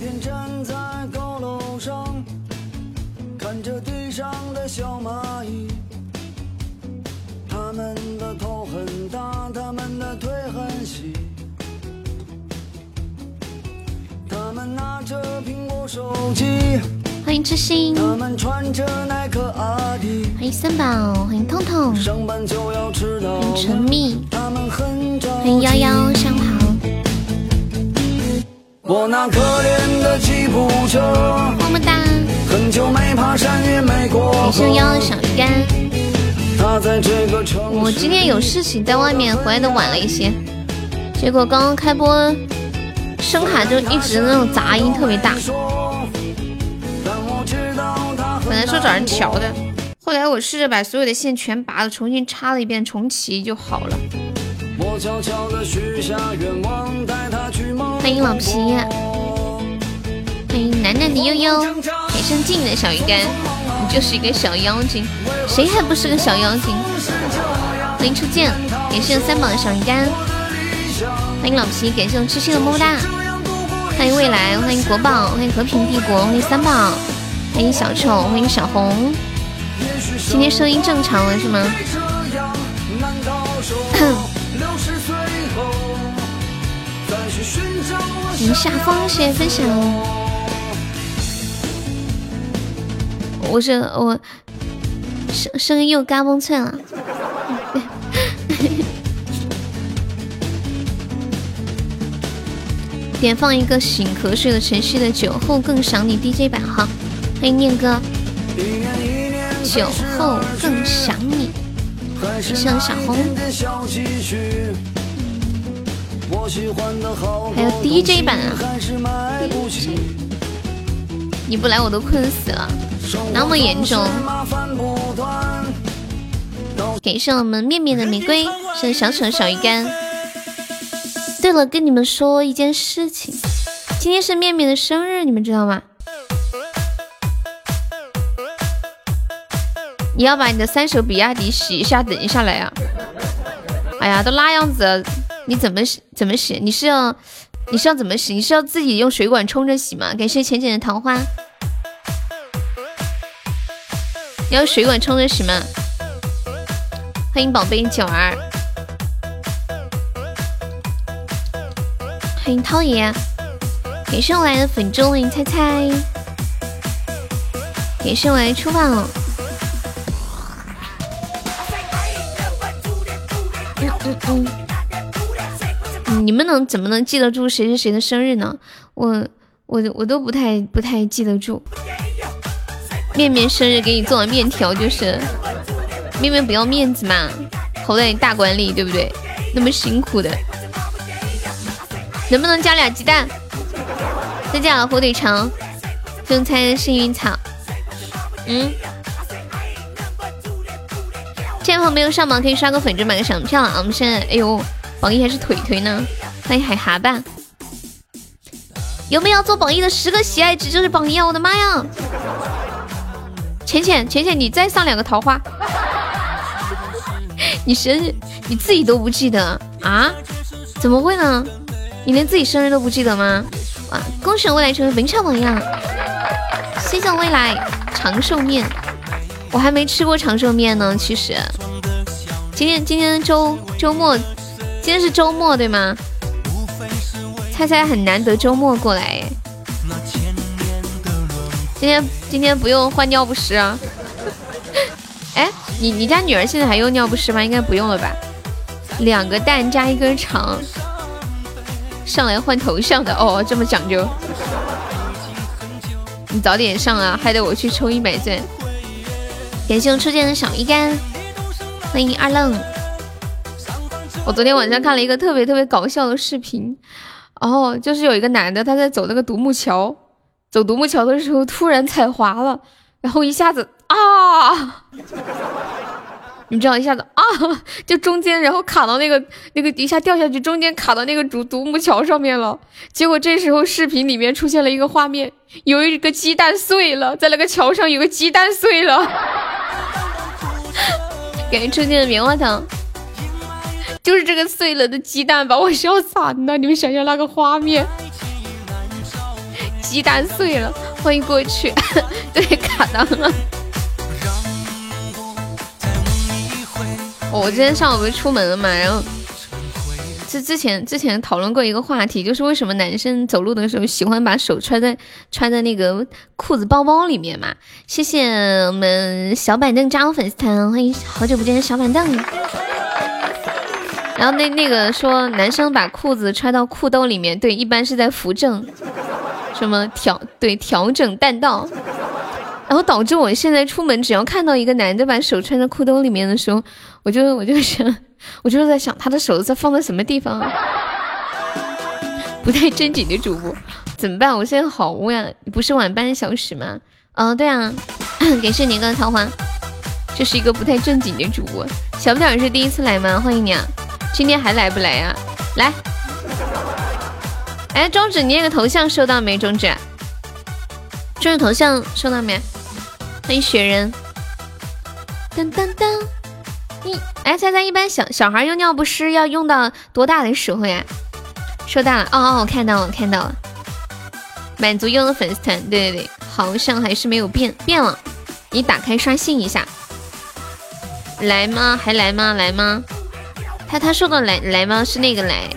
天站在高楼上，看着地上的小蚂蚁，它们的头很大，它们的腿很细，它们拿着苹果手机，欢迎知心，它们穿着耐克阿迪，欢迎三宝，欢迎痛痛，上班就要迟到欢迎陈蜜，它们很着欢迎幺幺上跑，我那可怜的吉普车，么么哒，很久没爬山也没过感谢河。幺幺小鱼干。它在这个城我今天有事情在外面，回来的晚了一些，结果刚刚开播，声卡就一直那种杂音特别大。本来说找人调的，后来我试着把所有的线全拔了，重新插了一遍，重启就好了。我悄悄地许下愿望，带它去梦欢迎老皮，欢迎楠楠的悠悠，给上静的小鱼干，你就是一个小妖精，谁还不是个小妖精？欢迎初见，感谢三宝的小鱼干，欢迎老皮，感谢我痴心的么么哒，欢迎未来，欢迎国宝，欢迎和平帝国，欢迎三宝，欢迎小丑，欢迎小红，今天声音正常了是吗？找我欢迎夏风，谢谢分享。我是我声声音又嘎嘣脆了。点放一个醒瞌睡的晨曦的酒后更想你 DJ 版哈，欢迎念哥。酒后更想你，谢谢小红，还有 DJ 版啊，你不来我都困死了，那么严重。麻烦不断给上我们面面的玫瑰，是小丑小鱼干。对了，跟你们说一件事情，今天是面面的生日，你们知道吗？你要把你的三手比亚迪洗一下，等一下来啊、哎呀，都那样子了，你怎么洗？怎么洗？你是要你是要怎么洗？你是要自己用水管冲着洗吗？感谢浅浅的桃花，你要水管冲着洗吗？欢迎宝贝九儿，欢迎涛爷，给上来的粉粥，欢迎猜猜，给上来出饭了。嗯嗯嗯，嗯你们能怎么能记得住谁是谁的生日呢？我我我都不太不太记得住。面面生日给你做了面条，就是面面不要面子嘛，投在你大管理，对不对？那么辛苦的，能不能加俩鸡蛋？再加了火腿肠，正餐幸运草。嗯，这朋友没有上榜可以刷个粉就买个小票啊！我们现在哎呦，榜一还是腿腿呢，欢迎海蛤蟆。有没有做榜一的十个喜爱值就是榜一啊！我的妈呀！浅浅浅浅，你再上两个桃花。你生日你自己都不记得啊？怎么会呢？你连自己生日都不记得吗？哇！恭喜未来成为本场榜一啊！谢谢未来长寿面，我还没吃过长寿面呢。其实，今天今天周周末，今天是周末对吗？猜猜很难得周末过来哎。今天今天不用换尿不湿啊？哎，你你家女儿现在还用尿不湿吗？应该不用了吧？两个蛋加一根肠，上来换头像的哦，这么讲究。你早点上啊，害得我去抽一百钻。感谢我初见的小鱼干，欢迎二愣。我昨天晚上看了一个特别特别搞笑的视频，然哦，就是有一个男的他在走那个独木桥，走独木桥的时候突然踩滑了，然后一下子啊，你知道一下子啊，就中间然后卡到那个那个一下掉下去，中间卡到那个独独木桥上面了。结果这时候视频里面出现了一个画面，有一个鸡蛋碎了，在那个桥上有个鸡蛋碎了，感觉出现的棉花糖。就是这个碎了的鸡蛋把我笑惨了，你们想想那个画面，鸡蛋碎了，欢迎过去。对，卡档了。我今天上午不是出门了嘛，然后之之前之前讨论过一个话题，就是为什么男生走路的时候喜欢把手揣在揣在那个裤子包包里面嘛？谢谢我们小板凳加入粉丝团，欢迎好久不见的小板凳。然后那那个说男生把裤子揣到裤兜里面，对，一般是在扶正，什么调对调整弹道，然后导致我现在出门只要看到一个男的把手揣在裤兜里面的时候，我就我就想，我就在想他的手在放在什么地方，不太正经的主播怎么办？我现在好污呀！不是晚半小时吗？嗯，对啊，感谢年糕桃花，这是一个不太正经的主播。小不点是第一次来吗？欢迎你啊！今天还来不来呀？来，哎，中指，你那个头像收到没？中指，中指头像收到没？欢迎雪人。噔噔噔，你哎，猜猜一般小小孩用尿不湿要用到多大的时候呀？收到了，哦哦，我看到了，看到了。满足用的粉丝团，对对对，好像还是没有变变了。你打开刷新一下，来吗？还来吗？来吗？他他说的来来吗？是那个来？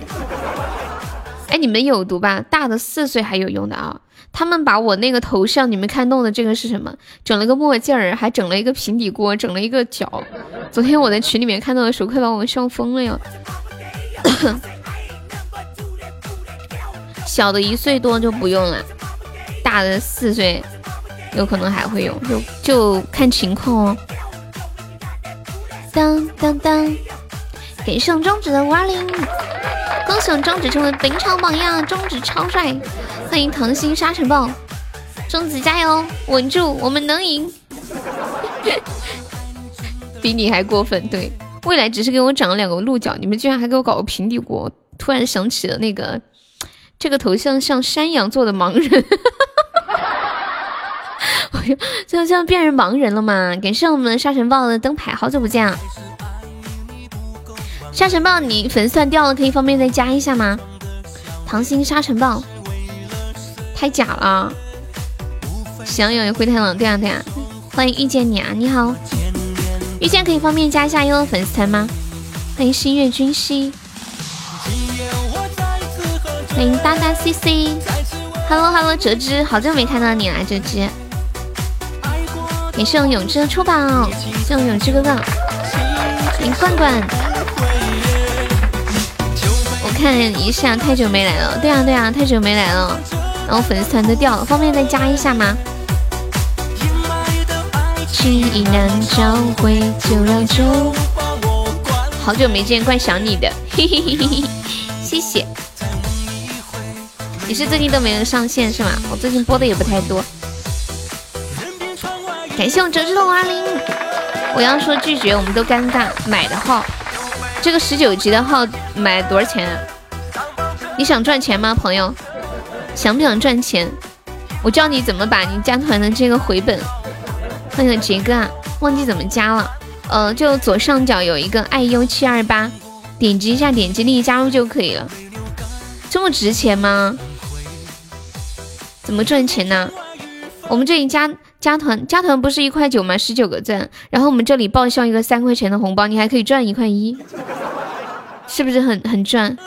哎，你们有毒吧？大的四岁还有用的啊！他们把我那个头像，你们看弄的这个是什么？整了个墨镜儿，还整了一个平底锅，整了一个脚。昨天我在群里面看到的时候，快把我笑疯了哟！小的一岁多就不用了，大的四岁有可能还会用，就就看情况哦。当当当。感谢中指的五二零，恭喜中指成为本场榜样，中指超帅！欢迎糖心沙尘暴，中指加油，稳住，我们能赢！比你还过分，对，未来只是给我长了两个鹿角，你们居然还给我搞个平底锅！突然想起了那个，这个头像像山羊座的盲人，我就就像变成盲人了嘛！感谢我们沙尘暴的灯牌，好久不见啊！沙尘暴，你粉丝团掉了，可以方便再加一下吗？糖心沙尘暴，太假了。想有灰太狼，对啊对啊。欢迎遇见你啊，你好，遇见可以方便加一下优的粉丝团吗？欢迎星月君兮，欢迎哒哒 CC，Hello Hello 折枝，好久没看到你了，折枝。感谢我永志的出宝，谢我永志哥哥，欢迎罐罐。看一下，太久没来了。对啊，对啊，太久没来了。然后粉丝团都掉了，方便再加一下吗？好久没见，怪想你的。嘿嘿嘿，谢谢。你是最近都没有上线是吗？我最近播的也不太多。感谢我折纸的五二零。我要说拒绝，我们都尴尬。买的号。这个十九级的号买多少钱啊？你想赚钱吗，朋友？想不想赚钱？我教你怎么把你加团的这个回本。欢迎杰哥啊，忘记怎么加了。呃，就左上角有一个爱优七二八，点击一下，点击立即加入就可以了。这么值钱吗？怎么赚钱呢？我们这里加加团，加团不是一块九吗？十九个赞，然后我们这里报销一个三块钱的红包，你还可以赚一块一。是不是很很赚？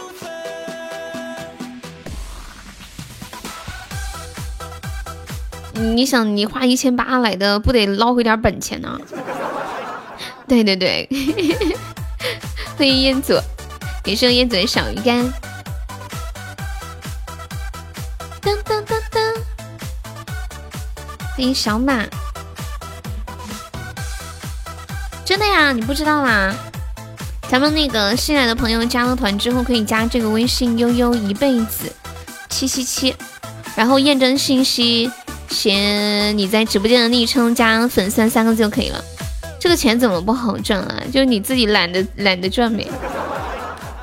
你想，你花一千八来的，不得捞回点本钱呢？对 对对，欢迎烟祖，给生烟祖的小鱼干。噔噔噔噔，欢迎小马，真的呀？你不知道啦？咱们那个新来的朋友加了团之后，可以加这个微信悠悠一辈子七七七，然后验证信息写你在直播间的昵称加粉丝三个字就可以了。这个钱怎么不好赚啊？就是你自己懒得懒得赚呗。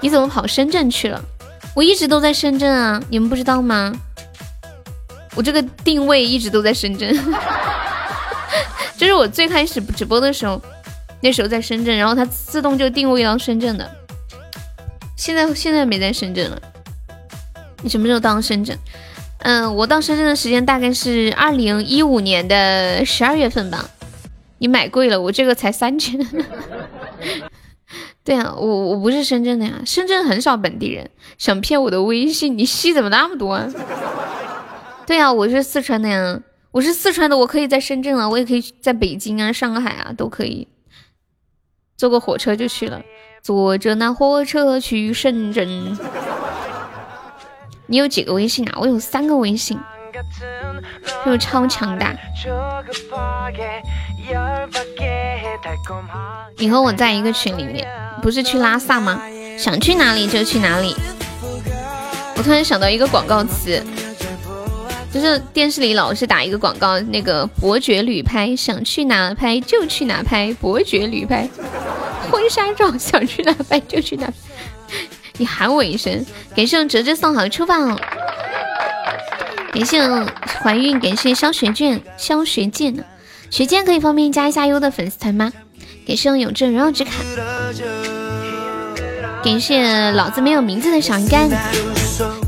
你怎么跑深圳去了？我一直都在深圳啊，你们不知道吗？我这个定位一直都在深圳，就是我最开始直播的时候。那时候在深圳，然后它自动就定位到深圳的。现在现在没在深圳了。你什么时候到深圳？嗯，我到深圳的时间大概是二零一五年的十二月份吧。你买贵了，我这个才三千。对啊，我我不是深圳的呀，深圳很少本地人想骗我的微信，你戏怎么那么多？啊？对啊，我是四川的呀，我是四川的，我可以在深圳啊，我也可以在北京啊、上海啊都可以，坐个火车就去了，坐着那火车去深圳。你有几个微信啊？我有三个微信，就超强大。你和我在一个群里面，不是去拉萨吗？想去哪里就去哪里。我突然想到一个广告词，就是电视里老是打一个广告，那个伯爵旅拍，想去哪拍就去哪拍，伯爵旅拍，婚纱照想去哪拍就去哪。你喊我一声，感谢哲哲送好的出发，感谢怀孕，感谢肖学卷，肖学剑，学剑可以方便加一下优的粉丝团吗？感谢永正荣耀之卡，感谢老子没有名字的小鱼干。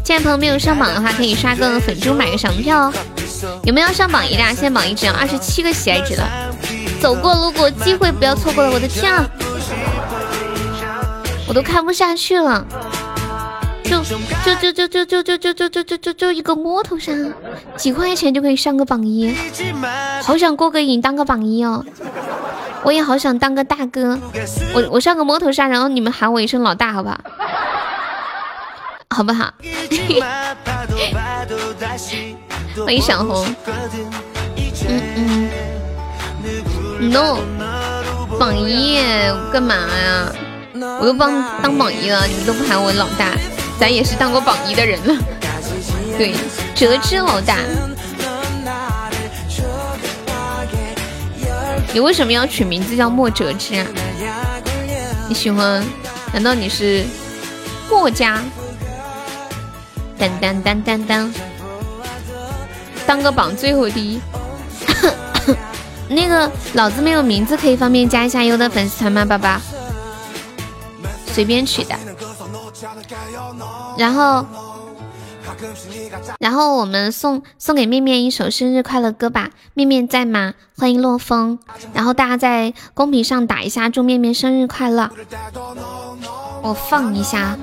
现在朋友没有上榜的话，可以刷个粉猪买个小门票哦。有没有上榜一的？现在榜一只要二十七个喜爱值了，走过路过机会不要错过了，我的天啊！我都看不下去了，就就就就就就就就就就就就就一个摸头杀，几块钱就可以上个榜一，好想过个瘾当个榜一哦！我也好想当个大哥，我我上个摸头杀，然后你们喊我一声老大，好不好？好不好？欢迎小红，嗯嗯，no，榜一干嘛呀？我都帮当榜一了，你们都不喊我老大，咱也是当过榜一的人了。对，折枝老大，你为什么要取名字叫莫折枝啊？你喜欢？难道你是墨家？当当当当当，当个榜最后第一。那个老子没有名字，可以方便加一下优的粉丝团吗，爸爸？随便取的，然后，然后我们送送给面面一首生日快乐歌吧。面面在吗？欢迎洛风。然后大家在公屏上打一下祝面面生日快乐。我放一下。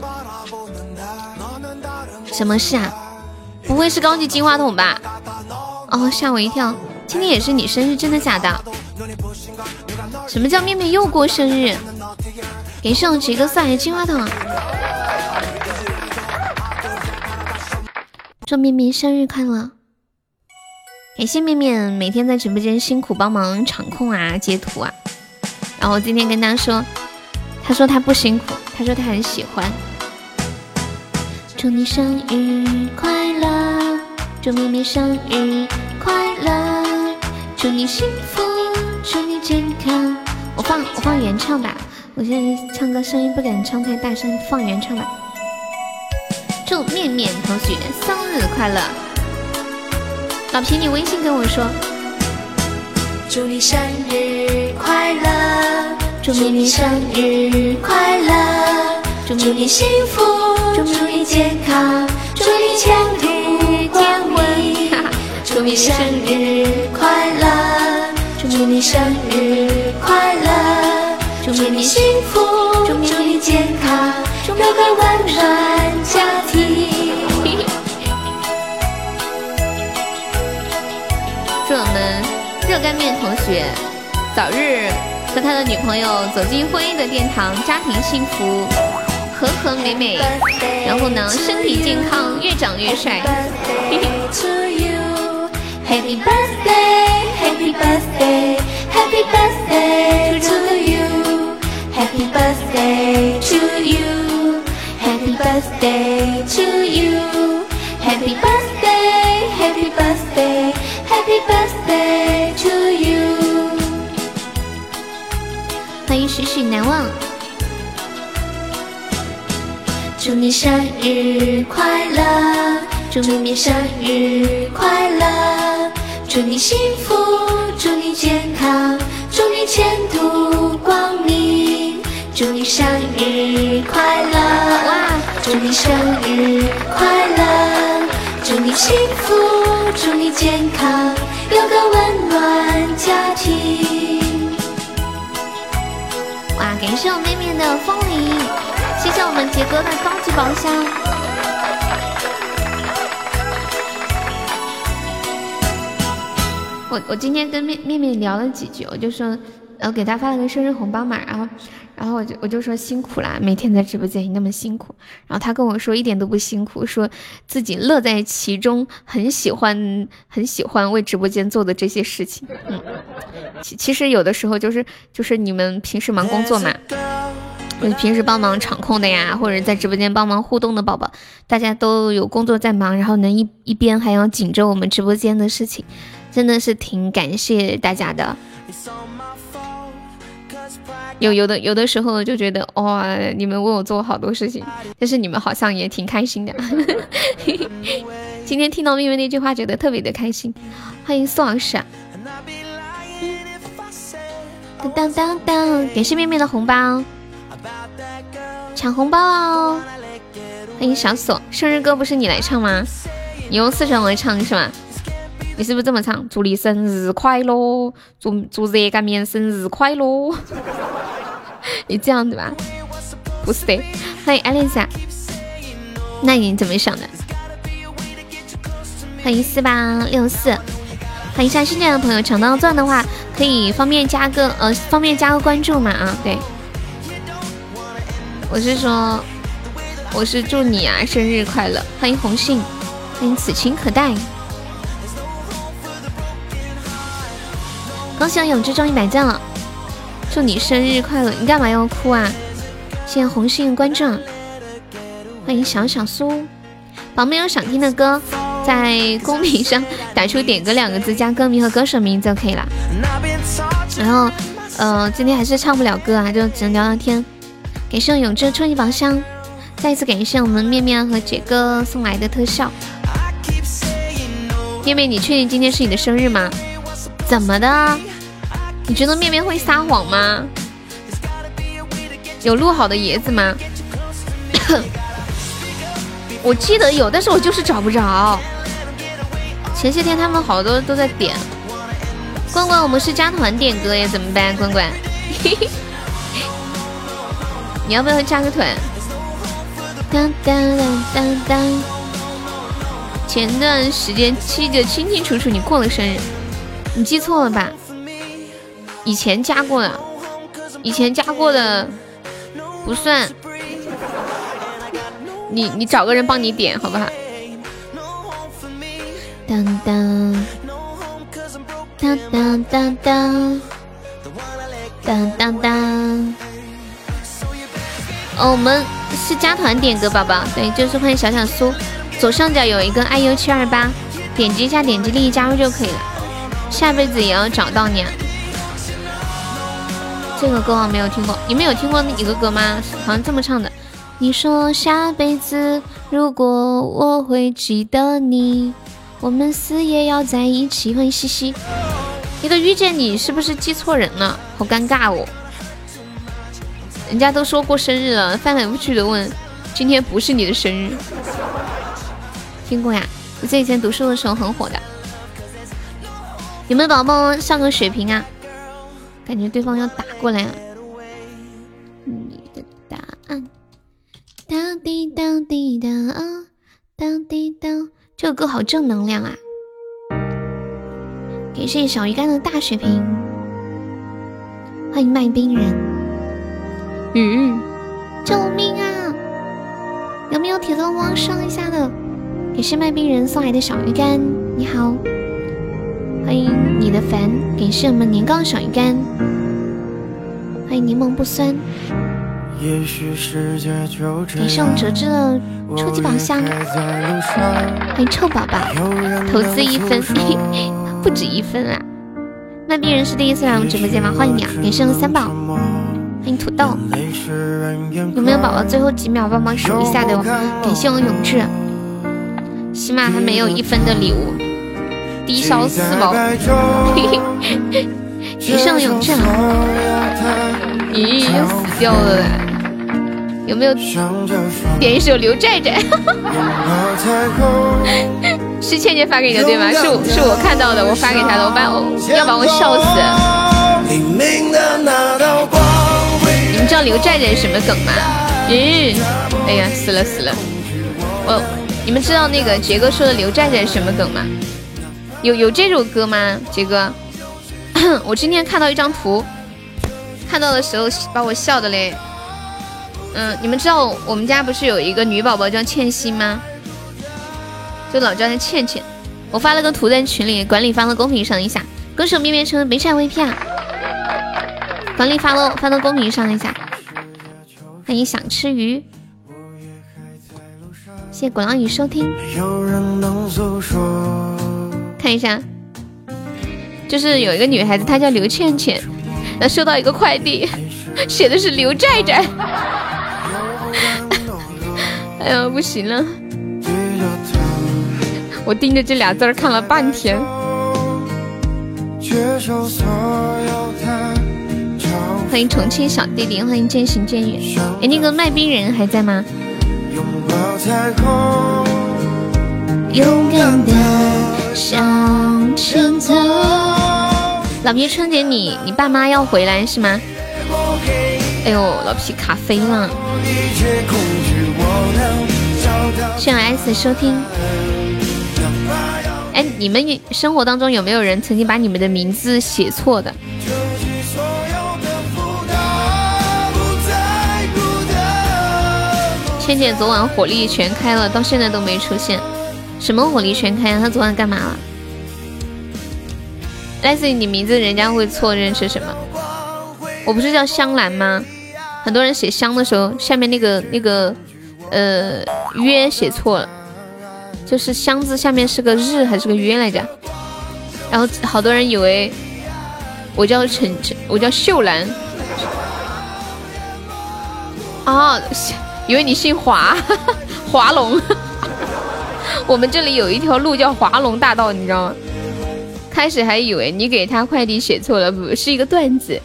什么事啊？不会是高级金话筒吧？哦，吓我一跳。今天也是你生日，真的假的？什么叫面面又过生日？给上几个赛金话筒，祝面面生日快乐！感谢面面每天在直播间辛苦帮忙场控啊、截图啊。然后今天跟他说，他说他不辛苦，他说他很喜欢。祝你生日快乐，祝面面生日快乐，祝你幸福，祝你健康。我放我放原唱吧。我现在唱歌声音不敢唱太大声，放原唱吧。祝面面同学生日快乐！老皮，你微信跟我说。祝你生日快乐！祝面面生日快乐！祝你幸福，祝你健康，祝你前途光明。祝你生日快乐！祝你生日快乐！祝你幸福，祝你健康，有个温暖家庭。祝我们热干面同学早日和他的女朋友走进婚姻的殿堂，家庭幸福，和和美美。然后呢，身体健康，越长越帅。Happy birthday, happy birthday, happy birthday to you. Happy birthday to you. Happy birthday to you. Happy birthday, happy birthday, happy birthday to you. 欢迎许许难忘。祝你生日快乐！祝你生日快乐，祝你幸福，祝你健康，祝你前途光明，祝你生日快乐！哇！祝你生日快乐，祝你你幸福，祝你健康，有个温暖家庭。哇，感谢我妹妹的风铃，谢谢我们杰哥的高级宝箱。我我今天跟面面面聊了几句，我就说。然后给他发了个生日红包嘛，然后，然后我就我就说辛苦啦，每天在直播间你那么辛苦。然后他跟我说一点都不辛苦，说自己乐在其中，很喜欢很喜欢为直播间做的这些事情。嗯，其其实有的时候就是就是你们平时忙工作嘛，你平时帮忙场控的呀，或者在直播间帮忙互动的宝宝，大家都有工作在忙，然后能一一边还要紧着我们直播间的事情，真的是挺感谢大家的。有有的有的时候就觉得哇，你们为我做好多事情，但是你们好像也挺开心的。今天听到妹妹那句话，觉得特别的开心。欢迎宋老师，当当当当，感谢妹妹的红包，抢红包哦！欢迎小锁，生日歌不是你来唱吗？你用四川话唱是吗？你是不是这么唱？祝你生日快乐，祝祝热干面生日快乐。你这样子吧？不是的。欢迎艾丽莎，那你怎么想的？欢迎四八六四，欢迎一下新进来的朋友，抢到钻的话可以方便加个呃方便加个关注嘛啊？对，我是说我是祝你啊生日快乐！欢迎红杏，欢迎此情可待。恭喜我永志中一百赞了，祝你生日快乐！你干嘛要哭啊？谢谢红杏关注，欢迎小小苏。宝们有想听的歌，在公屏上打出“点歌”两个字，加歌名和歌手名就可以了。然后，呃，今天还是唱不了歌啊，就只能聊聊天。感谢永志初级宝箱，再一次感谢我们面面和杰哥送来的特效。面面，你确定今天是你的生日吗？怎么的？你觉得面面会撒谎吗？有录好的椰子吗？我记得有，但是我就是找不着。前些天他们好多都在点。关关，我们是加团点歌耶，怎么办？关关，你要不要加个团？当当当当当。前段时间记得清清楚楚，你过了生日。你记错了吧？以前加过的，以前加过的不算。你你找个人帮你点好不好？当当当当当当当当当。哦，我们是加团点歌，宝宝，对，就是欢迎小小苏，左上角有一个 iu 七二八，点击一下，点击立即加入就可以了。下辈子也要找到你。啊！这个歌我没有听过，你们有听过那一个歌吗？好像这么唱的。你说下辈子如果我会记得你，我们死也要在一起。欢迎西西，一个遇见你是不是记错人了？好尴尬哦。人家都说过生日了，翻来覆去的问，今天不是你的生日。听过呀，我在以前读书的时候很火的。有没有宝宝上个水瓶啊？感觉对方要打过来了。你的答案，当滴当滴当，当滴当，这个歌好正能量啊！感谢小鱼干的大水瓶，欢迎卖冰人。嗯，救命啊！有没有铁头王上一下的？感谢卖冰人送来的小鱼干，你好。欢迎你的烦，感谢我们年糕小鱼干，欢迎柠檬不酸，感谢我们哲志的初级宝箱，欢迎臭宝宝，投资一分，不止一分啊！卖冰人是第一次来我们直播间吗？欢迎你啊！感谢我们三宝，欢迎土豆，有没有宝宝最后几秒帮忙数一下的？感谢我永志，起码还没有一分的礼物。低烧四毛，余生永志，咦，又死掉了，有没有点一首刘寨寨？是倩倩发给你的对吗？是我是我看到的，我发给他的，我把我要把我笑死。你们知道刘寨寨是什么梗吗？嗯，哎呀，死了死了。我，你们知道那个杰哥说的刘寨寨是什么梗吗？有有这首歌吗？杰哥，我今天看到一张图，看到的时候把我笑的嘞。嗯，你们知道我们家不是有一个女宝宝叫倩欣吗？就老叫她倩倩。我发了个图在群里，管理发到公屏上一下。歌手面面车没晒 VP 啊，管理发到发到公屏上一下。欢迎想吃鱼，谢谢鼓浪屿收听。看一下，就是有一个女孩子，她叫刘倩倩，那收到一个快递，写的是刘寨寨。哎呀，不行了！我盯着这俩字儿看了半天。欢迎重庆小弟弟，欢迎渐行渐远。哎，那个卖冰人还在吗？勇敢的向前走。老皮，春节你你爸妈要回来是吗？哎呦，老皮卡飞了！谢谢 S 收听。哎，你们生活当中有没有人曾经把你们的名字写错的？倩倩昨晚火力全开了，到现在都没出现。什么火力全开啊？他昨晚干嘛了？类似于你名字，人家会错认是什么？我不是叫香兰吗？很多人写香的时候，下面那个那个呃约写错了，就是香字下面是个日还是个约来着？然后好多人以为我叫陈陈，我叫秀兰。哦，以为你姓华，华龙。我们这里有一条路叫华龙大道，你知道吗？开始还以为你给他快递写错了，不是一个段子。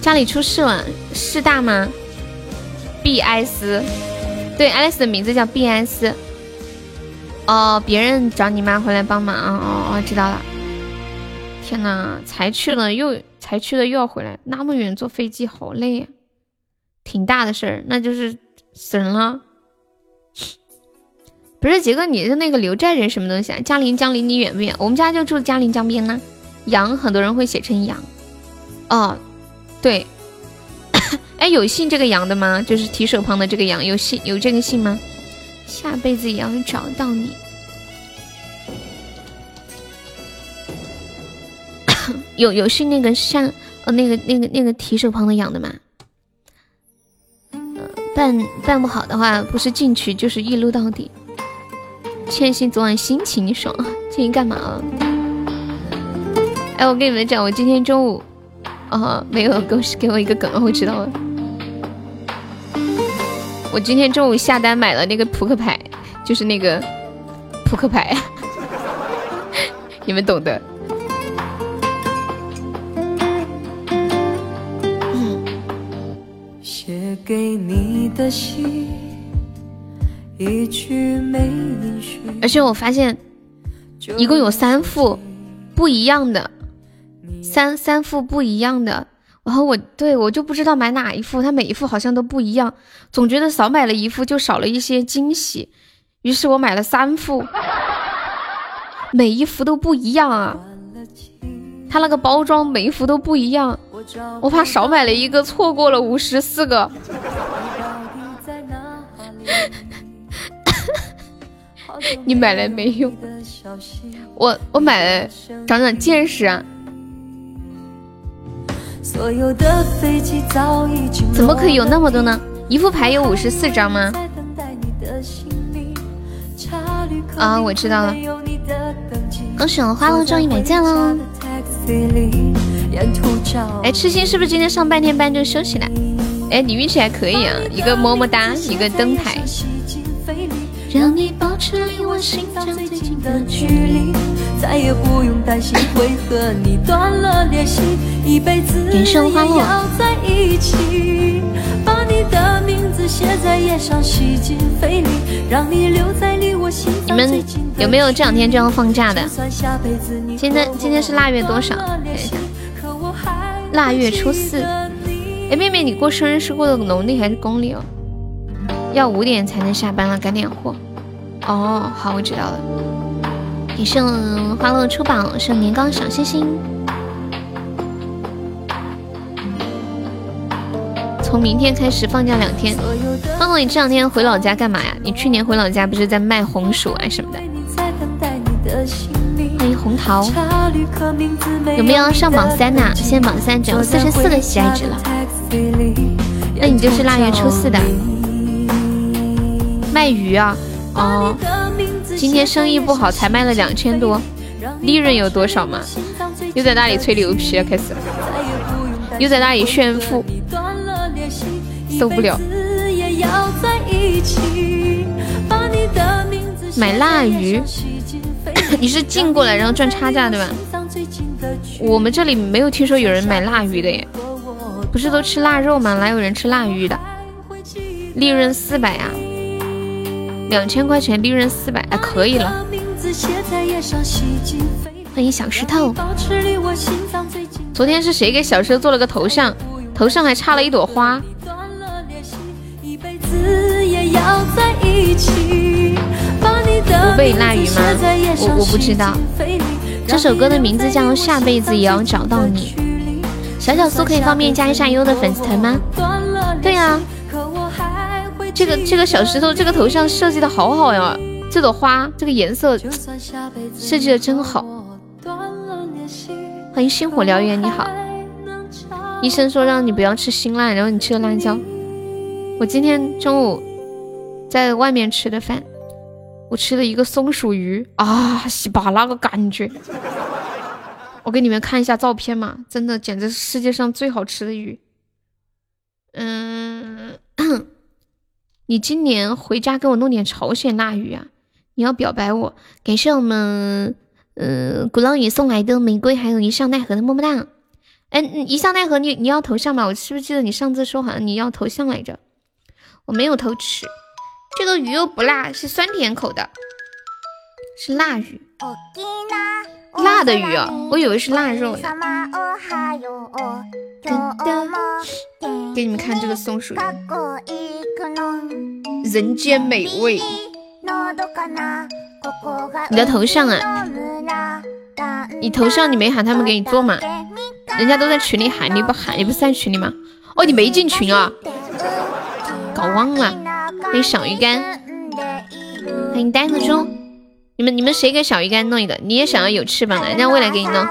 家里出事了，事大吗？B I S，对，Alice 的名字叫 B I S。哦，别人找你妈回来帮忙啊！哦哦，知道了。天呐，才去了又才去了又要回来，那么远坐飞机好累呀，挺大的事儿，那就是死人了。不是杰哥，你是那个刘寨人什么东西啊？嘉陵江离你远不远？我们家就住嘉陵江边呢。杨很多人会写成杨。哦。对，哎，有姓这个杨的吗？就是提手旁的这个杨，有姓有这个姓吗？下辈子也要找到你。有有姓那个像呃那个那个那个提手旁的羊的吗？办办不好的话，不是进去就是一撸到底。千玺昨晚心情爽，今天干嘛了？哎，我跟你们讲，我今天中午。哦，没有，给我给我一个梗，我知道了。我今天中午下单买了那个扑克牌，就是那个扑克牌，你们懂的。写给你的信，一句没而且我发现，一共有三副不一样的。三三副不一样的，然后我对我就不知道买哪一副，它每一副好像都不一样，总觉得少买了一副就少了一些惊喜，于是我买了三副，每一副都不一样啊，它那个包装每一副都不一样，我怕少买了一个错过了五十四个，你买来没用？我我买了，长长见识啊。怎么可以有那么多呢？一副牌有五十四张吗？啊，我知道了。恭喜我花落终于没见了。哎，痴心是不是今天上半天班就休息了？哎，你运气还可以啊，一个么么哒，一个灯牌。让你保持离我心脏最近的距离，再也不用担心会和你断了联系，一辈子也要在一起。把你的名字写在烟上，吸进肺里，让你留在离我心脏们有没有这两天就要放假的？今天今天是腊月多少？看一下，腊月初四。哎，妹妹，你过生日是过的农历还是公历哦？要五点才能下班了，赶点货。哦，好，我知道了。你剩花落出榜，是年糕小星星。从明天开始放假两天。方总，你这两天回老家干嘛呀？你去年回老家不是在卖红薯啊什么的？欢迎红桃。有没有上榜三呐？现在榜三只有四十四个喜爱值了。那你就是腊月初四的。卖鱼啊？哦。今天生意不好，才卖了两千多，利润有多少嘛？又在那里吹牛皮，开始了，又在那里炫富，受不了。买腊鱼，你是进过来然后赚差价对吧？我们这里没有听说有人买腊鱼的耶，不是都吃腊肉吗？哪有人吃腊鱼的？利润四百啊。两千块钱利润四百，哎，可以了。欢迎小石头。昨天是谁给小石头做了个头像？头上还插了一朵花。不背腊鱼吗？我我不知道。这首歌的名字叫《下辈子也要找到你》。小小苏可以方便加一下优的粉丝团吗？对呀。这个这个小石头这个头像设计的好好呀，这朵花这个颜色设计的真好。欢迎星火燎原，你好。医生说让你不要吃辛辣，然后你吃了辣椒。我今天中午在外面吃的饭，我吃了一个松鼠鱼啊，西巴那个感觉。我给你们看一下照片嘛，真的简直是世界上最好吃的鱼。嗯。你今年回家给我弄点朝鲜腊鱼啊！你要表白我，感谢我们嗯鼓浪屿送来的玫瑰，还有一笑奈何的么么哒。哎，一笑奈何，你你要头像吗？我是不是记得你上次说好像你要头像来着？我没有偷吃，这个鱼又不辣，是酸甜口的，是腊鱼，辣的鱼啊，我以为是腊肉呢。给你们看这个松鼠。人间美味，你的头像啊？你头像你没喊他们给你做吗？人家都在群里喊你不喊，你不是在群里吗？哦，你没进群啊？搞忘了。欢迎小鱼干，欢迎呆子猪。你们你们谁给小鱼干弄一个？你也想要有翅膀的，让未来给你弄。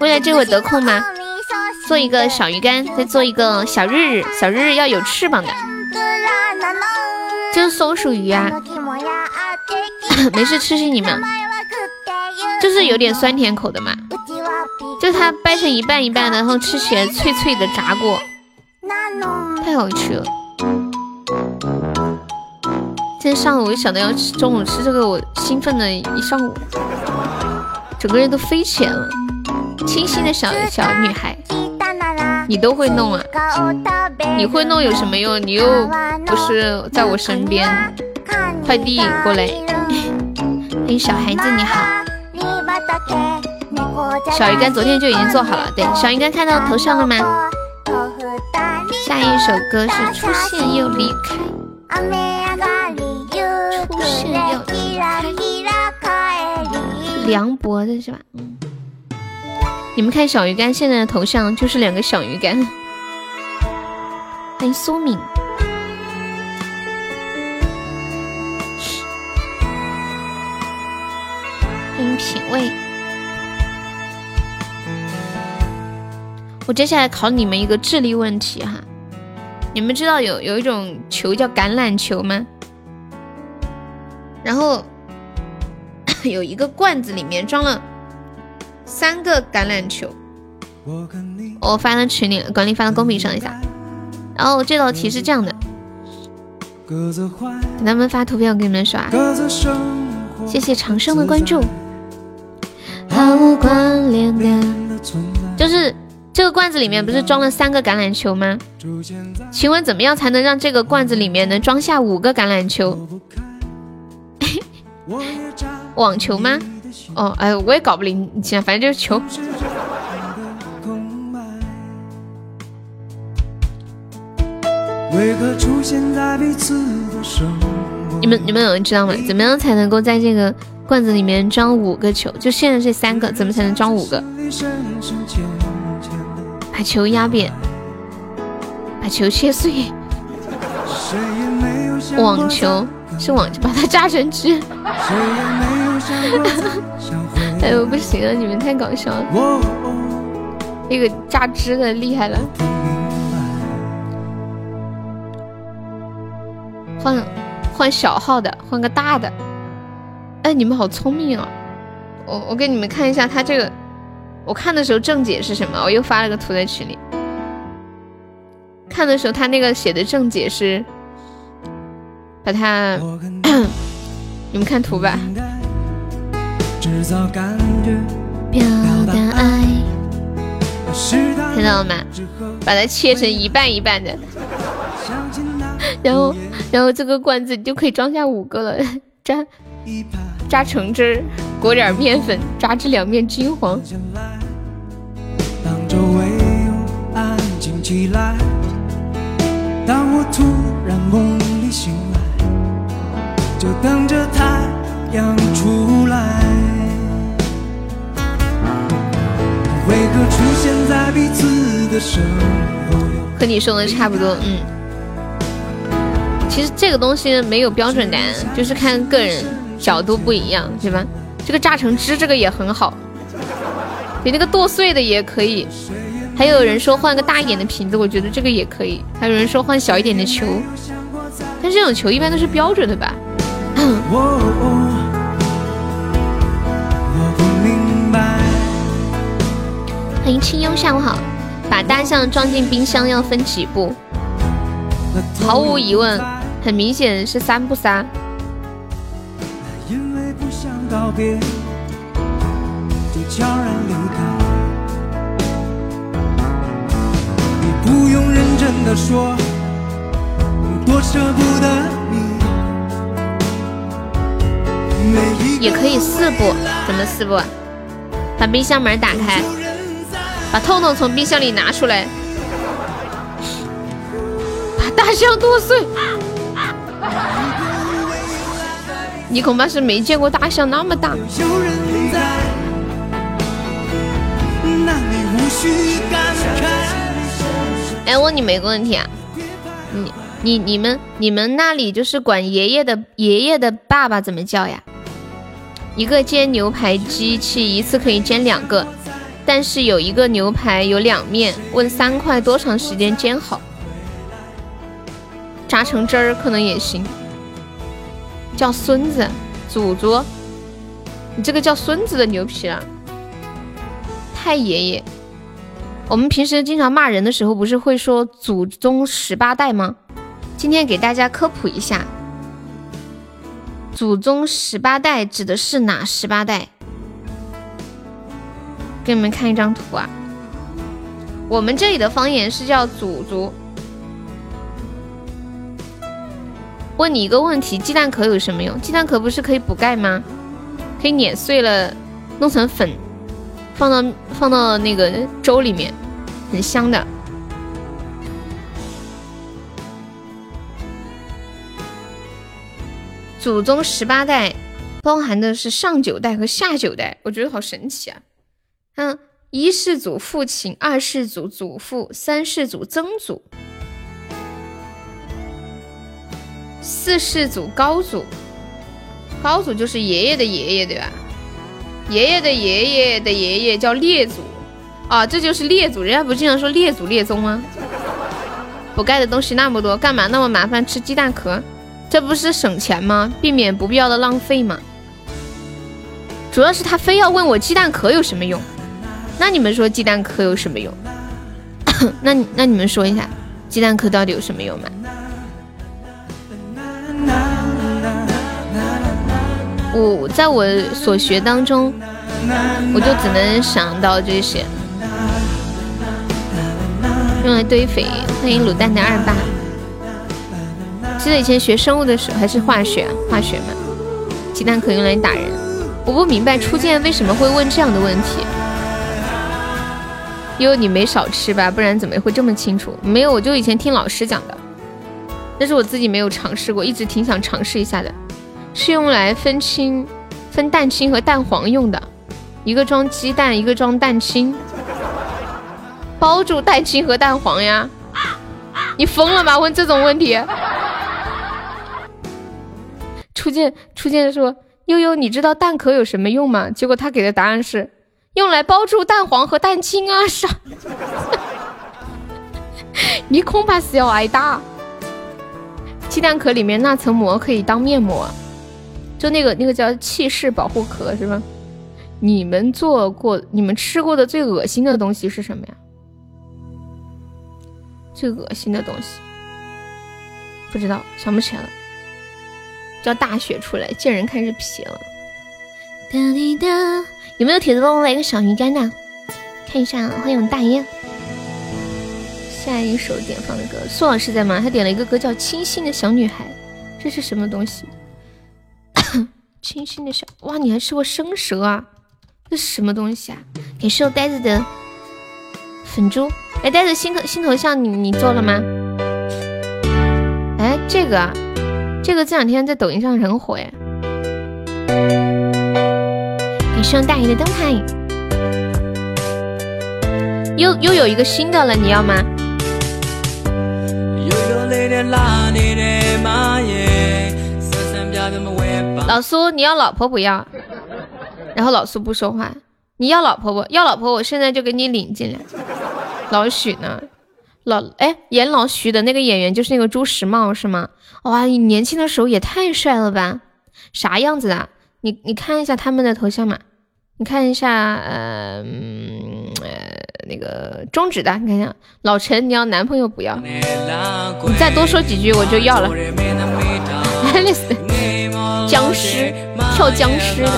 未来这会得空吗？做一个小鱼干，再做一个小日日，小日日要有翅膀的。就是松鼠鱼啊，没事吃吃你们，就是有点酸甜口的嘛，就它掰成一半一半的，然后吃起来脆脆的，炸过，太好吃了。今天上午我就想到要吃，中午吃这个，我兴奋了一上午，整个人都飞起来了。清新的小小女孩。你都会弄啊？你会弄有什么用？你又不是在我身边。快递过来。欢 迎小孩子，你好。小鱼干昨天就已经做好了。对，小鱼干看到头像了吗？下一首歌是出现又离开。出现又离开。梁博的是吧？嗯。你们看小鱼干现在的头像就是两个小鱼干。欢迎苏敏，欢迎品味。我接下来考你们一个智力问题哈，你们知道有有一种球叫橄榄球吗？然后 有一个罐子里面装了。三个橄榄球，我发到群里了，管理发到公屏上一下。然后这道题是这样的，给他们发图片，我给你们刷。谢谢长生的关注。毫无关联的，就是这个罐子里面不是装了三个橄榄球吗？请问怎么样才能让这个罐子里面能装下五个橄榄球？网球吗？哦，哎，我也搞不明白，反正就是球。你们你们有人知道吗？怎么样才能够在这个罐子里面装五个球？就现在这三个，怎么才能装五个？把球压扁，把球切碎。网球是网球，把它榨成汁。哎呦，不行了，你们太搞笑了。那个榨汁的厉害了。换换小号的，换个大的。哎，你们好聪明啊！我我给你们看一下他这个，我看的时候正解是什么？我又发了个图在群里。看的时候他那个写的正解是，把它，你们看图吧。看到了吗？把它切成一半一半的。然后，然后这个罐子就可以装下五个了。榨榨橙汁儿，裹点面粉，炸至两面金黄。和你说的差不多，嗯。其实这个东西没有标准答案，就是看个人角度不一样，对吧？这个榨成汁，这个也很好，比那个剁碎的也可以。还有人说换个大一点的瓶子，我觉得这个也可以。还有人说换小一点的球，但这种球一般都是标准的吧？欢迎清幽，下午好。把大象装进冰箱要分几步？毫无疑问。很明显是三不三。也可以四步，怎么四步？把冰箱门打开，把痛痛从冰箱里拿出来，把大象剁碎。你恐怕是没见过大象那么大。哎，问你们一个问题啊，你你你们你们那里就是管爷爷的爷爷的爸爸怎么叫呀？一个煎牛排机器一次可以煎两个，但是有一个牛排有两面，问三块多长时间煎好？榨成汁儿可能也行。叫孙子，祖祖，你这个叫孙子的牛皮了。太爷爷，我们平时经常骂人的时候，不是会说祖宗十八代吗？今天给大家科普一下，祖宗十八代指的是哪十八代？给你们看一张图啊。我们这里的方言是叫祖祖。问你一个问题，鸡蛋壳有什么用？鸡蛋壳不是可以补钙吗？可以碾碎了，弄成粉，放到放到那个粥里面，很香的。祖宗十八代包含的是上九代和下九代，我觉得好神奇啊！嗯，一世祖父亲，二世祖祖父，三世祖曾祖。四世祖高祖，高祖就是爷爷的爷爷，对吧？爷爷的爷爷的爷爷叫列祖，啊，这就是列祖。人家不经常说列祖列宗吗？补钙的东西那么多，干嘛那么麻烦吃鸡蛋壳？这不是省钱吗？避免不必要的浪费吗？主要是他非要问我鸡蛋壳有什么用，那你们说鸡蛋壳有什么用？那那你们说一下，鸡蛋壳到底有什么用吗？我在我所学当中，我就只能想到这些，用来堆肥。欢迎卤蛋的二爸。记得以前学生物的时候，还是化学，化学嘛，鸡蛋壳用来打人。我不明白初见为什么会问这样的问题。因为你没少吃吧，不然怎么会这么清楚？没有，我就以前听老师讲的，但是我自己没有尝试过，一直挺想尝试一下的。是用来分清、分蛋清和蛋黄用的，一个装鸡蛋，一个装蛋清，包住蛋清和蛋黄呀。你疯了吗？问这种问题？初见初见说悠悠，你知道蛋壳有什么用吗？结果他给的答案是用来包住蛋黄和蛋清啊！傻，你恐怕是要挨打。鸡蛋壳里面那层膜可以当面膜，就那个那个叫气势保护壳是吧？你们做过、你们吃过的最恶心的东西是什么呀？最恶心的东西，不知道，想不起来了。叫大雪出来，见人开始皮了。哒滴哒，有没有铁子帮我来个小鱼干的？看一下，欢迎我们大雁。下一首点放的歌，苏老师在吗？他点了一个歌叫《清新的小女孩》，这是什么东西？清新的小哇，你还吃过生蛇啊？这是什么东西啊？感谢我呆子的粉猪。哎，呆子新头新头像你你做了吗？哎，这个这个这两天在抖音上很火哎。感谢大爷的灯牌，又又有一个新的了，你要吗？老苏，你要老婆不要？然后老苏不说话。你要老婆不要老婆？我现在就给你领进来。老许呢？老哎，演老许的那个演员就是那个朱时茂是吗？哇，你年轻的时候也太帅了吧？啥样子啊？你你看一下他们的头像嘛？你看一下，呃，呃，那个中指的，你看一下。老陈，你要男朋友不要？你再多说几句我就要了。僵尸跳僵尸的。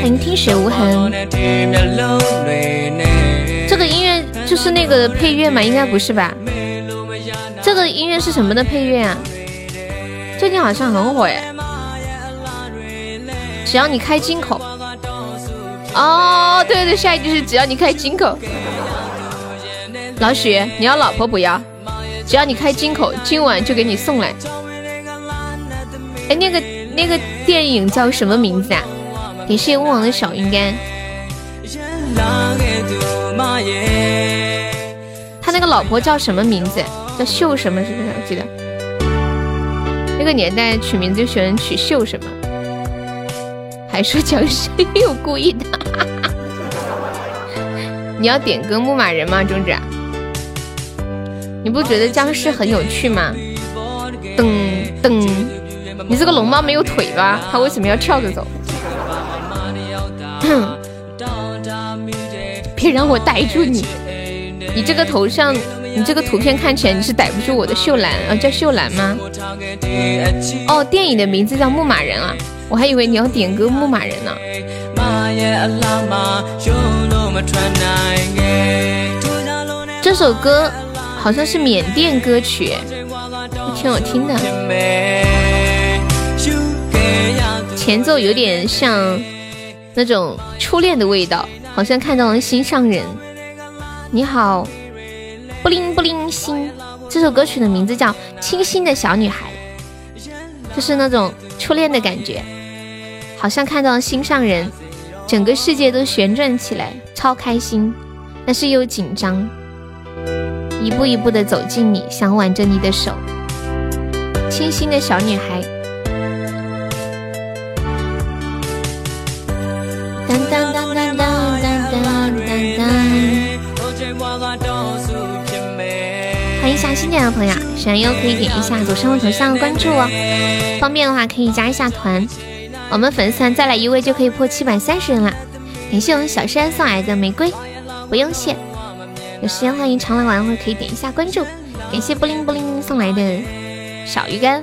欢迎听雪无痕。这个音乐就是那个配乐吗？应该不是吧？这个音乐是什么的配乐啊？最近好像很火哎。只要你开金口。哦，对对，下一句是只要你开金口。老许，你要老婆不要？只要你开金口，今晚就给你送来。哎，那个。那个电影叫什么名字啊？感谢勿忘的小鱼干。他那个老婆叫什么名字？叫秀什么？是不是？我记得那个年代取名字就喜欢取秀什么。还说僵尸有故意的。你要点歌牧马人吗，中指？你不觉得僵尸很有趣吗？噔噔。你这个龙猫没有腿吧？它为什么要跳着走？别让我逮住你！你这个头像，你这个图片看起来你是逮不住我的秀兰啊？叫秀兰吗？哦，电影的名字叫牧马人啊，我还以为你要点歌牧马人呢。这首歌好像是缅甸歌曲，挺好听的。前奏有点像那种初恋的味道，好像看到了心上人。你好，布灵布灵心。这首歌曲的名字叫《清新的小女孩》，就是那种初恋的感觉，好像看到了心上人，整个世界都旋转起来，超开心，但是又紧张，一步一步的走近你，想挽着你的手。清新的小女孩。当当当当当当当当！欢迎下新进来的朋友，喜欢优可以点一下左上方头像关注哦，方便的话可以加一下团。我们粉丝团再来一位就可以破七百三十人了。感谢我们小山送来的玫瑰，不用谢。有时间欢迎常来玩会可以点一下关注。感谢布灵布灵送来的小鱼干。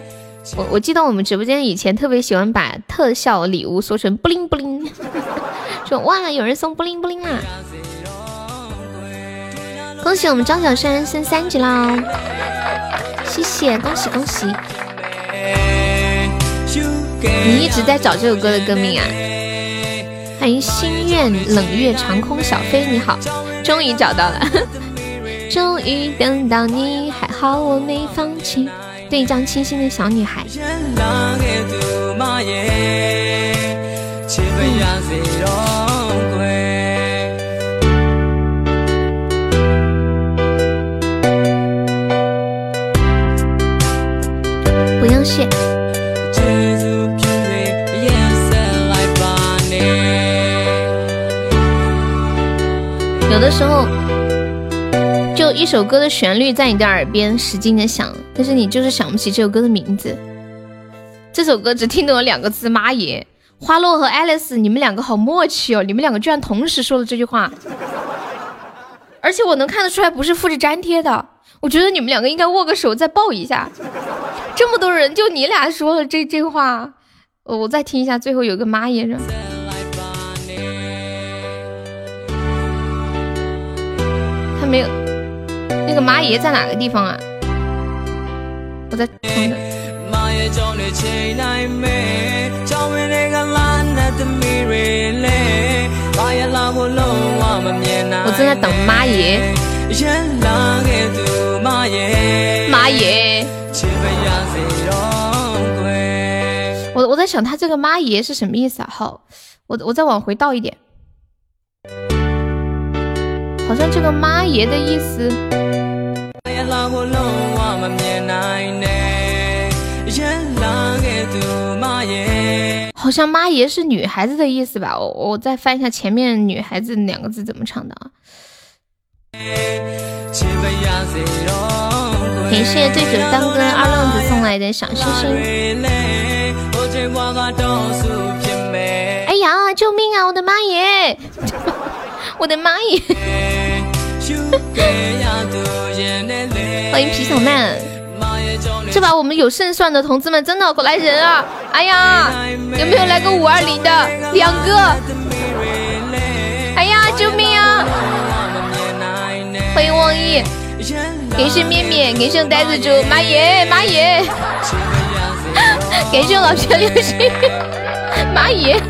我我记得我们直播间以前特别喜欢把特效礼物说成布灵布灵。说哇，有人送布灵布灵啦！恭喜我们张小山升三级啦！谢谢，恭喜恭喜！你一直在找这首歌的歌名啊？欢迎心愿冷月长空小飞，你好，终于找到了，终于等到你，还好我没放弃。对一张清新的小女孩。时候，就一首歌的旋律在你的耳边使劲的响，但是你就是想不起这首歌的名字。这首歌只听懂了两个字“妈耶”。花落和爱丽丝，你们两个好默契哦！你们两个居然同时说了这句话，而且我能看得出来不是复制粘贴的。我觉得你们两个应该握个手再抱一下。这么多人，就你俩说了这这话，我再听一下，最后有个妈耶人。没有，那个妈耶在哪个地方啊？我在。我正在等妈耶，妈耶。我我在想他这个妈耶是什么意思啊？好，我我再往回倒一点，好像这个妈耶的意思。好像妈耶是女孩子的意思吧？我我再翻一下前面女孩子两个字怎么唱的啊？感谢醉酒当歌二愣子送来的小星星。哎呀，救命啊！我的妈耶！我的妈耶！欢迎皮小曼。这把我们有胜算的同志们真的过来人啊！哎呀，有没有来个五二零的？两个！哎呀，救命啊！欢迎望意，感谢面面，感谢呆子猪，妈耶妈耶！感谢老皮流星，妈耶！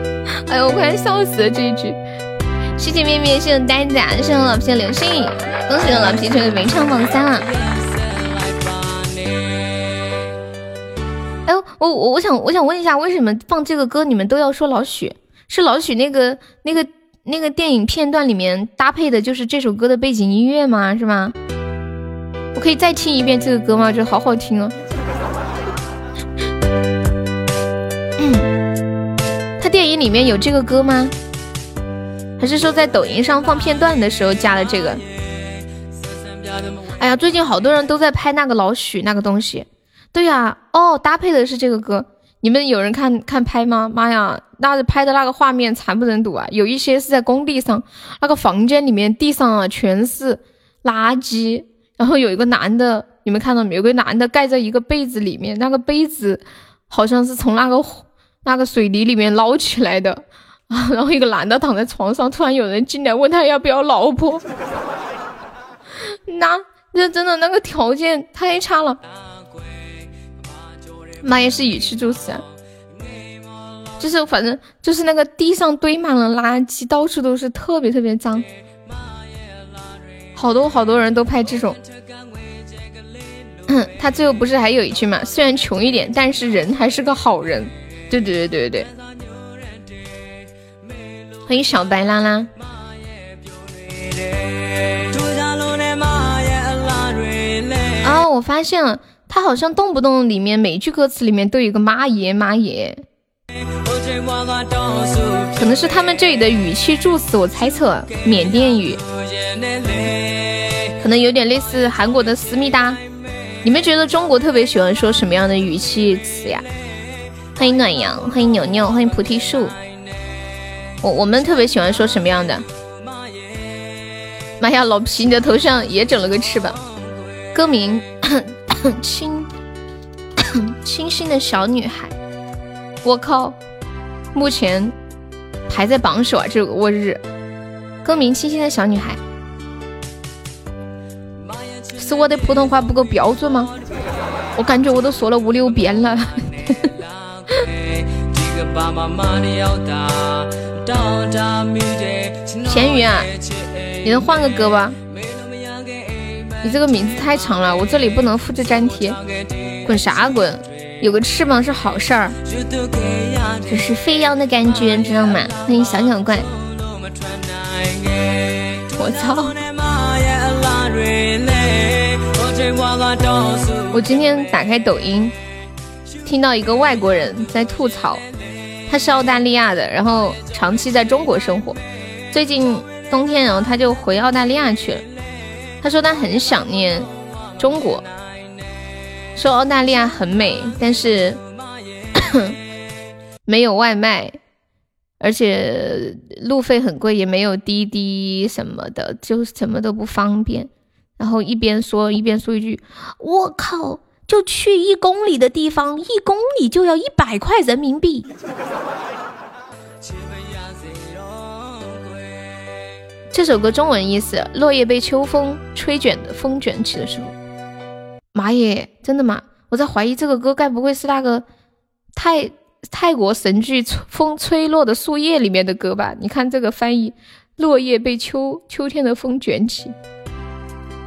哎呦，我快笑死了这一句。谢谢面面，谢谢呆子，谢谢老皮的流星，恭喜老皮成为名唱榜三了。哎，我我我想我想问一下，为什么放这个歌你们都要说老许？是老许那个那个那个电影片段里面搭配的就是这首歌的背景音乐吗？是吗？我可以再听一遍这个歌吗？这好好听哦。电影里面有这个歌吗？还是说在抖音上放片段的时候加的这个？哎呀，最近好多人都在拍那个老许那个东西。对呀，哦，搭配的是这个歌，你们有人看看拍吗？妈呀，那拍的那个画面惨不忍睹啊！有一些是在工地上，那个房间里面地上啊全是垃圾，然后有一个男的，你们看到没有？有个男的盖在一个被子里面，那个被子好像是从那个那个水泥里面捞起来的啊。然后一个男的躺在床上，突然有人进来问他要不要老婆，那那真的那个条件太差了。那也，是语气助词，就是反正就是那个地上堆满了垃圾，到处都是，特别特别脏，好多好多人都拍这种。他最后不是还有一句嘛？虽然穷一点，但是人还是个好人。对对对对对对。欢迎小白拉拉。啊，我发现了。他好像动不动里面每句歌词里面都有一个妈耶妈耶，可能是他们这里的语气助词，我猜测缅甸语，可能有点类似韩国的思密达。你们觉得中国特别喜欢说什么样的语气词呀？欢迎暖阳，欢迎牛牛，欢迎菩提树。我我们特别喜欢说什么样的？妈呀，老皮，你的头上也整了个翅膀。歌名。清 清新的小女孩，我靠！目前排在榜首啊，这个末日。歌名清新的小女孩，是我的普通话不够标准吗？我感觉我都说了五六遍了。咸鱼啊，你能换个歌吧？你这个名字太长了，我这里不能复制粘贴。滚啥滚？有个翅膀是好事儿，这是飞扬的感觉，知道吗？欢迎小小怪。我操！我今天打开抖音，听到一个外国人在吐槽，他是澳大利亚的，然后长期在中国生活，最近冬天，然后他就回澳大利亚去了。他说他很想念中国，说澳大利亚很美，但是 没有外卖，而且路费很贵，也没有滴滴什么的，就什么都不方便。然后一边说一边说一句：“我靠，就去一公里的地方，一公里就要一百块人民币。”这首歌中文意思：落叶被秋风吹卷的风卷起的时候。妈耶，真的吗？我在怀疑这个歌该不会是那个泰泰国神剧《风吹落的树叶》里面的歌吧？你看这个翻译：落叶被秋秋天的风卷起，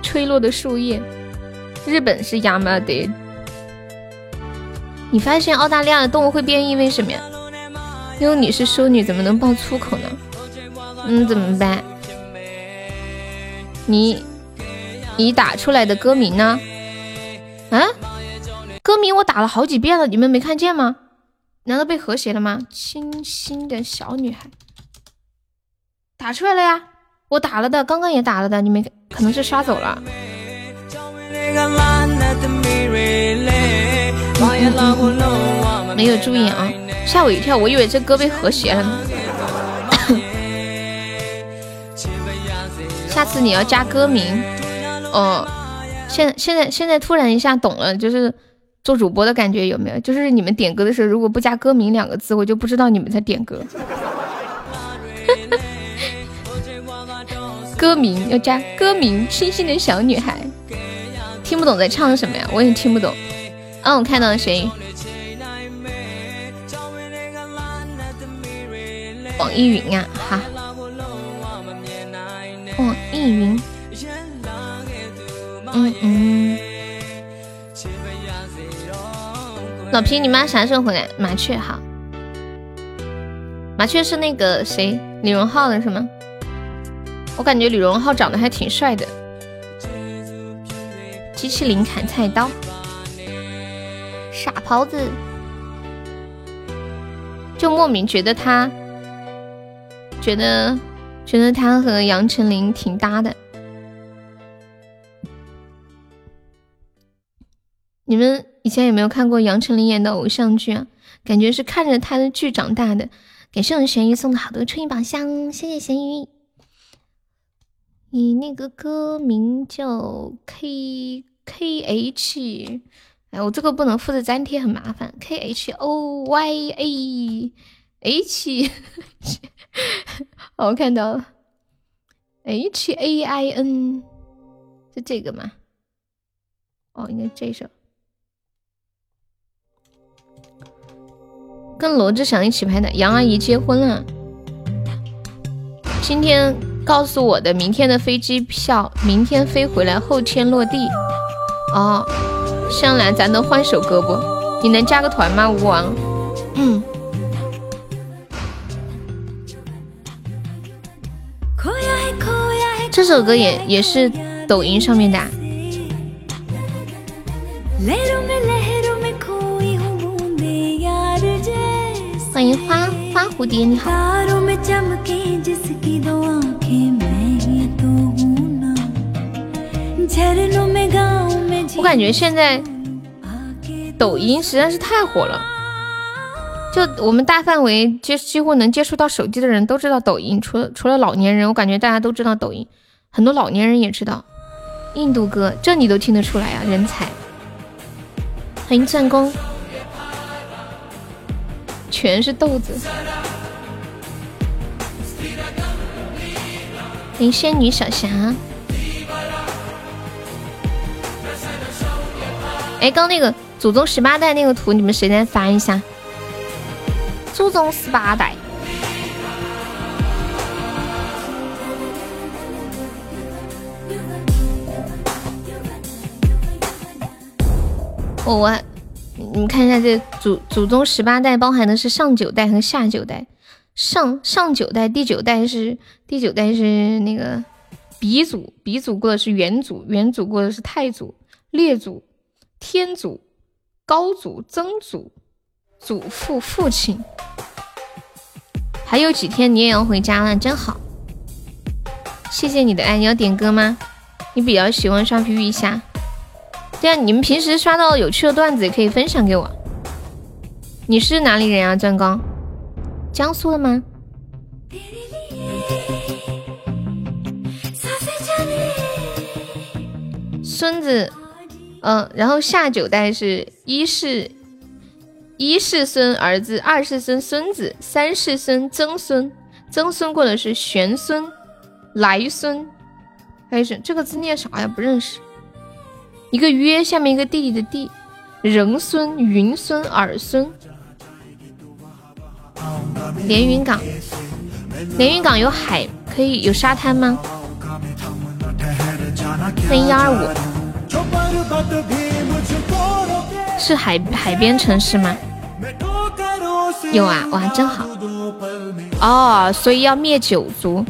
吹落的树叶。日本是亚麻得。你发现澳大利亚的动物会变异，为什么呀？因为你是淑女，怎么能爆粗口呢？嗯，怎么办？你你打出来的歌名呢？啊，歌名我打了好几遍了，你们没看见吗？难道被和谐了吗？清新的小女孩，打出来了呀，我打了的，刚刚也打了的，你们可能是刷走了。没有注意啊，吓我一跳，我以为这歌被和谐了呢。下次你要加歌名，哦，现现在现在突然一下懂了，就是做主播的感觉有没有？就是你们点歌的时候，如果不加歌名两个字，我就不知道你们在点歌。歌名要加歌名，清新的小女孩，听不懂在唱什么呀？我也听不懂。嗯，我看到了谁？网易云啊，哈。网易云，嗯嗯，老皮，你妈啥时候回来？麻雀哈，麻雀是那个谁，李荣浩的是吗？我感觉李荣浩长得还挺帅的。机器灵砍菜刀，傻狍子，就莫名觉得他，觉得。觉得他和杨丞琳挺搭的。你们以前有没有看过杨丞琳演的偶像剧啊？感觉是看着他的剧长大的。感谢我们咸鱼送的好多春意宝箱，谢谢咸鱼。你那个歌名叫 K K H，哎，我这个不能复制粘贴，很麻烦。K H O Y A H。我看到了，H A I N，是这个吗？哦，应该这首。跟罗志祥一起拍的，杨阿姨结婚了。今天告诉我的明天的飞机票，明天飞回来，后天落地。哦，香兰，咱能换首歌不？你能加个团吗？吴王。嗯。这首歌也也是抖音上面的。欢迎花花蝴蝶，你好。我感觉现在抖音实在是太火了。就我们大范围接几乎能接触到手机的人都知道抖音，除了除了老年人，我感觉大家都知道抖音，很多老年人也知道。印度歌，这你都听得出来啊，人才！欢迎战功，全是豆子。欢迎仙女小霞。哎，刚那个祖宗十八代那个图，你们谁来翻一下？祖宗十八代。我我，你们看一下这祖祖宗十八代包含的是上九代和下九代。上上九代第九代是第九代是那个鼻祖，鼻祖过的是元祖，元祖过的是太祖、列祖、天祖、高祖、曾祖、祖父、父亲。还有几天你也要回家了，真好。谢谢你的爱，你要点歌吗？你比较喜欢刷皮皮虾？对啊，你们平时刷到有趣的段子也可以分享给我。你是哪里人啊，钻刚？江苏的吗？孙子，嗯，然后下九代是一世一世孙儿子，二世孙孙子，三世孙曾孙，曾孙过的是玄孙、来孙，还是这个字念啥呀？不认识。一个约下面一个弟弟的弟，人孙、云孙、儿孙。连云港，连云港有海，可以有沙滩吗？欢迎幺二五，是海海边城市吗？有啊，哇，真好。哦，所以要灭九族。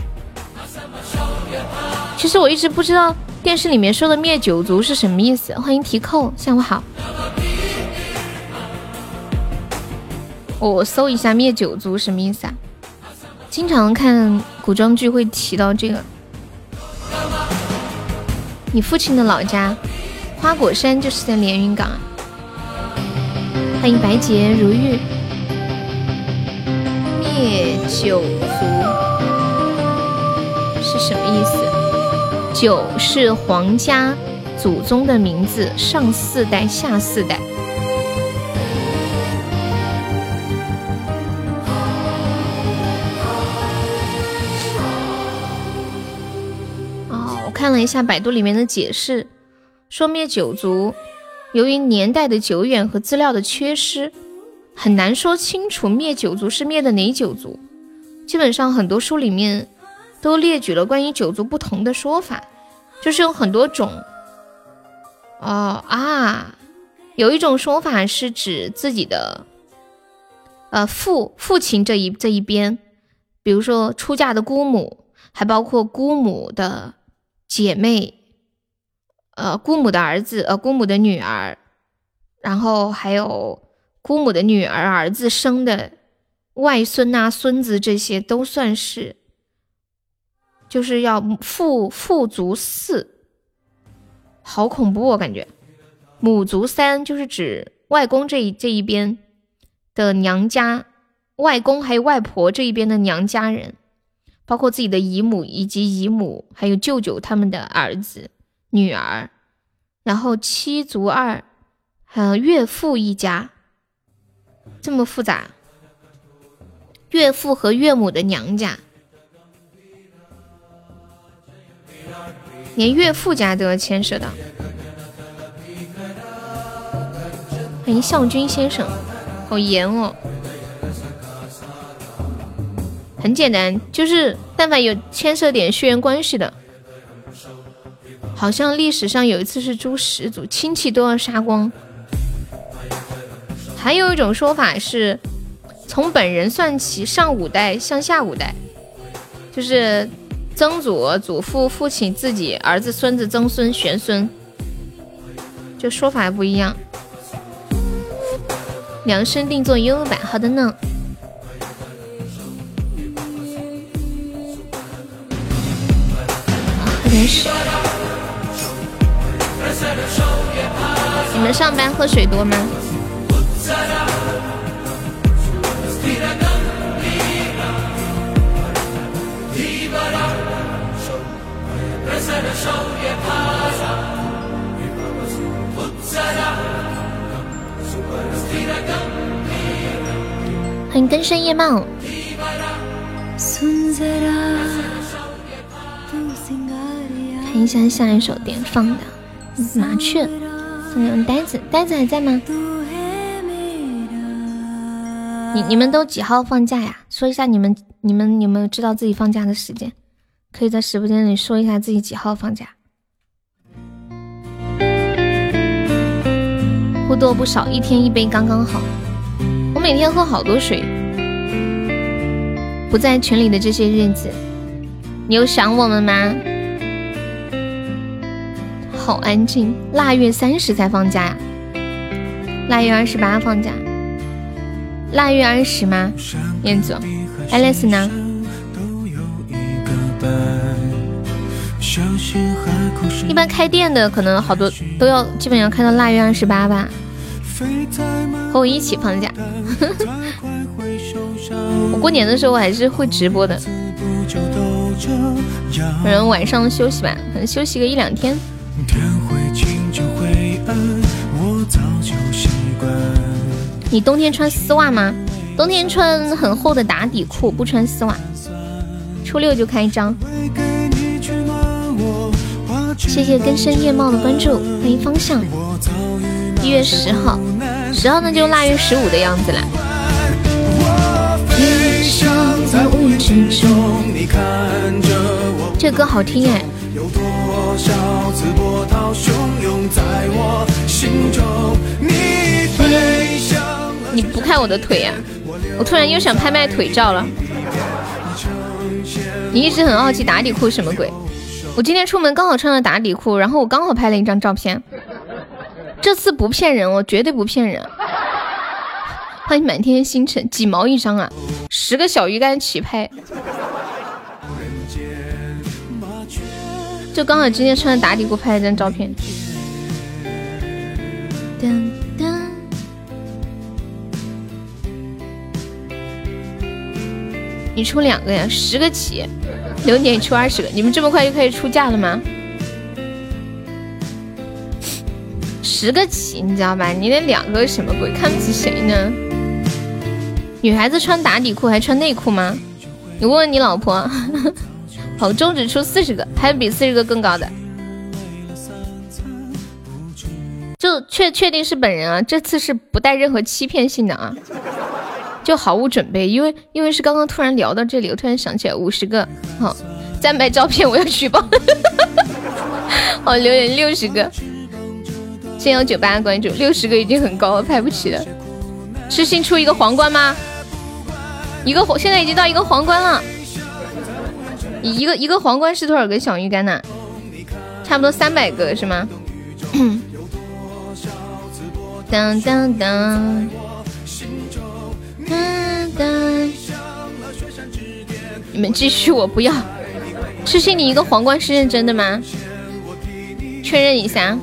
其实我一直不知道电视里面说的灭九族是什么意思。欢迎提扣，下午好。我搜一下灭九族什么意思啊？经常看古装剧会提到这个。你父亲的老家花果山就是在连云港啊。欢迎白洁如玉。灭九族是什么意思？九是皇家祖宗的名字，上四代下四代。看了一下百度里面的解释，说灭九族，由于年代的久远和资料的缺失，很难说清楚灭九族是灭的哪九族。基本上很多书里面都列举了关于九族不同的说法，就是有很多种。哦啊，有一种说法是指自己的，呃父父亲这一这一边，比如说出嫁的姑母，还包括姑母的。姐妹，呃，姑母的儿子，呃，姑母的女儿，然后还有姑母的女儿儿子生的外孙呐、孙子，这些都算是，就是要父父族四，好恐怖，我感觉，母族三就是指外公这一这一边的娘家，外公还有外婆这一边的娘家人。包括自己的姨母以及姨母，还有舅舅他们的儿子、女儿，然后七族二，还有岳父一家，这么复杂。岳父和岳母的娘家，连岳父家都要牵涉到。欢迎向军先生，好严哦。很简单，就是但凡有牵涉点血缘关系的，好像历史上有一次是诛十族，亲戚都要杀光。还有一种说法是，从本人算起，上五代向下五代，就是曾祖、祖父、父亲、自己、儿子、孙子、曾孙、玄孙，就说法不一样。量身定做悠悠版，好的呢。你们上班喝水多吗？欢迎根深叶茂。看一下下一首点放的麻雀。嗯，呆子，呆子还在吗？你你们都几号放假呀？说一下你们你们有没有知道自己放假的时间？可以在直播间里说一下自己几号放假。不多不少，一天一杯刚刚好。我每天喝好多水。不在群里的这些日子，你有想我们吗？好安静，腊月三十才放假呀？腊月二十八放假？腊月二十吗？燕子，Alice 呢？一般开店的可能好多都要基本上开到腊月二十八吧。和我一起放假。我过年的时候我还是会直播的。反正晚上休息吧，可能休息个一两天。你冬天穿丝袜吗？冬天穿很厚的打底裤，不穿丝袜。初六就开张。谢谢根深叶茂的关注，欢迎方向。一月十号，十号那就腊月十五的样子了。这歌好听哎。你你不看我的腿呀？我突然又想拍卖腿照了。你一直很好奇打底裤什么鬼？我今天出门刚好穿了打底裤，然后我刚好拍了一张照片。这次不骗人，我绝对不骗人。欢迎满天星辰，几毛一张啊？十个小鱼干起拍。就刚好今天穿的打底裤拍了一张照片。你出两个呀？十个起。留点出二十个，你们这么快就可以出价了吗？十个起，你知道吧？你那两个什么鬼？看不起谁呢？女孩子穿打底裤还穿内裤吗？你问问你老婆。好，中指出四十个，还有比四十个更高的。就确确定是本人啊？这次是不带任何欺骗性的啊？就毫无准备，因为因为是刚刚突然聊到这里，我突然想起来五十个，好，再卖照片我要举报，好留言六十个，先有九八关注，六十个已经很高了，拍不起了。是新出一个皇冠吗？一个皇现在已经到一个皇冠了，一个一个皇冠是多少个小鱼干呢？差不多三百个是吗？当 当当。你们继续，我不要。痴心，你一个皇冠是认真的吗？确认一下。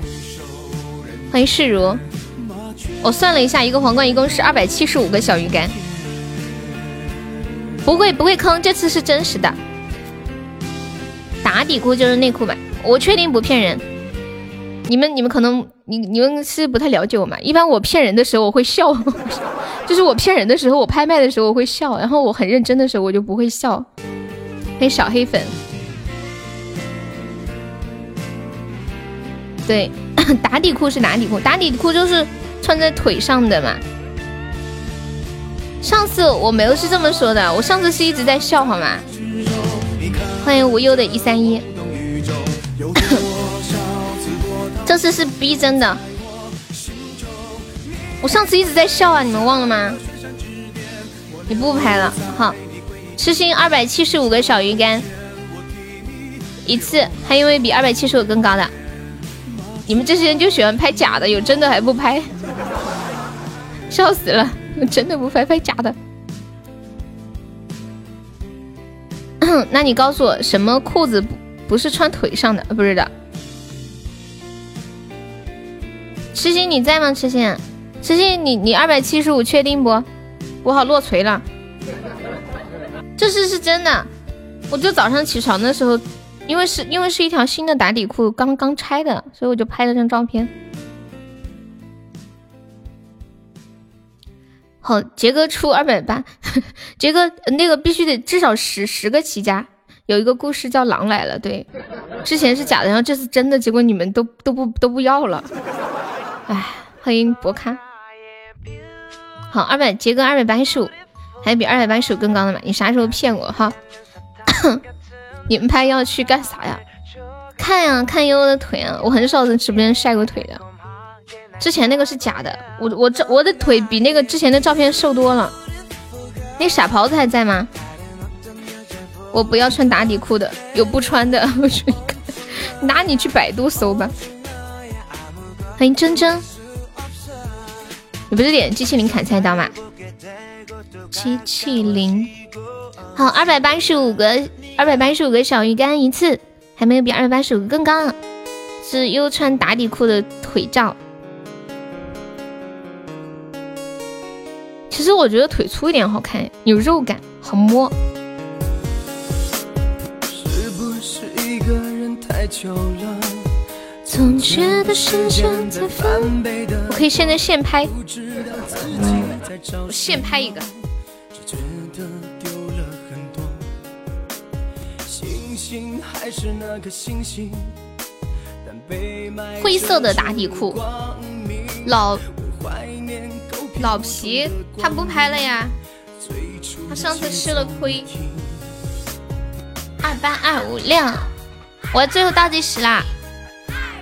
欢迎世如。我算了一下，一个皇冠一共是二百七十五个小鱼干。不会不会坑，这次是真实的。打底裤就是内裤吧？我确定不骗人。你们你们可能你你们是不太了解我嘛？一般我骗人的时候我会笑。就是我骗人的时候，我拍卖的时候我会笑，然后我很认真的时候我就不会笑。黑小黑粉，对，打底裤是打底裤，打底裤就是穿在腿上的嘛。上次我没有是这么说的，我上次是一直在笑，好吗？欢迎无忧的一三一，这次是逼真的。我上次一直在笑啊，你们忘了吗？你不拍了，好，痴心二百七十五个小鱼干一次，还因为比二百七十五更高的？你们这些人就喜欢拍假的，有真的还不拍，笑死了！真的不拍，拍假的。那你告诉我，什么裤子不不是穿腿上的？不是的。痴心你在吗？痴心。痴心，你你二百七十五确定不？我好落锤了，这是是真的。我就早上起床的时候，因为是因为是一条新的打底裤，刚刚拆的，所以我就拍了张照片。好，杰哥出二百八，杰哥那个必须得至少十十个起家。有一个故事叫狼来了，对，之前是假的，然后这次真的，结果你们都都不都不要了。哎，欢迎博卡。好，二百杰哥二百八十五，还比二百八十五更高的吗？你啥时候骗我哈？你们拍要去干啥呀？看呀，看悠悠的腿啊！我很少在直播间晒过腿的，之前那个是假的。我我这我的腿比那个之前的照片瘦多了。那傻狍子还在吗？我不要穿打底裤的，有不穿的。我去，拿你去百度搜吧。欢迎铮铮，你不是点机器灵砍菜刀吗？机器灵，好，二百八十五个，二百八十五个小鱼干一次，还没有比二百八十五个更高，是又穿打底裤的腿照。其实我觉得腿粗一点好看，有肉感，好摸。是不是一个人太久了总觉得时间在翻倍的，我可以现在现拍，我现拍一个。灰色的打底裤，老老皮他不拍了呀，他上次吃了亏。二八二五六，我最后倒计时啦。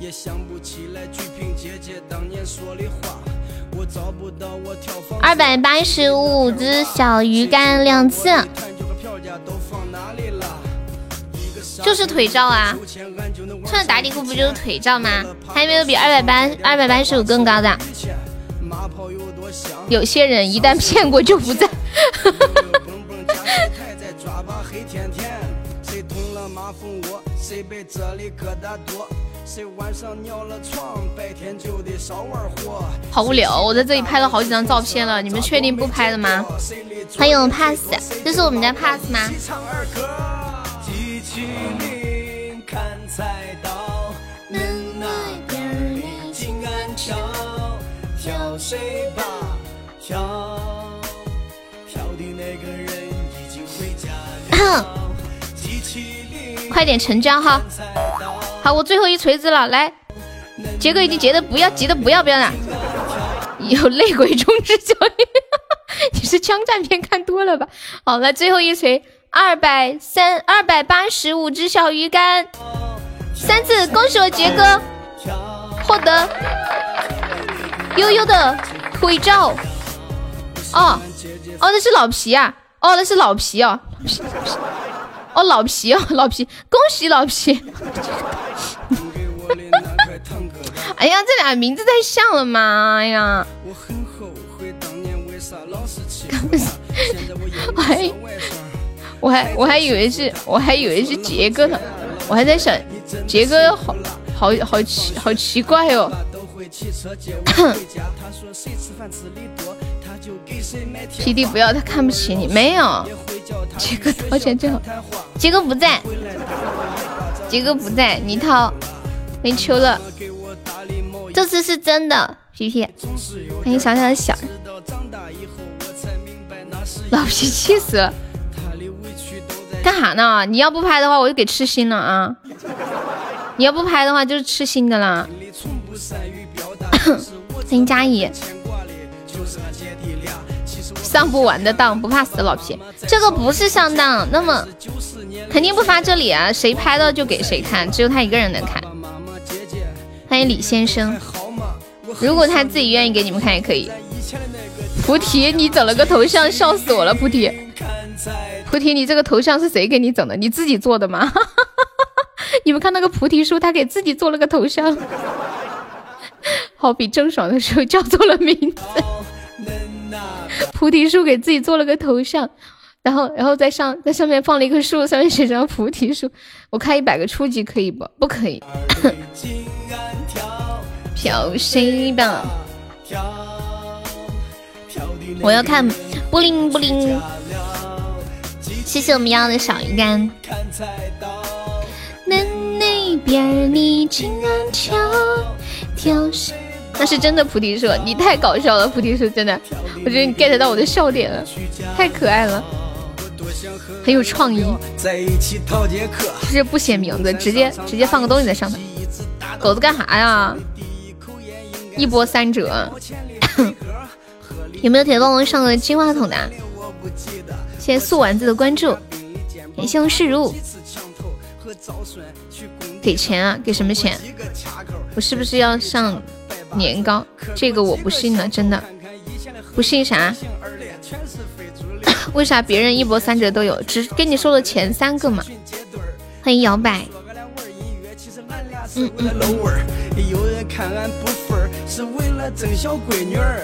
也想不起来鞠萍姐姐当年说的话，我找不到我跳房。二百八十五只小鱼干两次，就是腿照啊！穿打底裤不就是腿照吗？还有没有比二百八二百八十五更高的？有些人一旦骗过就不在。好无聊，我在这里拍了好几张照片了，你们确定不拍了吗？欢迎 pass，这是我们家 pass 吗？快点成交哈！好，我最后一锤子了，来，杰哥已经结的，不要急的，不要不要了。有内鬼中之小鱼，你是枪战片看多了吧？好，来最后一锤，二百三，二百八十五只小鱼干，三次，恭喜我杰哥获得悠悠的腿照。哦哦，那是老皮啊！哦，那是老皮哦。哦，老皮哦，老皮，恭喜老皮！哎呀，这俩名字太像了嘛！哎呀，我还我还我还以为是我还以为是杰哥呢，我还在想杰哥好好好奇好奇怪哦。P D 不要，他看不起你，没有。杰哥掏钱最好，杰哥不在，杰哥不在，你掏。没球了，这次是真的。皮皮，欢迎小小的小。老皮气死了，干啥呢？你要不拍的话，我就给吃心了啊！你要不拍的话，就是吃心的啦。欢迎佳怡。上不完的当，不怕死，老皮，这个不是上当，那么肯定不发这里啊，谁拍到就给谁看，只有他一个人能看。欢迎李先生，如果他自己愿意给你们看也可以。菩提，你整了个头像，笑死我了，菩提。菩提，你这个头像是谁给你整的？你自己做的吗？你们看那个菩提树，他给自己做了个头像，好比郑爽的时候叫错了名字。菩提树给自己做了个头像，然后，然后在上在上面放了一棵树，上面写着菩提树。我开一百个初级可以不？不可以。飘谁吧？我要看布灵布灵。谢谢我们要的小鱼干。那那边你静安桥，那是真的菩提树，你太搞笑了，菩提树真的，我觉得你 get 到我的笑点了，太可爱了，很有创意。就是不写名字，直接直接放个东西在上面。狗子干啥呀？一波三折。有没有铁帮忙上个金话筒的？谢谢素丸子的关注，感谢世如。给钱啊？给什么钱？我是不是要上年糕？这个我不信了，真的不信啥？为啥别人一波三折都有，只跟你说了前三个嘛？欢迎摇摆。嗯嗯。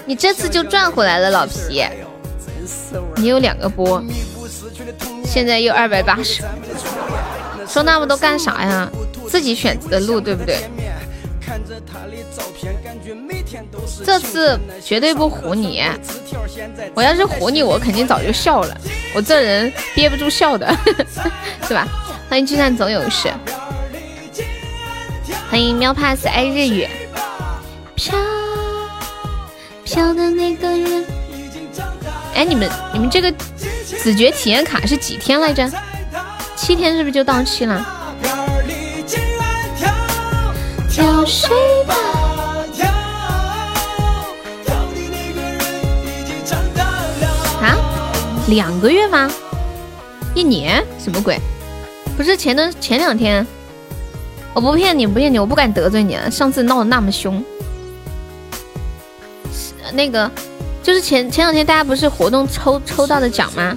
你这次就赚回来了，老皮。你有两个波，现在又二百八十，说那么多干啥呀？自己选择的路，对不对？这次绝对不唬你，我要是唬你，我肯定早就笑了。我这人憋不住笑的，是吧？欢迎聚散总有事，欢迎喵 pass 爱日语，飘飘的那个人。哎，你们你们这个子爵体验卡是几天来着？七天是不是就到期了？啊？两个月吗？一年？什么鬼？不是前段前两天？我不骗你，不骗你，我不敢得罪你。上次闹得那么凶，那个。就是前前两天大家不是活动抽抽到的奖吗？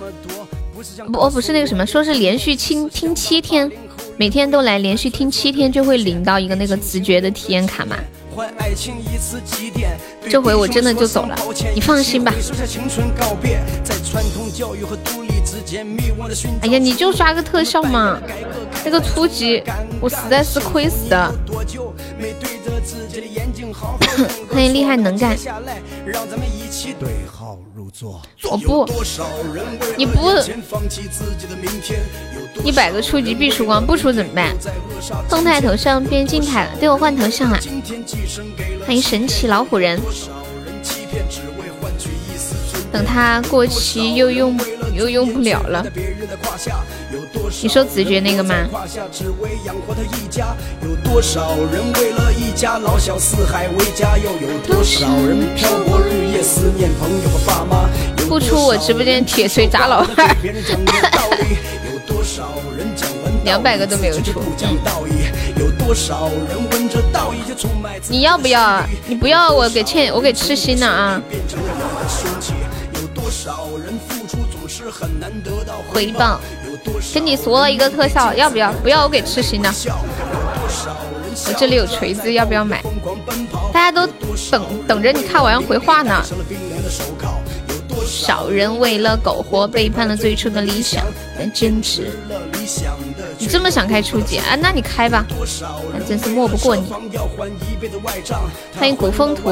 不，我不是那个什么，说是连续听听七天，每天都来连续听七天就会领到一个那个直觉的体验卡嘛。这回我真的就走了，你放心吧。哎呀，你就刷个特效嘛，那个初级我实在是亏死的。欢迎厉害能干。我不，你不，一百个初级必输光，不出怎么办？动态头像变静态了，对我换头像了。欢迎神奇老虎人。等他过期又用又用不了了。你说子爵那个吗？不出我直播间铁锤砸老二。两百个都没有出。你要不要？你不要我给欠我给痴心了啊！回报，跟你说了一个特效，要不要？不要我给痴心了。我这里有锤子，要不要买？大家都等等着你看我要回话呢。少人为了苟活背叛了最初的理想，但坚持。你这么想开初级啊？那你开吧，那真是磨不过你。欢迎古风图。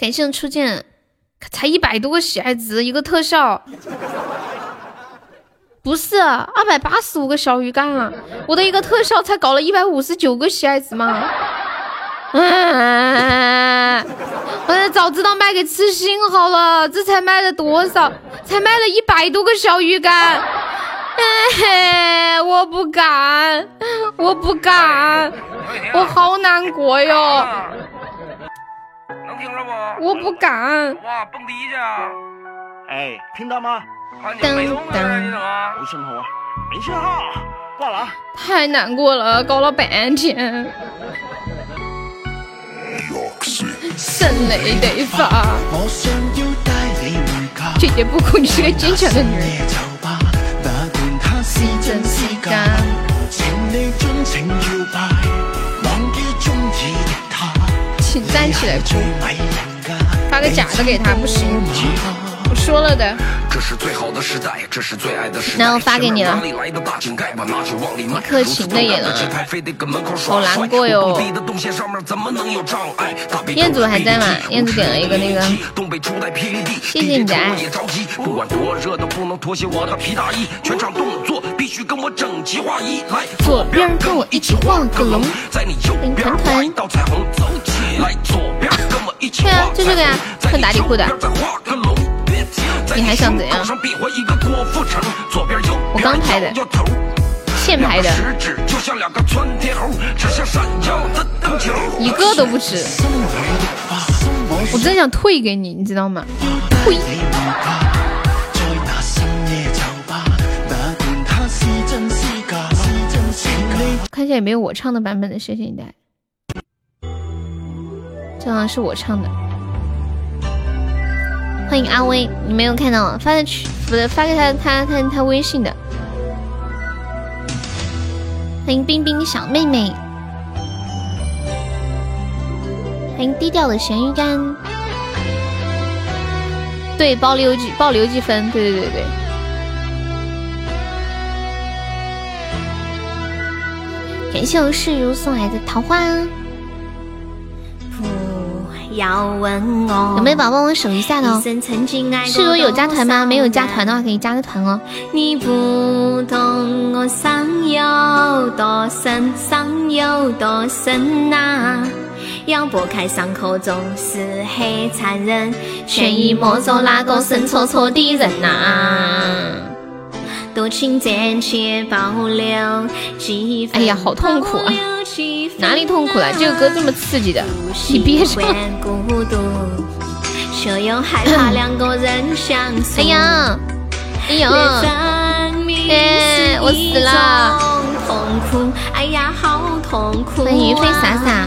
感谢初见，才一百多个喜爱值，一个特效，不是二百八十五个小鱼干啊！我的一个特效才搞了一百五十九个喜爱值吗？嗯 啊！早知道卖给痴心好了，这才卖了多少？才卖了一百多个小鱼干。嘿，我不敢，我不敢，我好难过哟。能听着不？我不敢。哇，蹦迪去啊！哎，听到吗？噔噔，没信号啊，没信号，挂了。太难过了，搞了半天，声泪得发。姐姐不哭，你是个坚强的女人。请站起来哭，发个假的给他不行，我说了的。这是最好的时代，这是最爱的时那我发给你了，一颗情的也能，好难过哟。彦祖还在吗？彦祖点了一个那个，谢谢你的爱。左边跟我一起画个龙，欢迎团团。对啊，就这个呀，穿打底裤的。你还想怎样？我刚拍的，现拍的，一个都不值。我真想退给你，你知道吗？退。看一下有没有我唱的版本的，谢谢你的。这好像是我唱的。欢迎阿威，你没有看到发在群，不是发给他他他他微信的。欢迎冰冰小妹妹，欢迎低调的咸鱼干。对，保留几保留几分，对对对对。感谢我世如送来的桃花。有没有宝宝帮我守一下的哦？是如有加团吗？没有加团的话可以加个团哦。你不懂我伤有多深，伤有多深呐？要拨开伤口总是很残忍，却已莫做那个神戳戳的人呐。多情暂且保留几分。哎呀，好痛苦啊！哪里痛苦了？这个歌这么刺激的，你别唱。哎呀，哎呀，哎，我死了。欢迎于飞洒洒。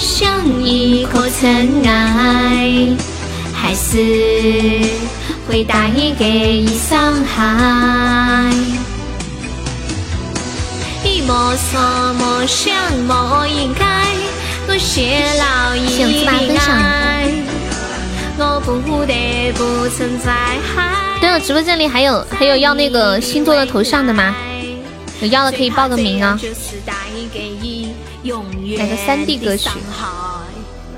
像一颗尘埃，还是。会大意给你伤害，你莫说莫想莫应该，我谢老一的爱，我不得不存在。对了，直播间里还有还有要那个星座的头像的吗？有要的可以报个名啊。来个三 D 歌曲。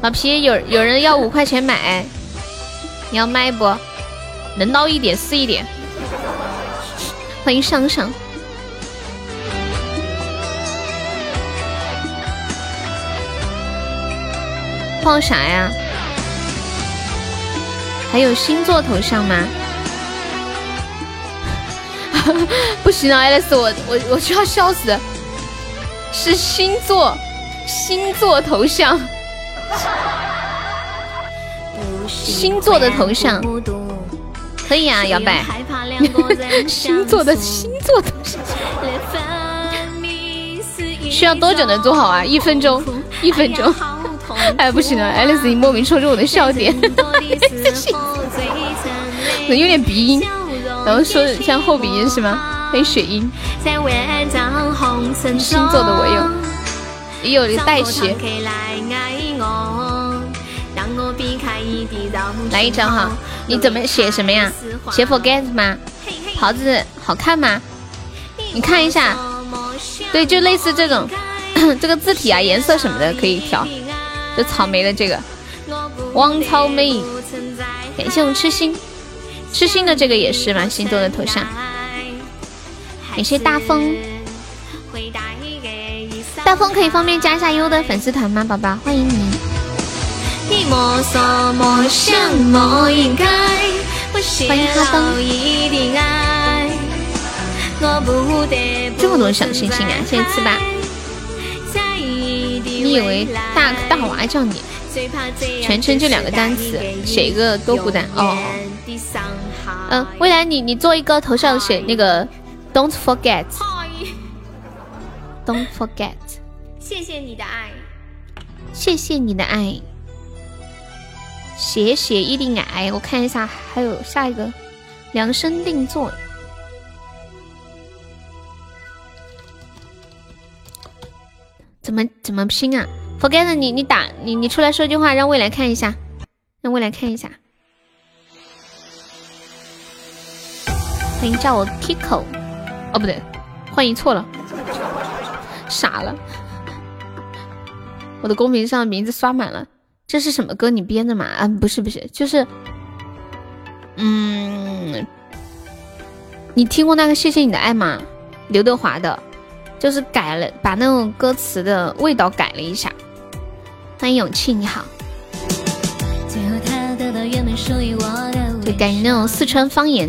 老皮，有有人要五块钱买，你要卖不？能捞一点是一点，欢迎上上。放啥呀？还有星座头像吗？不行了，爱丽丝，我我我就要笑死！是星座星座头像，星座的头像。可以啊，摇摆。星座的星座的，需要多久能做好啊？一分钟，一分钟。哎，不行了，爱丽丝，你莫名戳中我的笑点。能有点鼻音，然后说像后鼻音是吗？欢迎水音。星座的我有。也有一个带起。来一张哈，你怎么写什么呀？写 forget 吗？袍子好看吗？你看一下，对，就类似这种，这个字体啊、颜色什么的可以调。就草莓的这个，汪草莓，感谢我们痴心，痴心的这个也是吗？心动的头像，感谢大风，大风可以方便加一下优的粉丝团吗？宝宝，欢迎你。欢迎哈登。这么多小星星啊！谢谢吃吧。你以为大大娃叫你？全称就两个单词，写一个都孤单哦。嗯，未来你你做一个头像写那个 Don't forget，Don't forget。谢谢你的爱，谢谢你的爱，谢谢一定爱。我看一下，还有下一个量身定做。怎么怎么拼啊？Forget 你你打你你出来说句话，让未来看一下，让未来看一下。欢迎叫我 Kiko，哦不对，欢迎错了，傻了。我的公屏上名字刷满了，这是什么歌？你编的吗？啊不是不是，就是，嗯，你听过那个谢谢你的爱吗？刘德华的。就是改了，把那种歌词的味道改了一下。欢迎勇气，你好。对，改那种四川方言。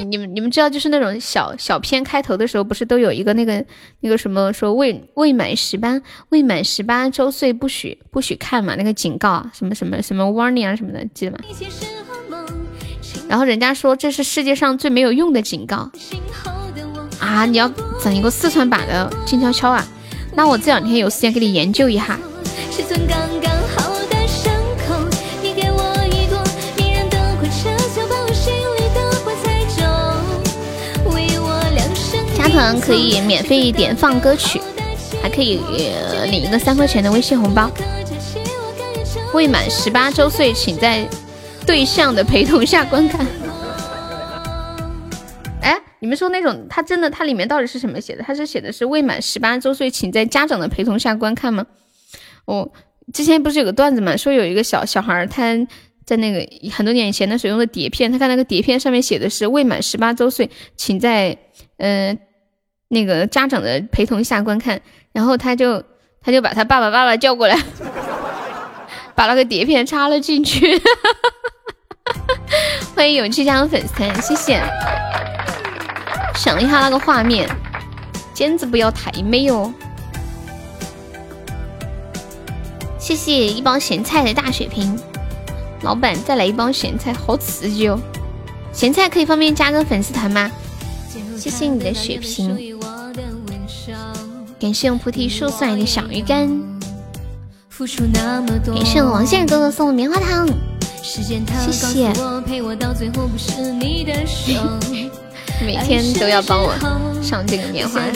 你你们你们知道，就是那种小小片开头的时候，不是都有一个那个那个什么说未未满十八未满十八周岁不许不许看嘛？那个警告什么什么什么 warning 啊什么的，记得吗？然后人家说这是世界上最没有用的警告。啊！你要整一个四川版的静悄悄啊？那我这两天有时间给你研究一下。加团可以免费点放歌曲，还可以领一个三块钱的微信红包。未满十八周岁，请在对象的陪同下观看。哎你们说那种，它真的，它里面到底是什么写的？它是写的是未满十八周岁，请在家长的陪同下观看吗？我之前不是有个段子嘛，说有一个小小孩，他在那个很多年以前的时候用的碟片，他看那个碟片上面写的是未满十八周岁，请在嗯那个家长的陪同下观看，然后他就他就把他爸爸爸爸叫过来，把那个碟片插了进去。欢迎勇气加入粉丝团，谢谢。想一下那个画面，简直不要太美哦！谢谢一包咸菜的大血瓶，老板再来一包咸菜，好刺激哦！咸菜可以方便加个粉丝团吗？谢谢你的血瓶，感谢用菩提树送来的小鱼干，感谢王先生哥哥送的棉花糖，谢谢。每天都要帮我上这个棉花糖，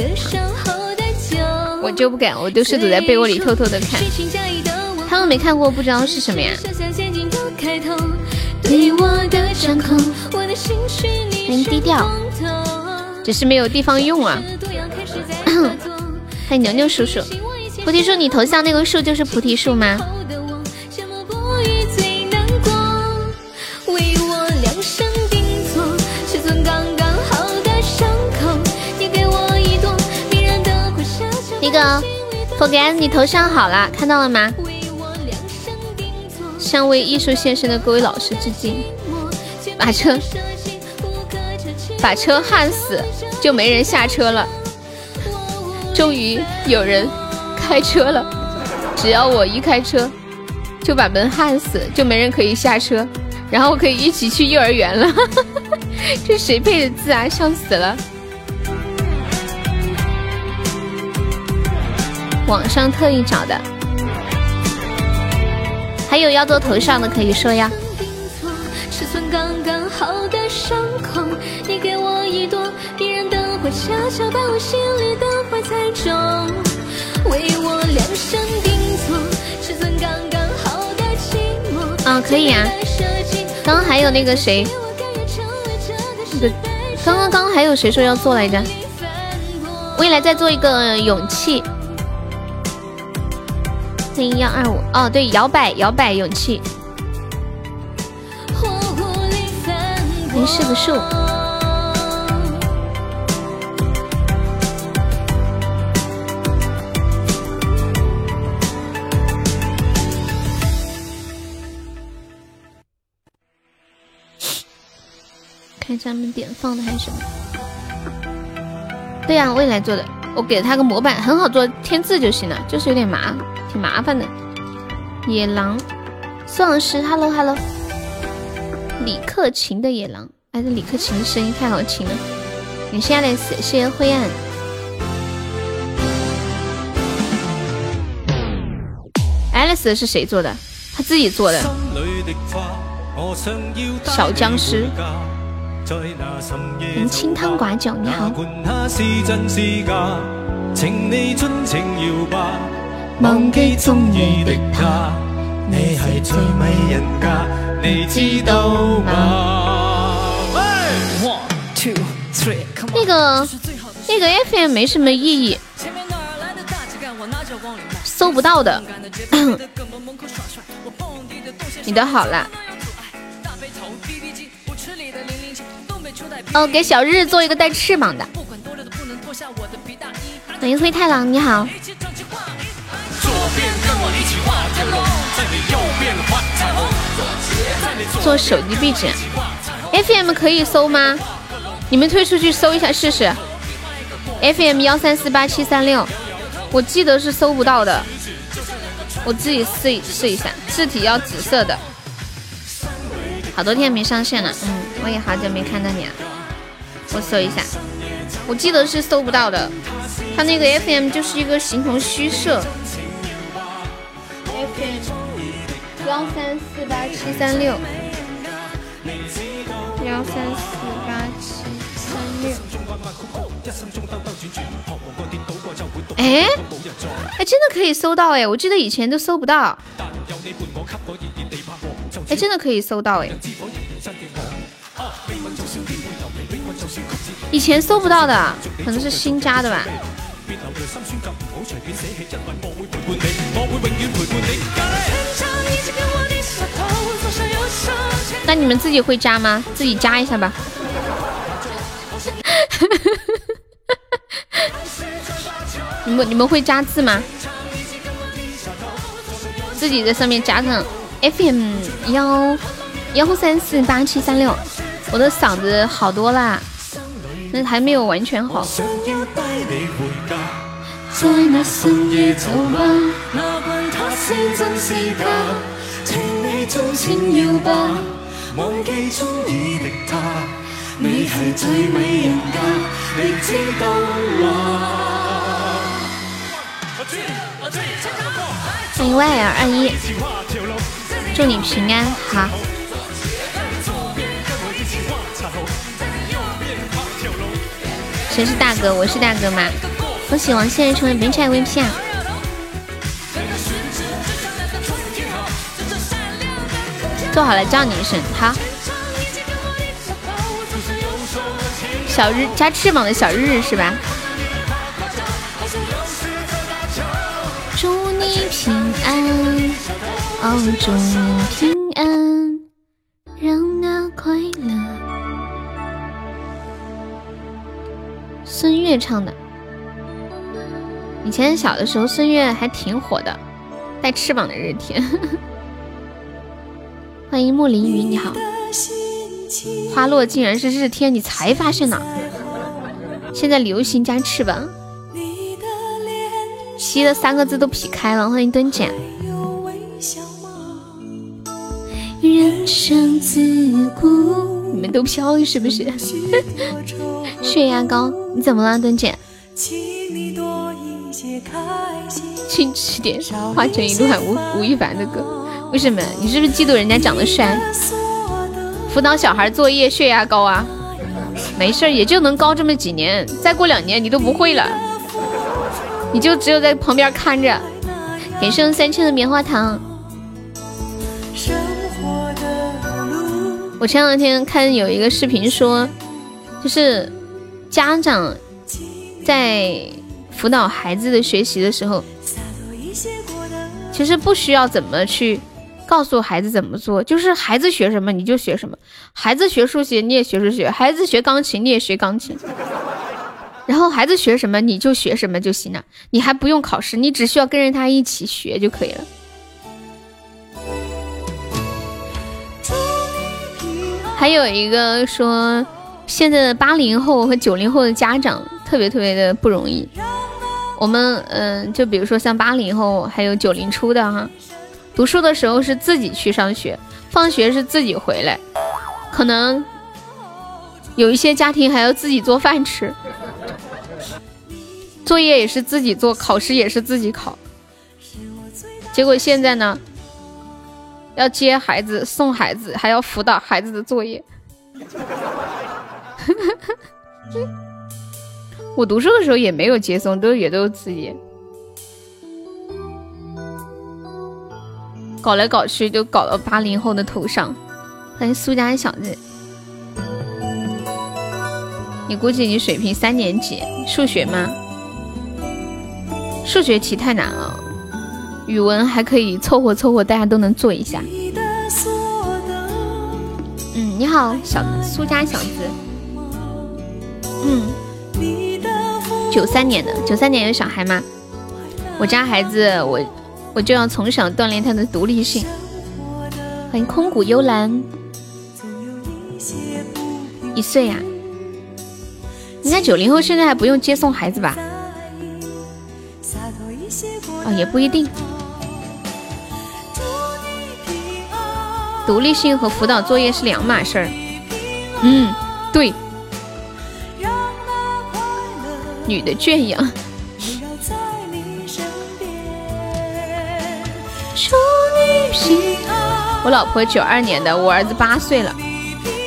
我就不敢，我都是躲在被窝里偷偷的看。他们没看过，不知道是什么呀。很低调，只是没有地方用啊。欢迎牛牛叔叔，菩提树，你头像那个树就是菩提树吗？那个佛干，你头像好了，看到了吗？向为艺术献身的各位老师致敬。把车把车焊死，就没人下车了。终于有人开车了，只要我一开车，就把门焊死，就没人可以下车，然后可以一起去幼儿园了。这谁配的字啊？笑死了！网上特意找的，还有要做头像的可以说呀。尺寸刚刚悄悄把我心里的花栽种，为我量身定做，尺寸刚刚好的寂寞。啊，可以啊。刚刚还有那个谁，那个刚刚刚还有谁说要做来着？未来再做一个勇气。零幺二五哦，对，摇摆摇摆勇气，零是个数。看咱们点放的还是什么？对呀，未来做的，我给了他个模板，很好做，添字就行了，就是有点麻。挺麻烦的，野狼，宋老师，hello hello，李克勤的野狼，哎，这李克勤的声音太好听了。感谢 Alex，谢谢灰暗。Alex 是谁做的？他自己做的。小僵尸。清汤寡酒，你好。忘记中意的他，你系最美人家，你知道吗？那个那个 FM 没什么意义，搜不到的。你的好了。哦，给小日做一个带翅膀的。欢迎灰太狼，你好。做手机壁纸，FM 可以搜吗？你们退出去搜一下试试。FM 幺三四八七三六，我记得是搜不到的，我自己试一试一下。字体要紫色的。好多天没上线了，嗯，我也好久没看到你了。我搜一下，我记得是搜不到的，他那个 FM 就是一个形同虚设。幺三四八七三六，幺三四八七三六。哎，哎，真的可以搜到哎！我记得以前都搜不到。哎，真的可以搜到哎！以前搜不到的，可能是新加的吧。那你们自己会加吗？自己加一下吧。你们你们会加字吗？自己在上面加上 FM 幺幺三四八七三六。我的嗓子好多啦，那还没有完全好。在那深夜酒吧，哪管他是真是假，情你纵情摇吧，忘记中意的他，你系最美人家，你知道吗？欢迎 Y L 二一，祝你平安，好。谁是大哥？我是大哥吗？恭喜王先生成为本场 VP 啊！做好了叫你一声，好。小日加翅膀的小日日是吧？祝你平安，哦，祝你平安，让那快乐。孙悦唱的。以前小的时候，孙悦还挺火的，带翅膀的日天。欢迎木林雨，你好。花落竟然是日天，你才发现呢？现在流行加翅膀。七的三个字都劈开了，欢迎蹲姐。人生自古，你们都飘了是不是？血压高，你怎么了，墩姐？请吃点化成一段吴吴亦凡的歌。为什么？你是不是嫉妒人家长得帅？辅导小孩作业，血压高啊？没事儿，也就能高这么几年，再过两年你都不会了，你就只有在旁边看着。给剩三千的棉花糖。我前两天看有一个视频说，就是家长在辅导孩子的学习的时候，其实不需要怎么去。告诉孩子怎么做，就是孩子学什么你就学什么，孩子学数学你也学数学，孩子学钢琴你也学钢琴，然后孩子学什么你就学什么就行了，你还不用考试，你只需要跟着他一起学就可以了。还有一个说，现在的八零后和九零后的家长特别特别的不容易，我们嗯，就比如说像八零后还有九零初的哈。读书的时候是自己去上学，放学是自己回来，可能有一些家庭还要自己做饭吃，作业也是自己做，考试也是自己考。结果现在呢，要接孩子、送孩子，还要辅导孩子的作业。我读书的时候也没有接送，都也都自己。搞来搞去就搞到八零后的头上，欢迎苏家小子。你估计你水平三年级数学吗？数学题太难了，语文还可以凑合凑合，大家都能做一下。嗯，你好，小苏家小子。嗯，九三年的，九三年有小孩吗？我家孩子我。我就要从小锻炼他的独立性。欢迎空谷幽兰，一岁呀？应该九零后现在还不用接送孩子吧？哦，也不一定。独立性和辅导作业是两码事儿。嗯，对。女的圈养。我老婆九二年的，我儿子八岁了。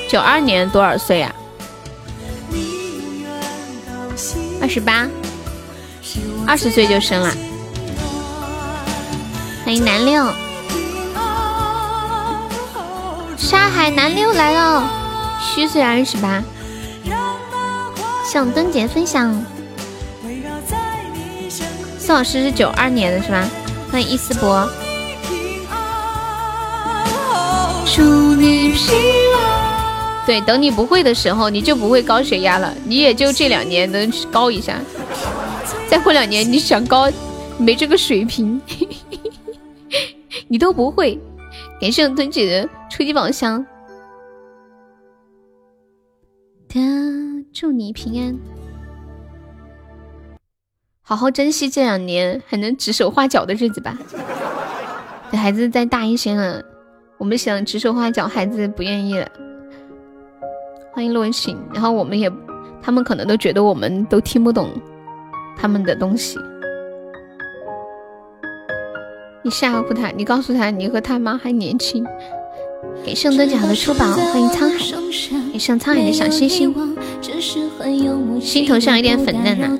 九二年多少岁呀？二十八，二十岁就生了。欢迎南六，沙海南六来了，虚岁二十八。向灯姐分享。宋老师是九二年的是吧？欢迎伊思博。祝你平安。对，等你不会的时候，你就不会高血压了。你也就这两年能高一下，再过两年你想高，没这个水平，你都不会。感谢墩姐的初级宝箱。的，祝你平安，好好珍惜这两年还能指手画脚的日子吧。等孩子再大一些了。我们想指手画脚，孩子不愿意了。欢迎洛晴，然后我们也，他们可能都觉得我们都听不懂他们的东西。你吓唬他，你告诉他你和他妈还年轻。给圣灯奖的出宝，欢迎沧海，给上沧海的小星星。心头上有点粉嫩呢，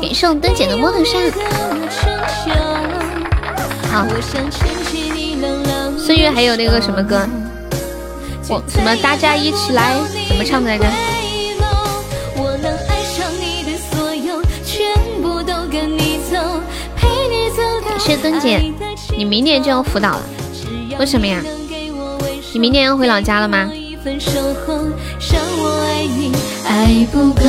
给送灯姐的摩托车。好。孙悦还有那个什么歌？我什么大家一起来？怎么唱的来着？谢灯姐，你明年就要辅导了，为什么呀？你明年要回老家了吗？爱不够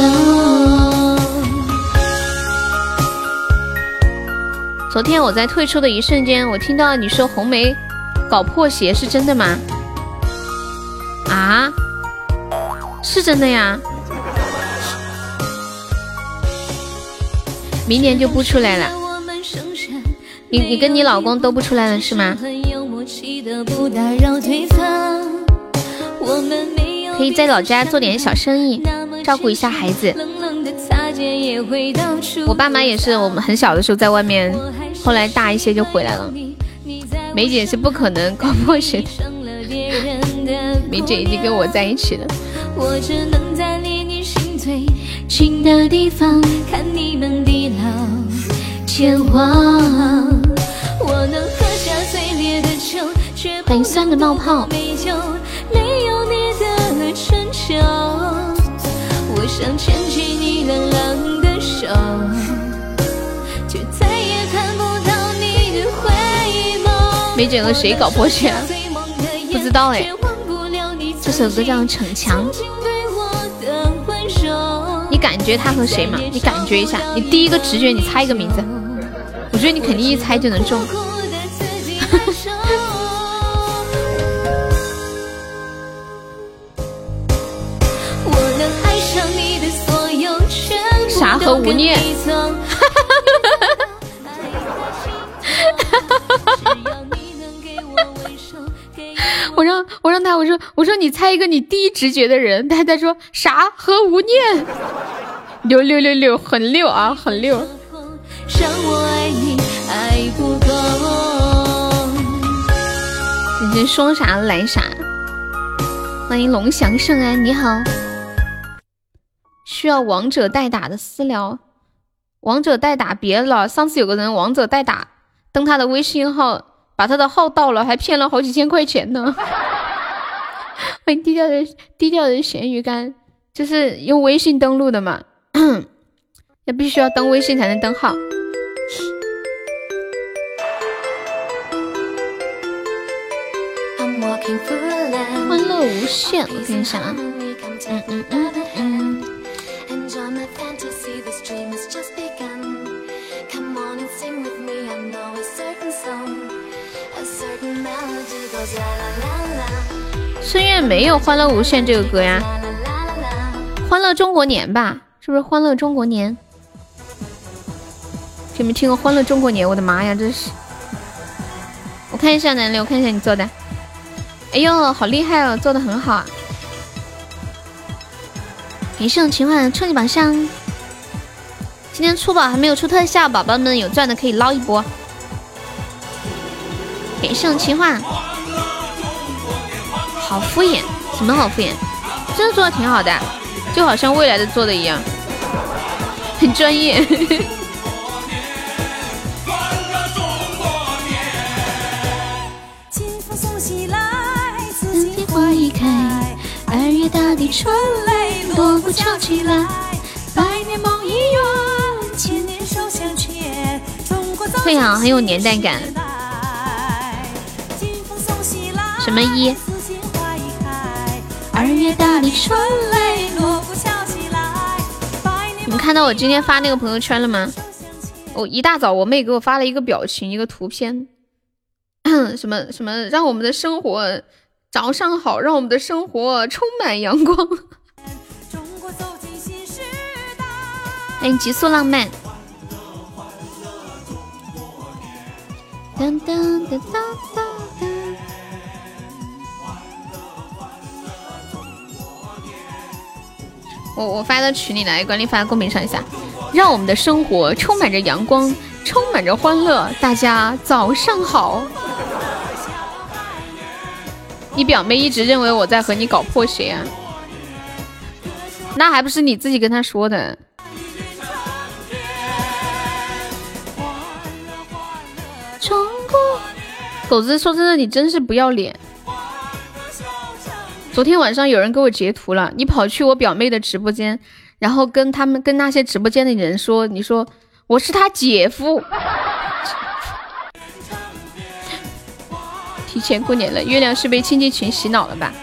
昨天我在退出的一瞬间，我听到你说红梅搞破鞋，是真的吗？啊，是真的呀。明年就不出来了。你你跟你老公都不出来了是吗？可以在老家做点小生意，照顾一下孩子。我爸妈也是，我们很小的时候在外面，后来大一些就回来了。梅姐是不可能搞破鞋的，梅姐已经跟我在一起了。欢迎酸的冒泡。梅姐和谁搞破鞋？不知道哎。这首歌叫《逞强》。你感觉他和谁吗？你感觉一下，你第一个直觉，你猜一个名字。我觉得你肯定一猜就能中。和无念？我让我让他我说我说你猜一个你第一直觉的人，他他说啥和无念？六六六六，很六啊，很六。你这说啥来啥？欢迎龙翔圣安，你好。需要王者代打的私聊，王者代打别了。上次有个人王者代打登他的微信号，把他的号盗了，还骗了好几千块钱呢。欢 迎低调的低调的咸鱼干，就是用微信登录的嘛，那必须要登微信才能登号。欢乐无限，我看一下啊，嗯嗯嗯嗯。孙悦没有《欢乐无限》这个歌呀，《欢乐中国年》吧？是不是《欢乐中国年》？有没有听过《欢乐中国年》？我的妈呀，这是！我看一下南流，我看一下你做的。哎呦，好厉害哦，做的很好啊！感谢我情话初级宝箱，今天出宝还没有出特效，宝宝们有钻的可以捞一波。感谢我情话，好敷衍，什么好敷衍？真的做的挺好的，就好像未来的做的一样，很专业。二月大地春雷，锣鼓敲起来，百年梦已圆，千年手相牵。对啊，很有年代感。什么一？二月大地春雷，锣鼓敲起来。你们看到我今天发那个朋友圈了吗？我一大早，我妹给我发了一个表情，一个图片，什么什么，让我们的生活。早上好，让我们的生活充满阳光。欢迎极速浪漫。当当当当当。我我发到群里来，管理发到公屏上一下。让我们的生活充满着阳光，充满着欢乐。大家早上好。你表妹一直认为我在和你搞破鞋啊？那还不是你自己跟她说的？中国狗子说真的，你真是不要脸！昨天晚上有人给我截图了，你跑去我表妹的直播间，然后跟他们跟那些直播间的人说，你说我是他姐夫。提前过年了，月亮是被亲戚群洗脑了吧？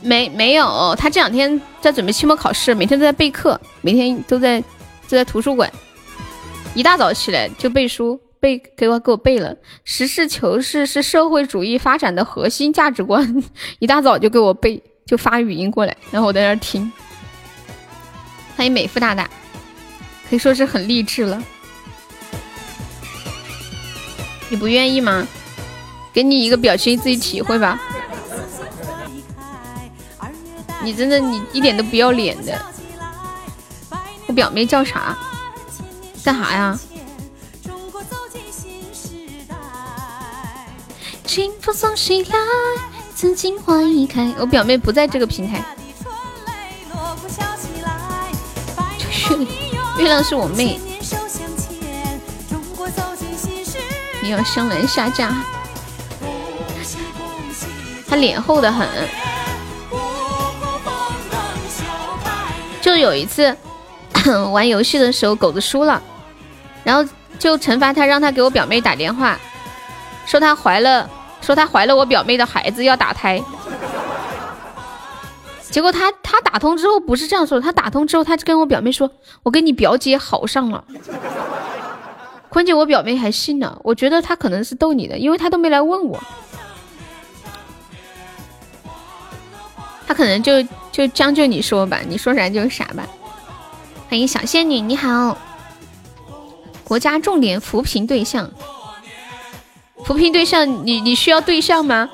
没没有，他这两天在准备期末考试，每天都在备课，每天都在都在图书馆，一大早起来就背书。背给我给我背了。实事求是是社会主义发展的核心价值观，一大早就给我背，就发语音过来，然后我在那听。欢迎美肤大大，可以说是很励志了。你不愿意吗？给你一个表情，自己体会吧。你真的，你一点都不要脸的。我表妹叫啥？干啥呀？清风送谁来，紫荆花已开。我表妹不在这个平台。月亮是我妹。你要香兰下架。他脸厚的很。就有一次 玩游戏的时候，狗子输了，然后就惩罚他，让他给我表妹打电话，说她怀了，说她怀了我表妹的孩子要打胎。结果她她打通之后不是这样说的，他打通之后她就跟我表妹说，我跟你表姐好上了。关键我表妹还信呢，我觉得她可能是逗你的，因为她都没来问我，她可能就。就将就你说吧，你说啥就是啥吧。欢迎小仙女，你好。国家重点扶贫对象，扶贫对象，你你需要对象吗？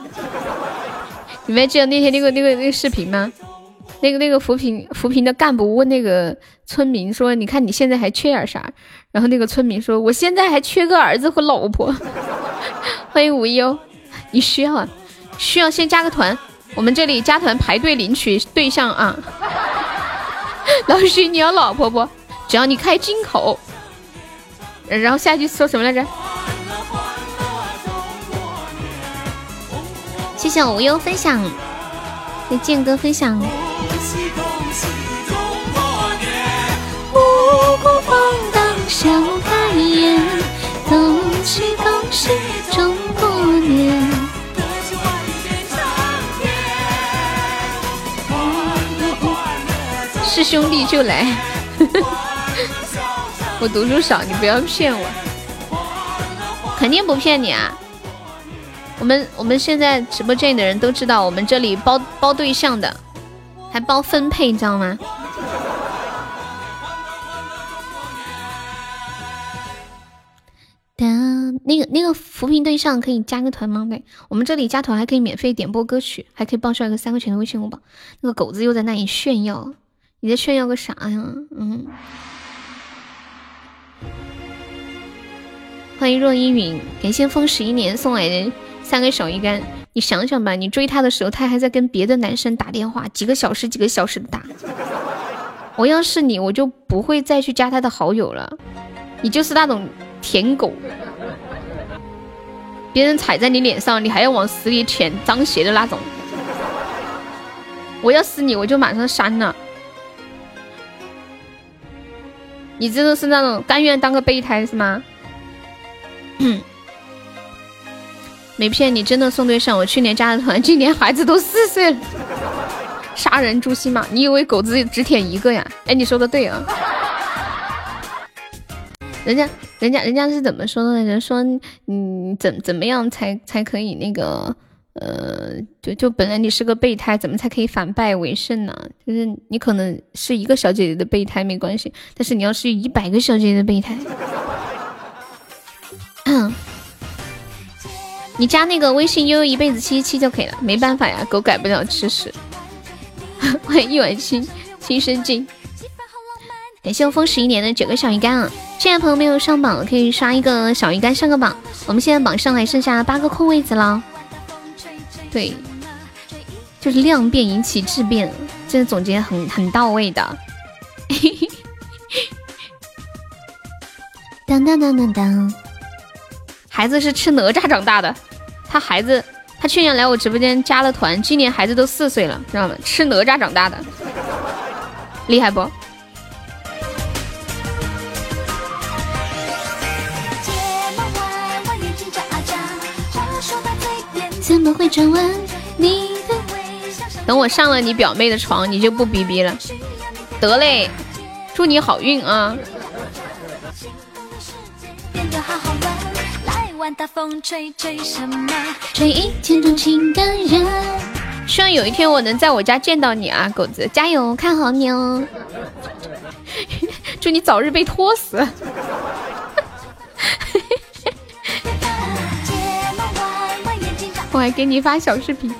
你们记得那天那个那个那个视频吗？那个那个扶贫扶贫的干部问那个村民说：“你看你现在还缺点啥？”然后那个村民说：“我现在还缺个儿子和老婆。”欢迎无忧，你需要啊？需要先加个团。我们这里加团排队领取对象啊，老徐你要老婆不？只要你开金口，然后下一句说什么来着？谢谢无忧分享，谢剑哥分享。笑开颜，恭喜恭喜中国年。是兄弟就来，我读书少，你不要骗我，肯定不骗你啊！我们我们现在直播间里的人都知道，我们这里包包对象的，还包分配，你知道吗？的那个那个扶贫对象可以加个团吗？对，我们这里加团还可以免费点播歌曲，还可以报销一个三块钱的微信红包。那个狗子又在那里炫耀。你在炫耀个啥呀？嗯，欢迎若依云，感谢风十一年送来的三个小鱼干。你想想吧，你追他的时候，他还在跟别的男生打电话，几个小时、几个小时的打。我要是你，我就不会再去加他的好友了。你就是那种舔狗，别人踩在你脸上，你还要往死里舔脏鞋的那种。我要是你，我就马上删了。你真的是那种甘愿当个备胎是吗？嗯没骗你，真的送对象。我去年加的团，今年孩子都四岁了。杀人诛心嘛？你以为狗子只舔一个呀？哎，你说的对啊。人家，人家，人家是怎么说的人？说，嗯，怎怎么样才才可以那个？呃，就就本来你是个备胎，怎么才可以反败为胜呢？就是你可能是一个小姐姐的备胎没关系，但是你要是一百个小姐姐的备胎，你加那个微信悠悠一辈子七七七就可以了。没办法呀，狗改不了吃屎。欢 迎一碗清清生静，感谢我风十一年的九个小鱼干啊！现在朋友没有上榜，可以刷一个小鱼干上个榜。我们现在榜上还剩下八个空位子了。对，就是量变引起质变，这个总结很很到位的。当当当当当，孩子是吃哪吒长大的？他孩子，他去年来我直播间加了团，今年孩子都四岁了，知道吗？吃哪吒长大的，厉害不？怎么会转弯？你的等我上了你表妹的床，你就不逼逼了。得嘞，祝你好运啊！吹吹什么？吹一见钟情的人，希望有一天我能在我家见到你啊，狗子，加油，看好你哦！祝你早日被拖死。我还给你发小视频，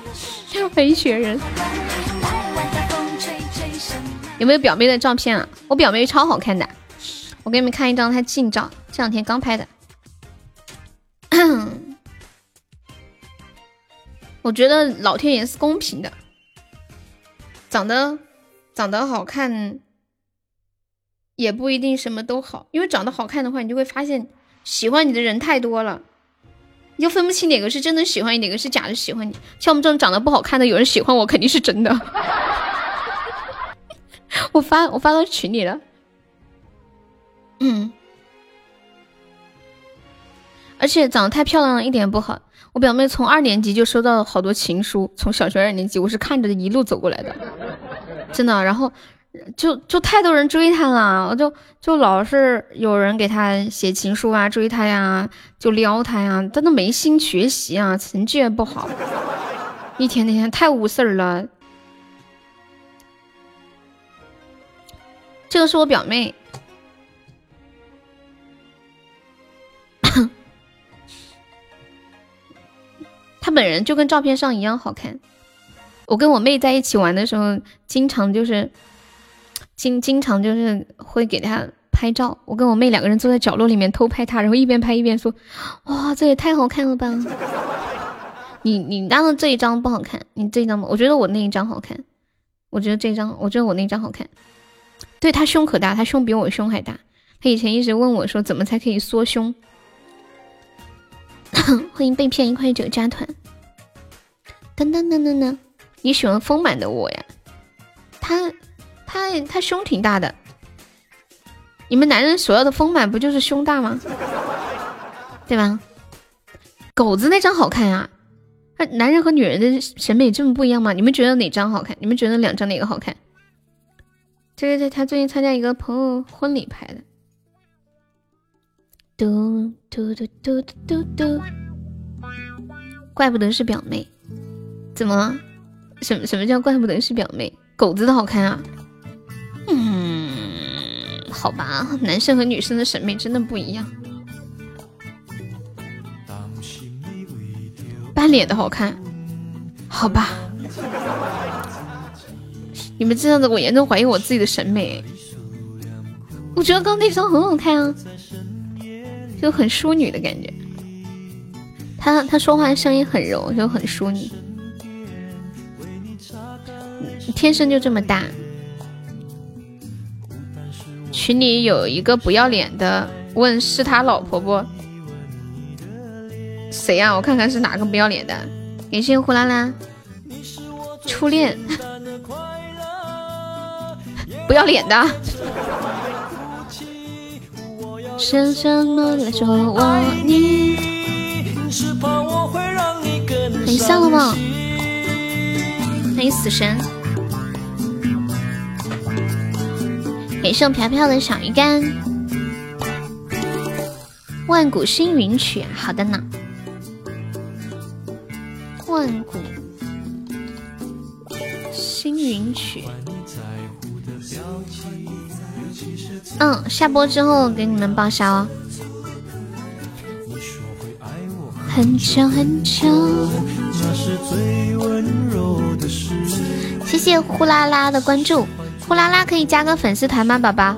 飞雪人。有没有表妹的照片啊？我表妹超好看的，我给你们看一张她近照，这两天刚拍的。我觉得老天爷是公平的，长得长得好看也不一定什么都好，因为长得好看的话，你就会发现喜欢你的人太多了。你就分不清哪个是真的喜欢你，哪个是假的喜欢你。像我们这种长得不好看的，有人喜欢我，肯定是真的。我发我发到群里了。嗯，而且长得太漂亮了一点不好。我表妹从二年级就收到了好多情书，从小学二年级，我是看着一路走过来的，真的。然后。就就太多人追她了，我就就老是有人给她写情书啊，追她呀，就撩她呀，她都没心学习啊，成绩也不好，一天天太无事儿了。这个是我表妹，她本人就跟照片上一样好看。我跟我妹在一起玩的时候，经常就是。经经常就是会给他拍照，我跟我妹两个人坐在角落里面偷拍他，然后一边拍一边说：“哇，这也太好看了吧！”你你那的这一张不好看，你这一张我觉得我那一张好看，我觉得这张，我觉得我那张好看。对他胸可大，他胸比我胸还大。他以前一直问我说怎么才可以缩胸。欢迎被骗一块九加团。噔噔噔噔噔，你喜欢丰满的我呀？他。他他胸挺大的，你们男人所要的丰满不就是胸大吗？对吧？狗子那张好看呀，那男人和女人的审美这么不一样吗？你们觉得哪张好看？你们觉得两张哪个好看？这个他最近参加一个朋友婚礼拍的。嘟嘟嘟嘟嘟嘟，怪不得是表妹，怎么？什么什么叫怪不得是表妹？狗子的好看啊！嗯，好吧，男生和女生的审美真的不一样。半脸的好看，好吧。你们这样子，我严重怀疑我自己的审美。我觉得刚那张很好看啊，就很淑女的感觉。他他说话声音很柔，就很淑女。天生就这么大。群里有一个不要脸的问是他老婆不？谁呀？我看看是哪个不要脸的。感谢呼啦啦，初恋，不要脸的。什么来说我你？很像了吗？欢迎死神。感谢我飘飘的小鱼干，万古星云曲，好的呢。万古星云曲，嗯，下播之后给你们报销哦。很久很久，谢谢呼啦啦的关注。呼啦啦可以加个粉丝团吗，宝宝？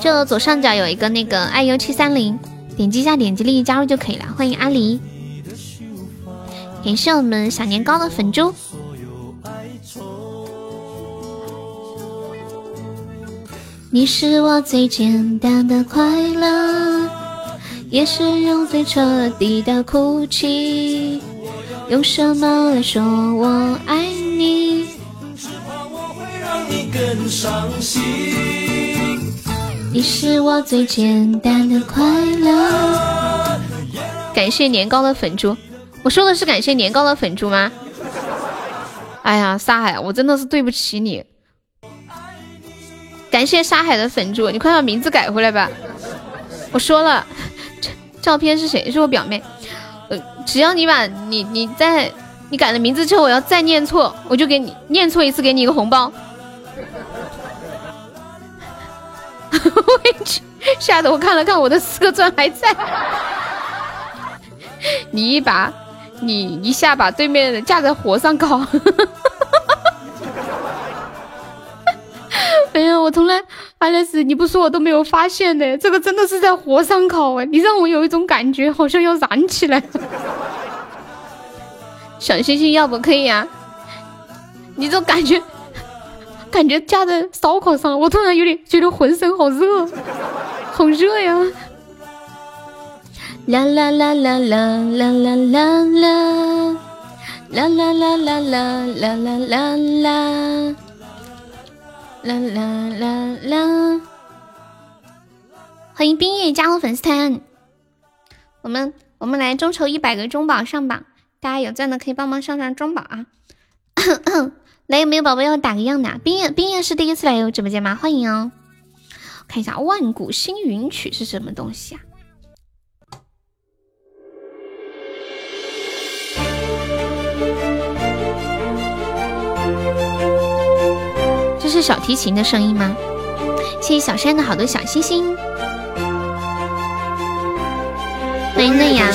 就左上角有一个那个 iu 七三零，点击一下，点击立即加入就可以了。欢迎阿狸，感谢我们小年糕的粉猪。你是我最简单的快乐，也是用最彻底的哭泣。用什么来说我爱你？更伤心。你是我最简单的快乐。感谢年糕的粉猪，我说的是感谢年糕的粉猪吗？哎呀，沙海，我真的是对不起你。感谢沙海的粉猪，你快把名字改回来吧。我说了，照片是谁？是我表妹。呃，只要你把你你在你改了名字之后，我要再念错，我就给你念错一次，给你一个红包。我去，吓得我看了看我的四个钻还在。你一把。你一下把对面的架在火上烤，哎呀，我从来阿莱斯，你不说我都没有发现呢。这个真的是在火上烤哎，你让我有一种感觉，好像要燃起来。小星星要不可以啊？你这感觉，感觉架在烧烤上了，我突然有点觉得浑身好热，好热呀。啦啦啦啦啦啦啦啦啦，啦啦啦啦啦啦啦啦啦，啦啦啦！欢迎冰叶加入粉丝团，我们我们来众筹一百个中宝上榜，大家有钻的可以帮忙上上中宝啊！来，有没有宝宝要打个样的？冰叶冰叶是第一次来我直播间吗？欢迎哦！看一下《万古星云曲》是什么东西啊？是小提琴的声音吗？谢谢小山的好多小星星。欢迎嫩芽。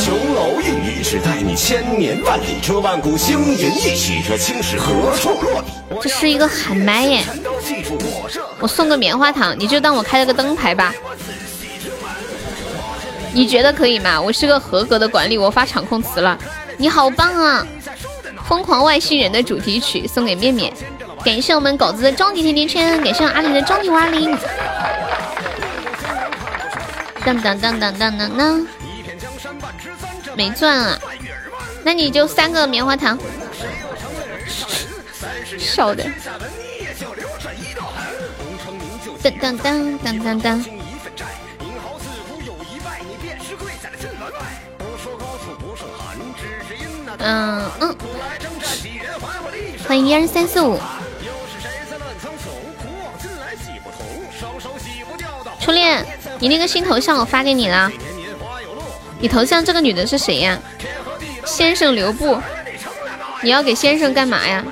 这是一个喊麦耶！我送个棉花糖，你就当我开了个灯牌吧。你觉得可以吗？我是个合格的管理，我发场控词了。你好棒啊！疯狂外星人的主题曲送给面面。感谢我们狗子的终极甜甜圈，感谢阿玲的终极五二零。当当当当当当当，没钻啊？那你就三个棉花糖。少的。当当当当当当。嗯嗯。欢迎一二三四五。初恋，你那个新头像我发给你了。你头像这个女的是谁呀？先生留步。你要给先生干嘛呀？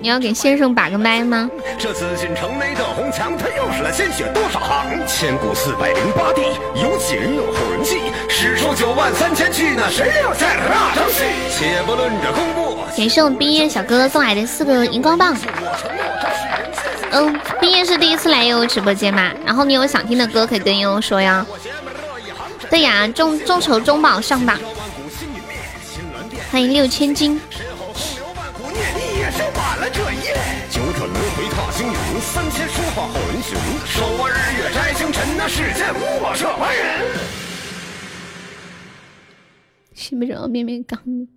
你要给先生把个麦吗？这紫禁城内的红墙，它又是了鲜血多少行？千古四百零八帝，有几人有后人记？使出九万三千去，那谁又在了那场戏？且不论这功过。感谢我们毕业小哥送来的四个荧光棒。嗯，毕业是第一次来悠悠直播间嘛，然后你有想听的歌可以跟悠悠说呀。对呀，众众筹中宝上榜，欢迎六千金。是不是我面面刚你？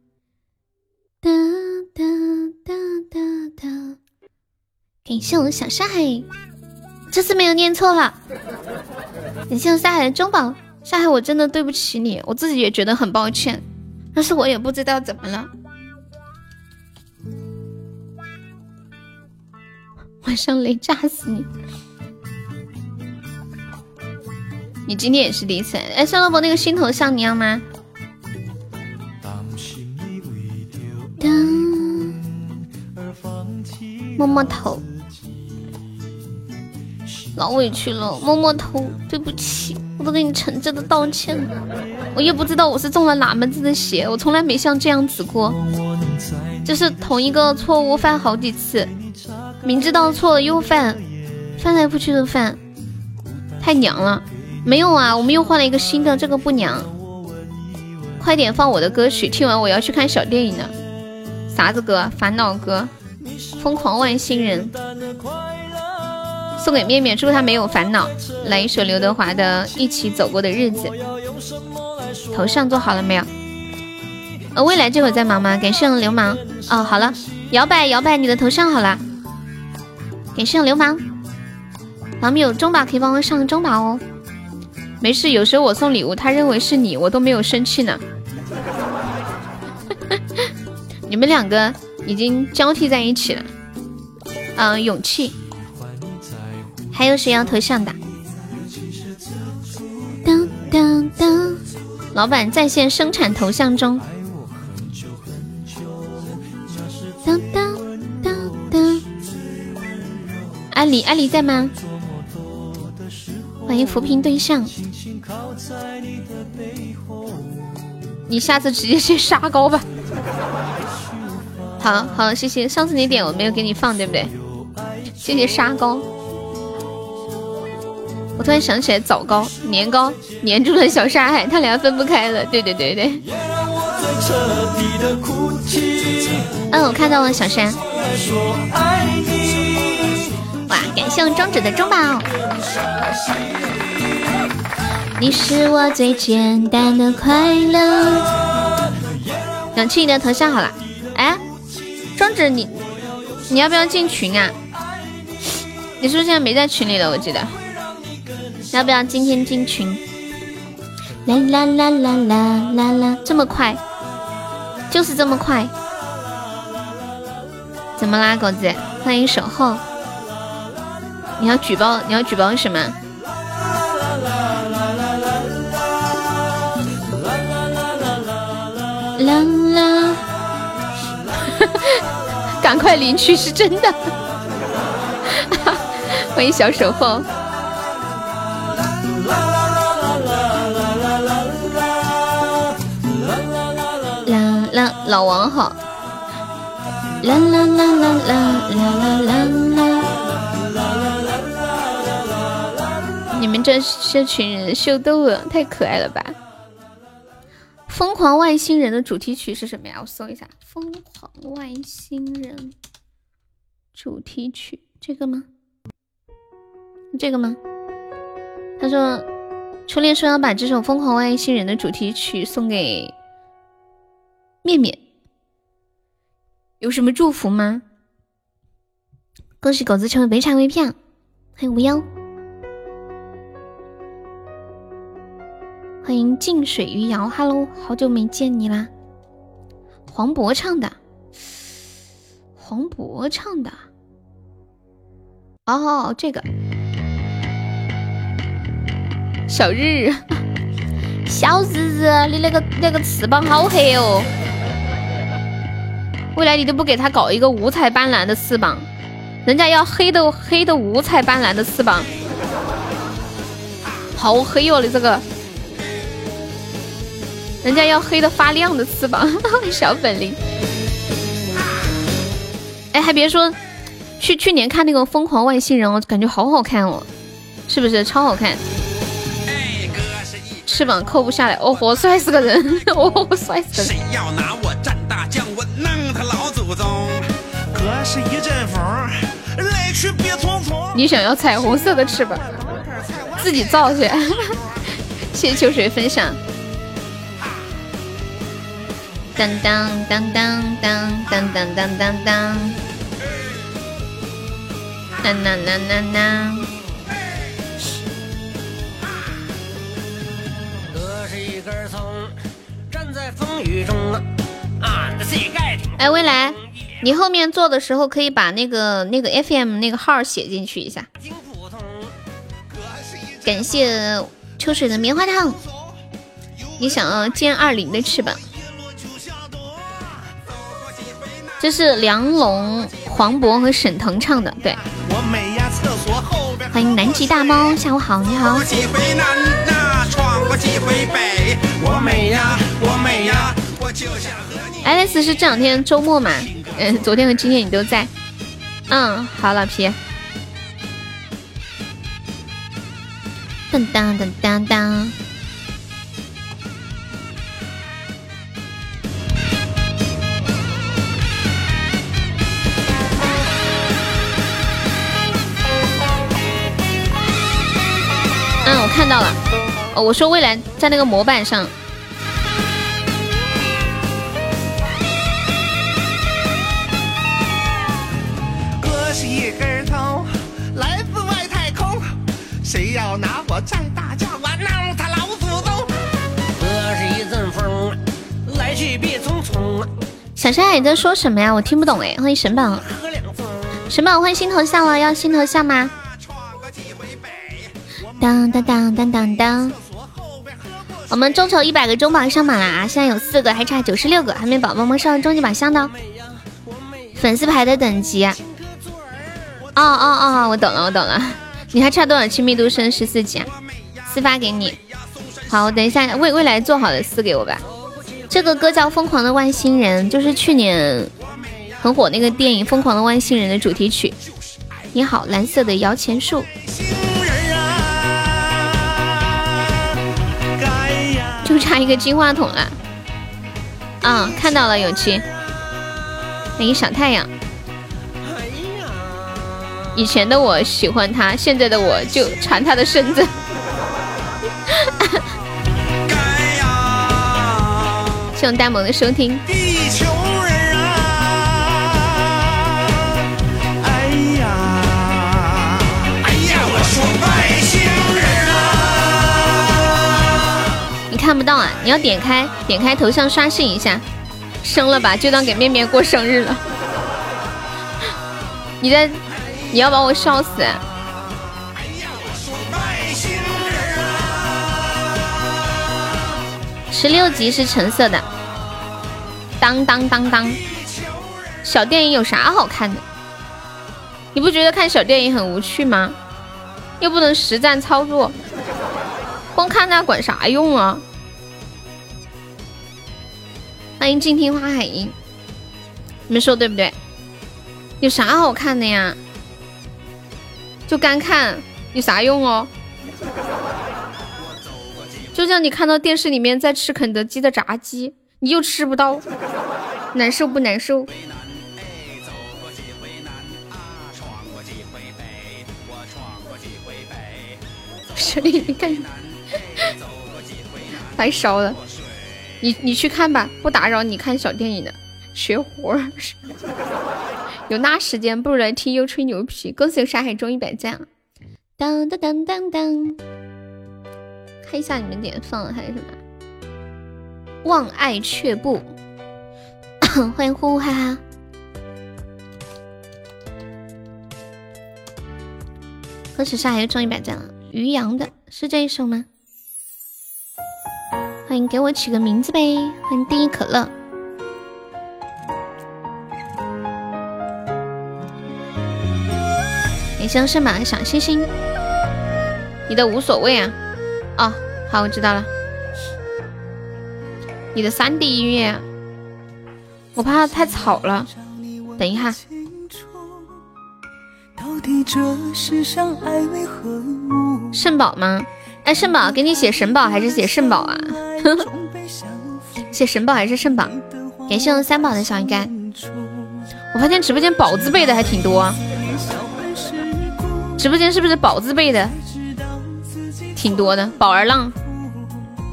哒哒哒哒哒。感谢我小沙海，这次没有念错了。感谢我沙海的中宝，沙海我真的对不起你，我自己也觉得很抱歉，但是我也不知道怎么了。晚上雷炸死你！你今天也是第一次？哎，肖老伯那个新头像你要吗？摸摸头。老委屈了，摸摸头，对不起，我都给你诚挚的道歉了。我也不知道我是中了哪门子的邪，我从来没像这样子过，就是同一个错误犯好几次，明知道错了又犯，翻来覆去的犯，太娘了。没有啊，我们又换了一个新的，这个不娘。快点放我的歌曲，听完我要去看小电影了。啥子歌？烦恼歌，疯狂外星人。送给面面，祝他没有烦恼。来一首刘德华的《一起走过的日子》。头像做好了没有？呃，未来这会在忙吗？感谢流氓。哦，好了，摇摆摇摆，你的头像好了。感谢流氓。老米有中宝可以帮我上个中宝哦。没事，有时候我送礼物，他认为是你，我都没有生气呢。你们两个已经交替在一起了。嗯，勇气。还有谁要头像的？当当当！老板在线生产头像中。当当当当！阿里，阿里在吗？欢迎扶贫对象。你下次直接去沙高吧。好好，谢谢。上次你点我没有给你放，对不对？谢谢沙糕。我突然想起来枣糕、年糕，黏住了小沙海，他俩分不开了。对对对对。嗯，我看到了小山。哇，感谢我庄子的中宝。你是我最简单的快乐。想气你的头像好了。哎，庄子你你要不要进群啊？你是不是现在没在群里了？我记得。要不要今天进群？啦啦啦啦啦啦啦，这么快，就是这么快。怎么啦，狗子？欢迎守候。你要举报？你要举报什么？啦啦，赶快领取是真的。欢迎小守候。老王好。啦啦啦啦啦啦啦啦。你们这这群人秀逗了，太可爱了吧！疯狂外星人的主题曲是什么呀？我搜一下，疯狂外星人主题曲，这个吗？这个吗？他说，初恋说要把这首《疯狂外星人》的主题曲送给面面，有什么祝福吗？恭喜狗子成为北场微票，欢迎无忧，欢迎静水鱼瑶，Hello，好久没见你啦！黄渤唱的，黄渤唱的，哦，这个。小日，小日日，你那个那个翅膀好黑哦！未来你都不给他搞一个五彩斑斓的翅膀，人家要黑的黑的五彩斑斓的翅膀，好黑哦！你这个，人家要黑的发亮的翅膀，小本领。哎，还别说，去去年看那个《疯狂外星人》，我感觉好好看哦，是不是超好看？翅膀扣不下来，哦豁，帅死个人，哦豁，帅死个人。你想要彩虹色的翅膀，自己造去。谢谢秋水分享。当当当当当当当当当当。当当当当当。哎，未来，你后面做的时候可以把那个那个 FM 那个号写进去一下。感谢秋水的棉花糖。你想要歼二零的翅膀？这是梁龙、黄渤和沈腾唱的，对。欢迎南极大猫，下午好，你好。Alex 是这两天周末嘛？嗯，昨天和今天你都在。嗯，好，老皮。当当当当当。嗯，我看到了。哦，我说未来在那个模板上。要拿我再打架，我挠他老祖宗。这是一阵风，来去必匆匆。小山海在说什么呀？我听不懂哎。欢迎神宝，神宝换新头像了，要新头像吗？当当当当当当。我们众筹一百个中榜上榜啦！现在有四个，还差九十六个，还没宝宝们上终极宝箱的。粉丝牌的等级。哦哦哦，我懂了，我懂了。你还差多少亲密度升十四级啊？私发给你。好，我等一下未未来做好的私给我吧。这个歌叫《疯狂的外星人》，就是去年很火那个电影《疯狂的外星人》的主题曲。你好，蓝色的摇钱树。就差一个金话筒了，啊，看到了，勇气，那个小太阳。以前的我喜欢他，现在的我就馋他的身子。谢谢呆萌的收听。地球人啊，哎呀，哎呀，我说外星人啊！你看不到啊！你要点开点开头像刷新一下，生了吧，就当给面面过生日了。你在，你要把我笑死！十六级是橙色的，当当当当。小电影有啥好看的？你不觉得看小电影很无趣吗？又不能实战操作，光看那管啥用啊？欢迎静听花海音，你们说对不对？有啥好看的呀？就干看，有啥用哦？就像你看到电视里面在吃肯德基的炸鸡，你又吃不到，难受不难受？兄弟，你看，白烧了。你你去看吧，不打扰你看小电影的，学活儿。有那时间，不如来听优吹牛皮。恭喜沙海中一百赞！当当当当当，看一下你们点放了还是什么？望爱却步。欢迎呼呼哈哈。恭喜沙海又中一百赞了。于洋的是这一首吗？欢迎给我起个名字呗！欢迎第一可乐，感谢圣马的小星星。你的无所谓啊？哦，好，我知道了。你的三 D 音乐，我怕太吵了。等一下。圣宝吗？哎，圣宝，给你写神宝还是写圣宝啊？写神宝还是圣宝？感谢我三宝的小鱼干。我发现直播间宝字辈的还挺多，直播间是不是宝字辈的挺多的？宝儿浪、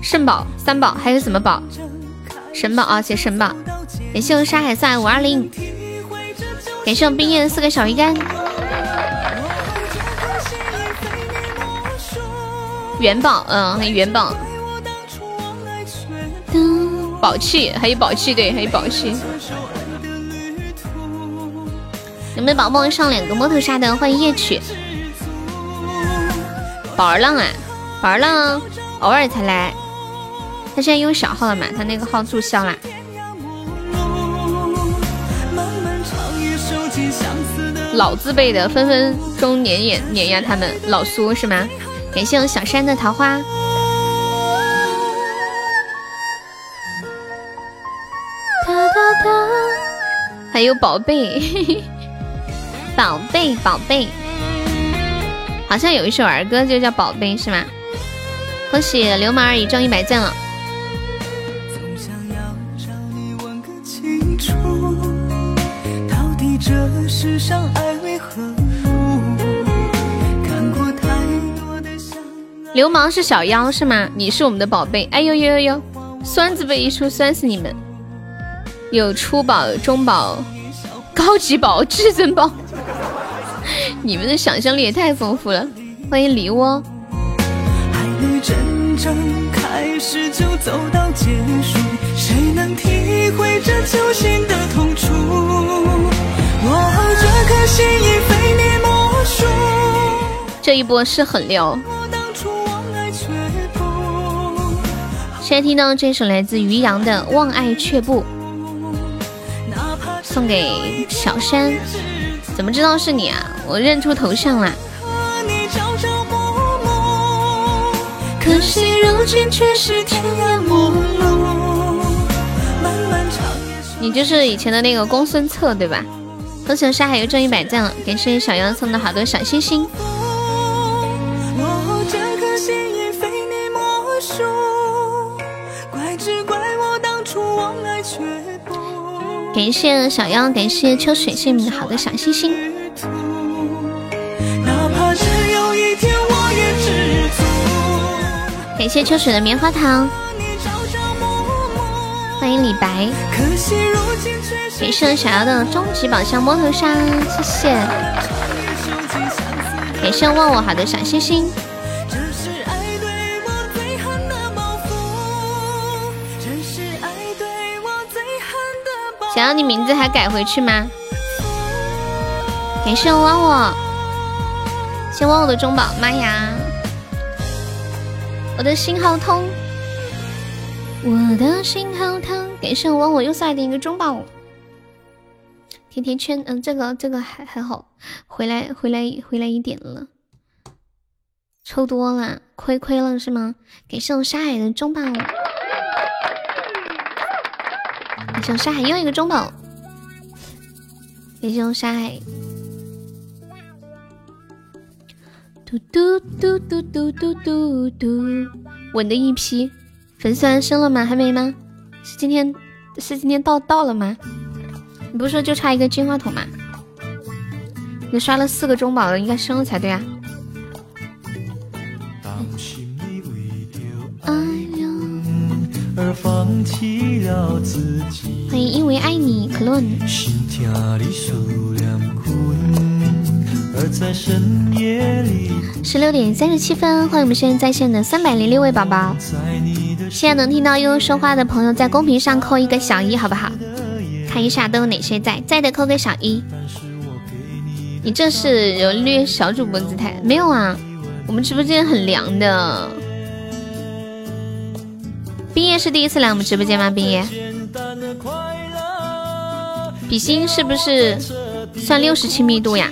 圣宝、三宝还有什么宝？神宝啊，写神宝。感谢我沙海赛五二零，感谢我冰燕四个小鱼干。元宝，嗯，元宝。宝气，还有宝气，对，还有宝气。有没有宝宝上两个摸头杀的？欢迎夜曲。宝儿浪啊，宝儿浪偶尔才来，他现在用小号了嘛？他那个号注销啦。老字辈的分分钟碾碾碾压他们，老苏是吗？感谢我小山的桃花。还有宝贝，宝 贝宝贝，好像有一首儿歌就叫宝贝是吗？恭喜流氓而已中一百赞了。流氓是小妖是吗？你是我们的宝贝。哎呦呦呦呦，酸字辈一出，酸死你们！有初宝、中宝、高级宝、至尊宝，你们的想象力也太丰富了！欢迎梨窝。始就走到结束，谁能体会这揪心的痛楚？我这颗心已非你。这一波是很撩。现在听到这首来自于洋的《望爱却步》，送给小山。怎么知道是你啊？我认出头像了。可惜如今却是天涯陌路。你就是以前的那个公孙策对吧？恭喜沙海又中一百赞了，感谢小妖送的好多小心心。感谢小妖，感谢秋水，谢谢你的好的小心心。感谢秋水的棉花糖，欢迎李白。感谢小妖的终极宝箱摸头杀，谢谢。感谢忘我好的小心心。想要你名字还改回去吗？感谢忘我，先忘我的中宝，妈呀！我的心好痛，我的心好疼。感谢我我又送来的一个中宝，甜甜圈，嗯，这个这个还还好，回来回来回来一点了，抽多了，亏亏了是吗？感谢我沙海的中宝。感谢我沙海又一个中宝，感谢我沙海，嘟嘟嘟嘟嘟嘟嘟嘟，稳的一批。粉丝升了吗？还没吗？是今天是今天到到了吗？你不是说就差一个金话筒吗？你刷了四个中宝了，应该升了才对啊。欢迎因为爱你可乐。十六点三十七分，欢迎我们现在在线的三百零六位宝宝。现在能听到悠悠说话的朋友，在公屏上扣一个小一，好不好？看一下都有哪些在，在的扣个小一。你这是有略小主播姿态？没有啊，我们直播间很凉的。冰叶是第一次来我们直播间吗？冰叶，比心是不是算六十亲密度呀？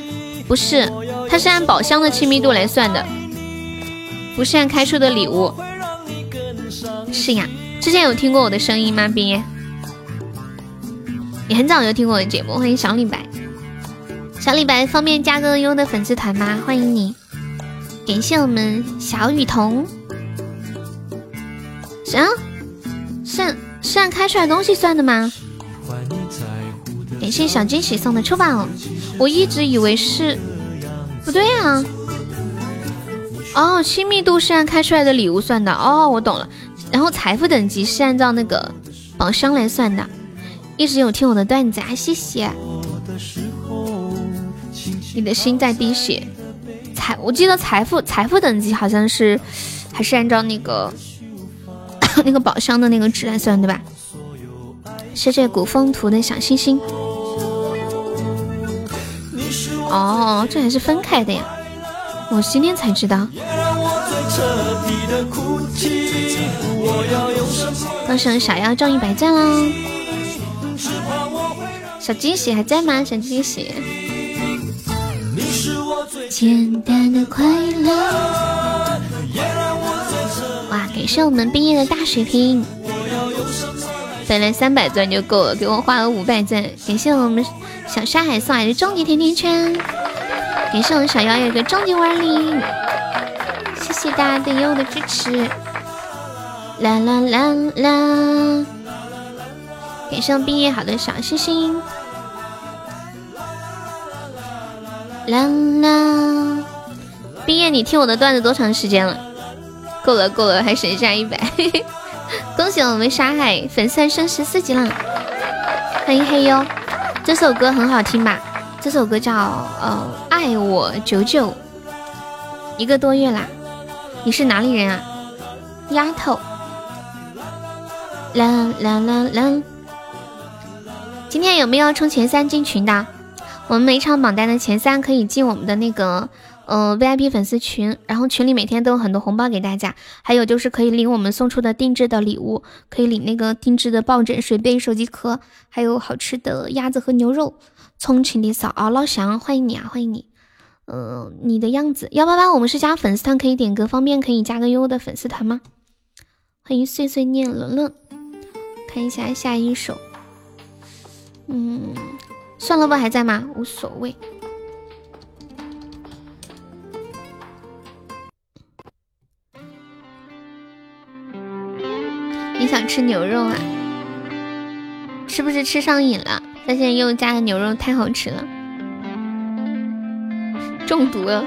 不是，它是按宝箱的亲密度来算的，不是按开出的礼物。是呀，之前有听过我的声音吗？冰，你很早就听过我的节目。欢迎小李白，小李白方便加个优的粉丝团吗？欢迎你，感谢我们小雨桐。行。是是按开出来东西算的吗？感谢小惊喜送的出宝，我一直以为是不对呀。哦，亲密度是按开出来的礼物算的。哦，我懂了。然后财富等级是按照那个宝箱来算的。一直有听我的段子啊，谢谢。你的心在滴血。财，我记得财富财富等级好像是还是按照那个。那个宝箱的那个值来算对吧？谢谢古风图的小星星。哦，这还是分开的呀，我今天才知道。恭喜小妖中一百赞啦！小惊喜还在吗？小惊喜。简单的快乐。哇！感谢我们毕业的大水瓶，本来三百钻就够了，给我花了五百钻。感谢我们小沙海送来的终极甜甜圈，感谢我们小妖有个终极碗礼，谢谢大家对优的支持。啦啦啦啦！感谢我们毕业好的小星星。啦啦！毕业，你听我的段子多长时间了？够了够了，还剩下一百，恭喜我们沙海粉丝升十四级了，欢迎黑优，这首歌很好听吧？这首歌叫呃爱我久久，一个多月啦。你是哪里人啊？丫头，啦啦啦啦！今天有没有冲前三进群的？我们每场榜单的前三可以进我们的那个呃 VIP 粉丝群，然后群里每天都有很多红包给大家，还有就是可以领我们送出的定制的礼物，可以领那个定制的抱枕、水杯、手机壳，还有好吃的鸭子和牛肉。重庆的嫂啊，老乡，欢迎你啊，欢迎你。呃，你的样子幺八八，我们是加粉丝团，可以点歌，方便可以加个优的粉丝团吗？欢迎碎碎念伦伦，看一下下一首。嗯，算了吧，还在吗？无所谓。你想吃牛肉啊？是不是吃上瘾了？发现又加的牛肉太好吃了，中毒了。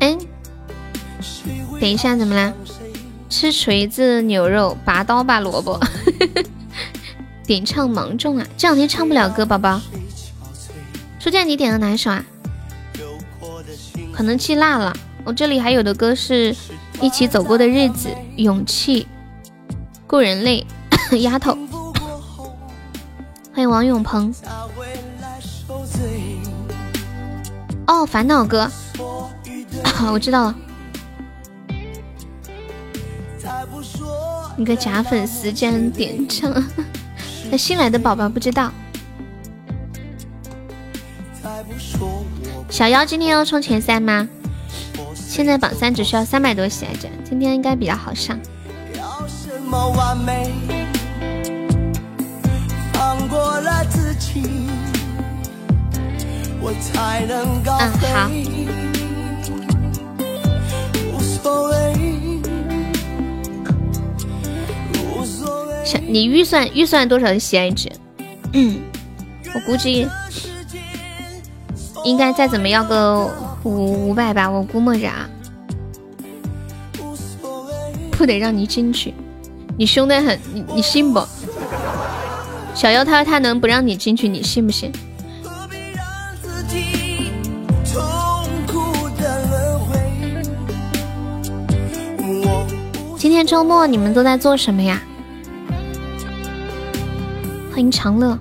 哎，等一下，怎么啦？吃锤子牛肉，拔刀吧萝卜。点唱芒种啊，这两天唱不了歌，宝宝。初见，你点的哪一首啊？可能记落了。我这里还有的歌是一起走过的日子，勇气，故人泪，丫头。欢迎王永鹏。哦，烦恼歌。我知道了。你个假粉丝竟然点唱，那新来的宝宝不知道。小妖今天要冲前三吗？现在榜三只需要三百多喜爱值，今天应该比较好上。嗯，好。你预算预算多少的喜爱值？嗯，我估计应该再怎么要个五五百吧，我估摸着啊。不得让你进去，你凶得很，你你信不？小妖他他能不让你进去，你信不信？今天周末你们都在做什么呀？欢迎长乐，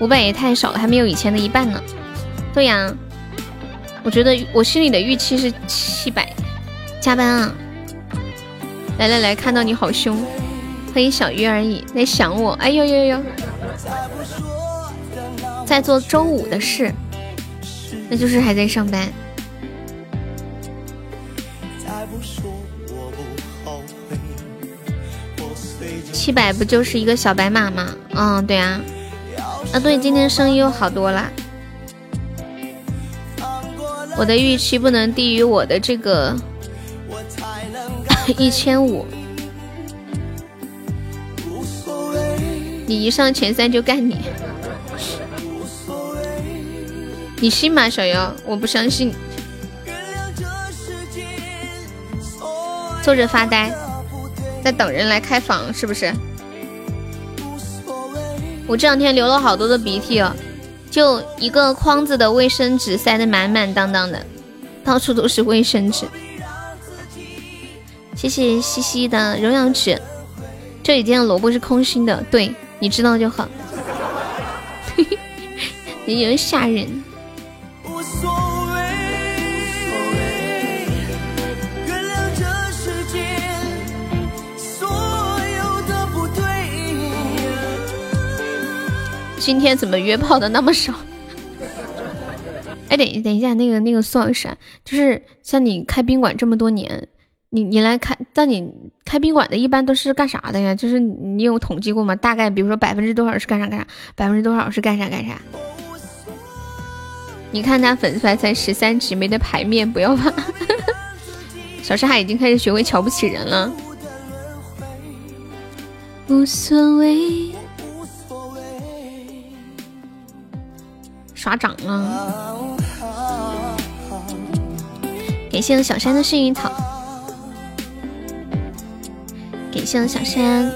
五百也太少了，还没有以前的一半呢。对呀，我觉得我心里的预期是七百。加班啊！来来来，看到你好凶。欢迎小鱼而已，在想我。哎呦呦呦！在做周五的事，那就是还在上班。七百不就是一个小白马吗？嗯，对啊，啊对，今天生意又好多了。我的预期不能低于我的这个 一千五。你一上前三就干你，你信吗，小妖？我不相信。坐着发呆。在等人来开房，是不是？我这两天流了好多的鼻涕哦，就一个筐子的卫生纸塞得满满当当的，到处都是卫生纸。谢谢西西的荣耀纸，这几天的萝卜是空心的，对你知道就好。你有点吓人。今天怎么约炮的那么少？哎，等等一下，那个那个苏老师，就是像你开宾馆这么多年，你你来开，但你开宾馆的一般都是干啥的呀？就是你有统计过吗？大概比如说百分之多少是干啥干啥，百分之多少是干啥干啥？你看他粉丝团才十三级，没得牌面，不要怕。小沙海已经开始学会瞧不起人了，无所谓。刷涨了！感谢小山的幸运草，感谢小山。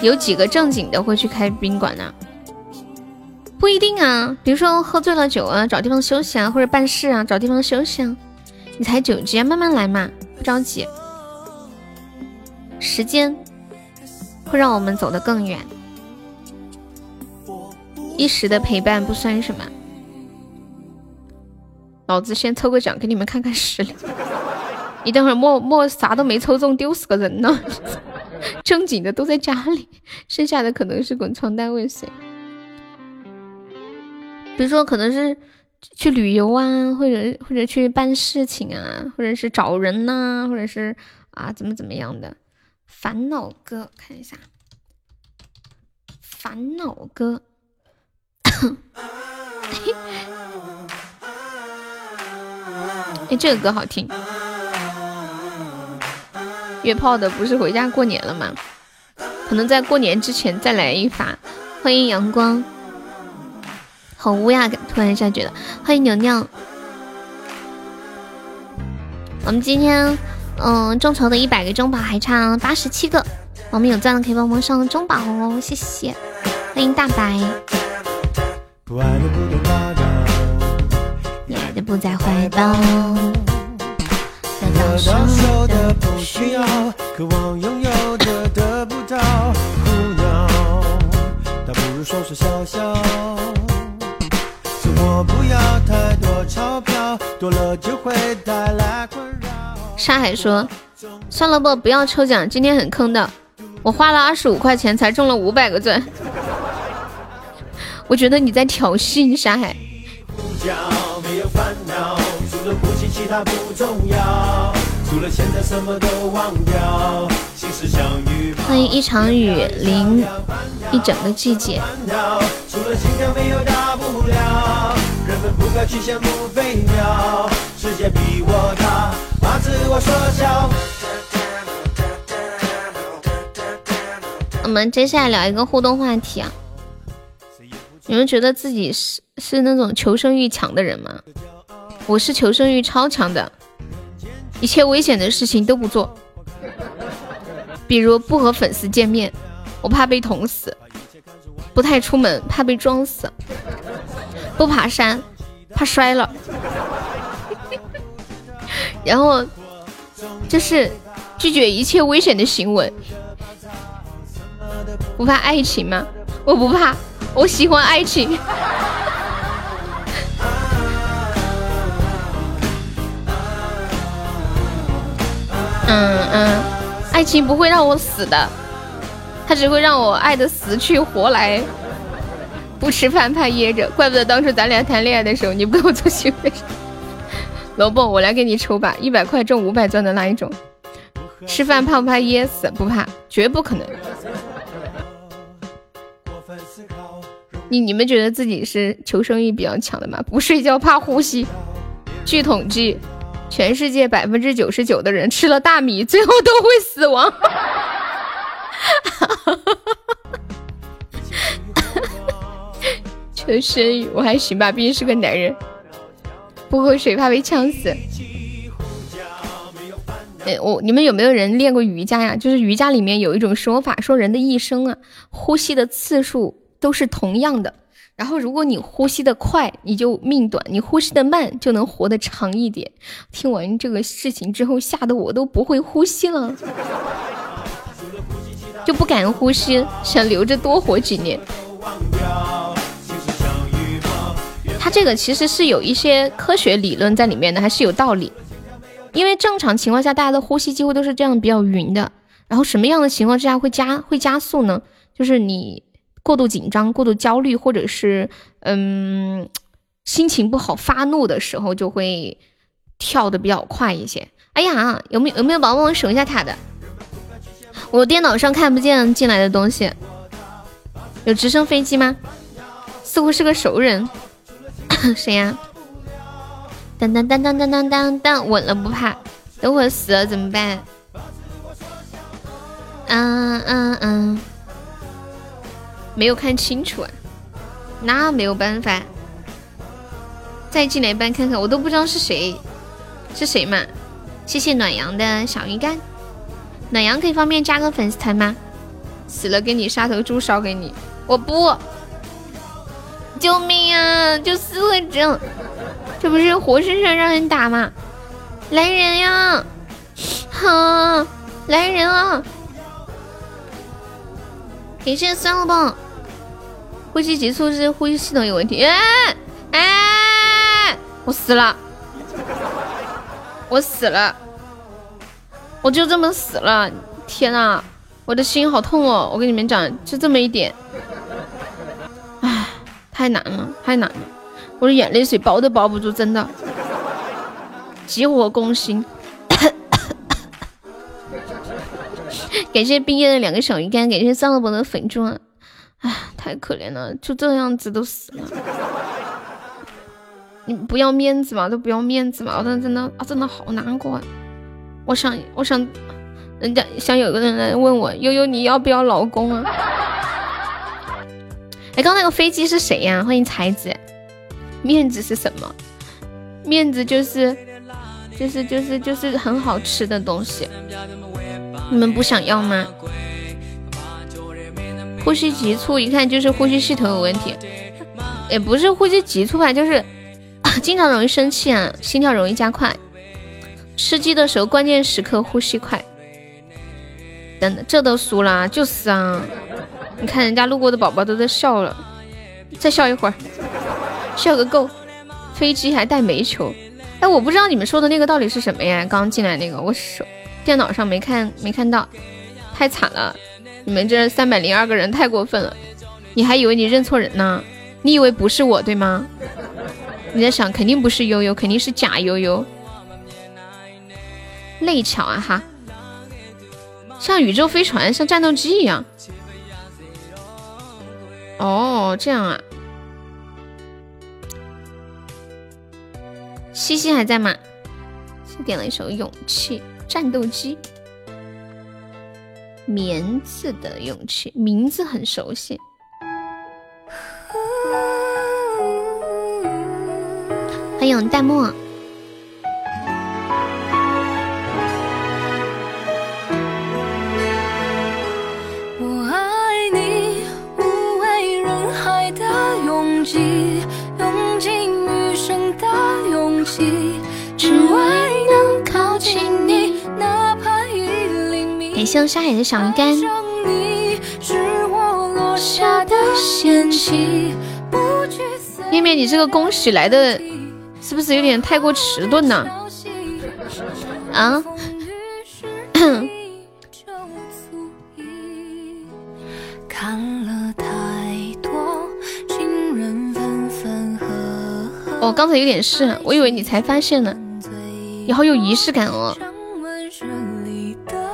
有几个正经的会去开宾馆呢？不一定啊，比如说喝醉了酒啊，找地方休息啊，或者办事啊，找地方休息啊。你才九级，慢慢来嘛，不着急。时间会让我们走得更远，一时的陪伴不算什么。老子先抽个奖给你们看看实力，你等会儿莫莫啥都没抽中，丢死个人呢。正经的都在家里，剩下的可能是滚床单问谁。比如说，可能是去旅游啊，或者或者去办事情啊，或者是找人呐，或者是啊怎么怎么样的。烦恼哥，看一下，烦恼哥，哎，这个歌好听。约炮的不是回家过年了吗？可能在过年之前再来一发。欢迎阳光，好乌鸦，突然一下觉得。欢迎牛牛，我们今天嗯众筹的一百个中宝还差八十七个，我们有钻的可以帮忙上中宝哦，谢谢。欢迎大白，你爱的不在怀抱。得到手的不需要，渴望拥有的得不到，苦恼，倒不如说说笑笑。生活不要太多钞票，多了就会带来困扰。沙海说：“算了不，不要抽奖，今天很坑的，我花了二十五块钱才中了五百个钻。我觉得你在挑衅沙海。欢迎一场雨淋一整个季节。我们接下来聊一个互动话题啊，你们觉得自己是是那种求生欲强的人吗？我是求生欲超强的，一切危险的事情都不做，比如不和粉丝见面，我怕被捅死；不太出门，怕被撞死；不爬山，怕摔了。然后就是拒绝一切危险的行为。不怕爱情吗？我不怕，我喜欢爱情。嗯嗯，爱情不会让我死的，它只会让我爱的死去活来。不吃饭怕噎着，怪不得当初咱俩谈恋爱的时候你不给我做行为。萝卜，我来给你抽吧，一百块中五百钻的那一种。吃饭怕不怕噎死？不怕，绝不可能。你你们觉得自己是求生欲比较强的吗？不睡觉怕呼吸。据统计。全世界百分之九十九的人吃了大米，最后都会死亡。求生欲我还行吧，毕竟是个男人。不喝水怕被呛死。哎，我你们有没有人练过瑜伽呀？就是瑜伽里面有一种说法，说人的一生啊，呼吸的次数都是同样的。然后，如果你呼吸的快，你就命短；你呼吸的慢，就能活得长一点。听完这个事情之后，吓得我都不会呼吸了，就不敢呼吸，想留着多活几年。他这个其实是有一些科学理论在里面的，还是有道理。因为正常情况下，大家的呼吸几乎都是这样比较匀的。然后什么样的情况之下会加会加速呢？就是你。过度紧张、过度焦虑，或者是嗯心情不好、发怒的时候，就会跳的比较快一些。哎呀，有没有有没有宝宝帮我守一下塔的？我电脑上看不见进来的东西。有直升飞机吗？似乎是个熟人。谁呀？当当当当当当当当，稳了不怕，等会死了怎么办？嗯嗯嗯。没有看清楚啊，那没有办法，再进来班看看，我都不知道是谁，是谁嘛？谢谢暖阳的小鱼干，暖阳可以方便加个粉丝团吗？死了给你杀头猪烧给你，我不，救命啊！就四个这，这不是活生生让人打吗？来人呀！哈，来人啊！感谢三号棒。呼吸急促是呼吸系统有问题。哎哎，我死了！我死了！我就这么死了！天呐，我的心好痛哦！我跟你们讲，就这么一点。唉，太难了，太难了！我的眼泪水包都包不住，真的。急火攻心。感谢毕业的两个小鱼干，感谢三个宝的粉钻。唉，太可怜了，就这样子都死了。你不要面子嘛，都不要面子嘛，我真的真的啊，真的好难过。我想，我想，人家想有个人来问我，悠悠你要不要老公啊？哎，刚那个飞机是谁呀？欢迎才子。面子是什么？面子就是，就是就是就是很好吃的东西。你们不想要吗？呼吸急促，一看就是呼吸系统有问题，也不是呼吸急促吧，就是经常容易生气啊，心跳容易加快，吃鸡的时候关键时刻呼吸快。等等，这都输了，就是啊，你看人家路过的宝宝都在笑了，再笑一会儿，笑个够。飞机还带煤球，哎，我不知道你们说的那个到底是什么呀？刚进来那个，我手电脑上没看没看到，太惨了。你们这三百零二个人太过分了，你还以为你认错人呢？你以为不是我对吗？你在想肯定不是悠悠，肯定是假悠悠。累巧啊哈，像宇宙飞船，像战斗机一样。哦，这样啊。西西还在吗？先点了一首《勇气》，战斗机。棉字的勇气，名字很熟悉。欢迎弹幕。我爱你，无畏人海的拥挤，用尽余生的勇气，只为能靠近你。感谢沙海的小鱼干。面面，你这个恭喜来的是不是有点太过迟钝呢？啊？我 刚才有点事，我以为你才发现呢，你好有仪式感哦。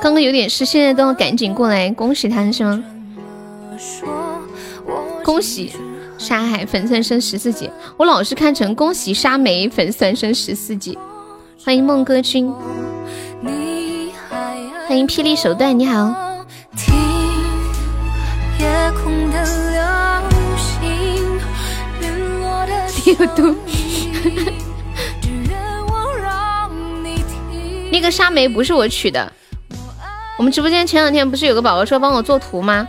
刚刚有点事，现在都要赶紧过来恭喜他是吗？恭喜沙海粉丝升十四级，我老是看成恭喜沙梅粉丝升十四级。欢迎梦歌君，欢迎霹雳手段，你好。有毒。那个沙梅不是我取的。我们直播间前两天不是有个宝宝说帮我做图吗？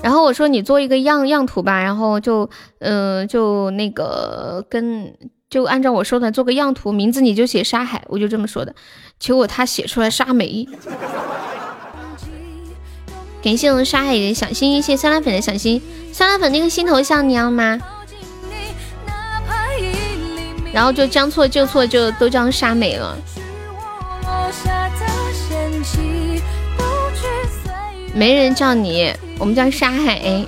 然后我说你做一个样样图吧，然后就嗯就那个跟就按照我说的做个样图，名字你就写沙海，我就这么说的。结果他写出来沙梅。感谢我们沙海的小心，谢谢酸辣粉的小心，酸辣粉那个新头像你要吗？然后就将错就错，就都叫沙美了。没人叫你，我们叫沙海。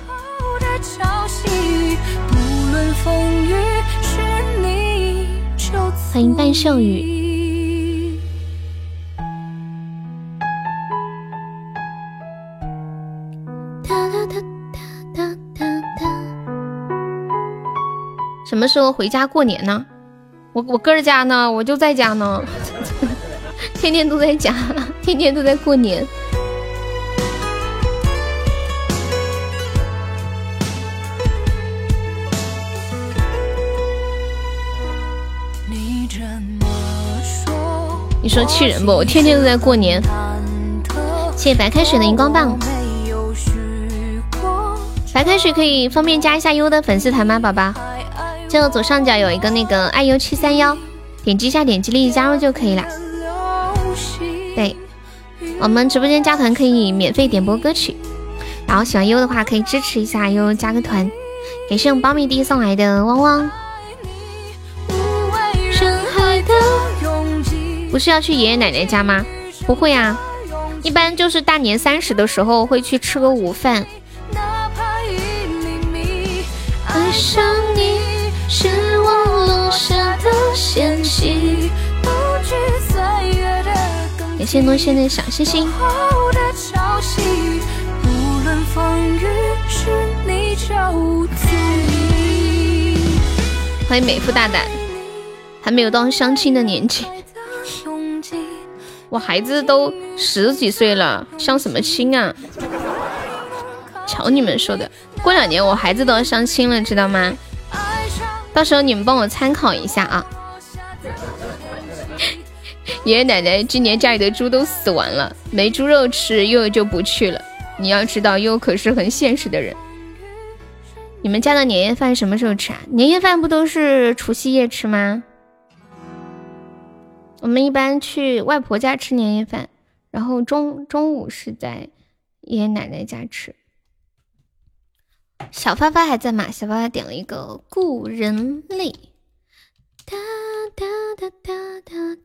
欢迎半圣雨。什么时候回家过年呢？我我哥儿家呢？我就在家呢，天天都在家，天天都在过年。你说气人不？我天天都在过年。谢谢白开水的荧光棒。白开水可以方便加一下优的粉丝团吗，宝宝？就左上角有一个那个爱优七三幺，点击一下，点击立即加入就可以了。对，我们直播间加团可以免费点播歌曲，然后喜欢优的话可以支持一下优，加个团。感谢我们苞米弟送来的汪汪。不是要去爷爷奶奶家吗？不会啊，一般就是大年三十的时候会去吃个午饭。感谢诺线的小星星。欢迎美肤大胆，还没有到相亲的年纪。我孩子都十几岁了，相什么亲啊？瞧你们说的，过两年我孩子都要相亲了，知道吗？到时候你们帮我参考一下啊。爷爷奶奶今年家里的猪都死完了，没猪肉吃，悠悠就不去了。你要知道，悠悠可是很现实的人。你们家的年夜饭什么时候吃啊？年夜饭不都是除夕夜吃吗？我们一般去外婆家吃年夜饭，然后中中午是在爷爷奶奶家吃。小发发还在吗？小发发点了一个《故人泪》。哒哒哒哒哒。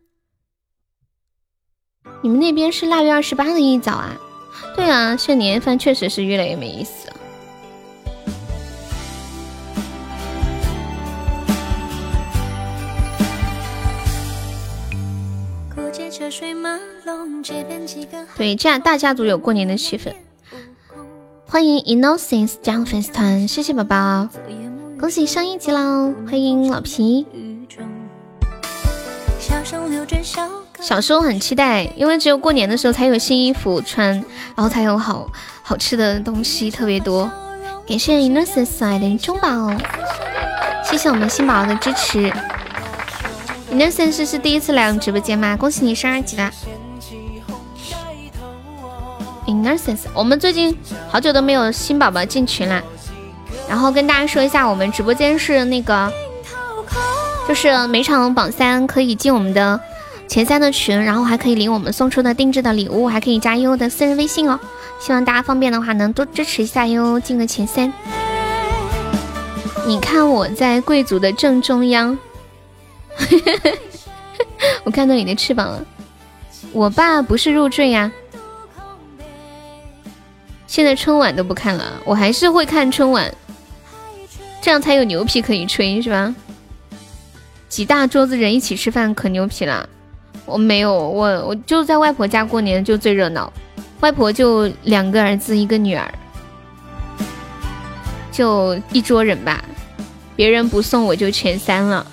你们那边是腊月二十八的一早啊？对啊，现在年夜饭确实是越来越没意思了。对，这样大家族有过年的气氛。欢迎 Innocence 加入粉丝团，谢谢宝宝，恭喜上一级喽！欢迎老皮。小时候很期待，因为只有过年的时候才有新衣服穿，然后才有好好吃的东西特别多。感谢 Innocence 爱的中宝，谢谢我们新宝宝的支持。Innocence 是第一次来我们直播间吗？恭喜你升二级了。Innocence，我们最近好久都没有新宝宝进群了，然后跟大家说一下，我们直播间是那个，就是每场榜三可以进我们的前三的群，然后还可以领我们送出的定制的礼物，还可以加悠悠的私人微信哦。希望大家方便的话能多支持一下悠悠，进个前三。你看我在贵族的正中央。我看到你的翅膀了。我爸不是入赘呀。现在春晚都不看了，我还是会看春晚，这样才有牛皮可以吹，是吧？几大桌子人一起吃饭可牛皮了。我没有，我我就在外婆家过年就最热闹，外婆就两个儿子一个女儿，就一桌人吧，别人不送我就前三了。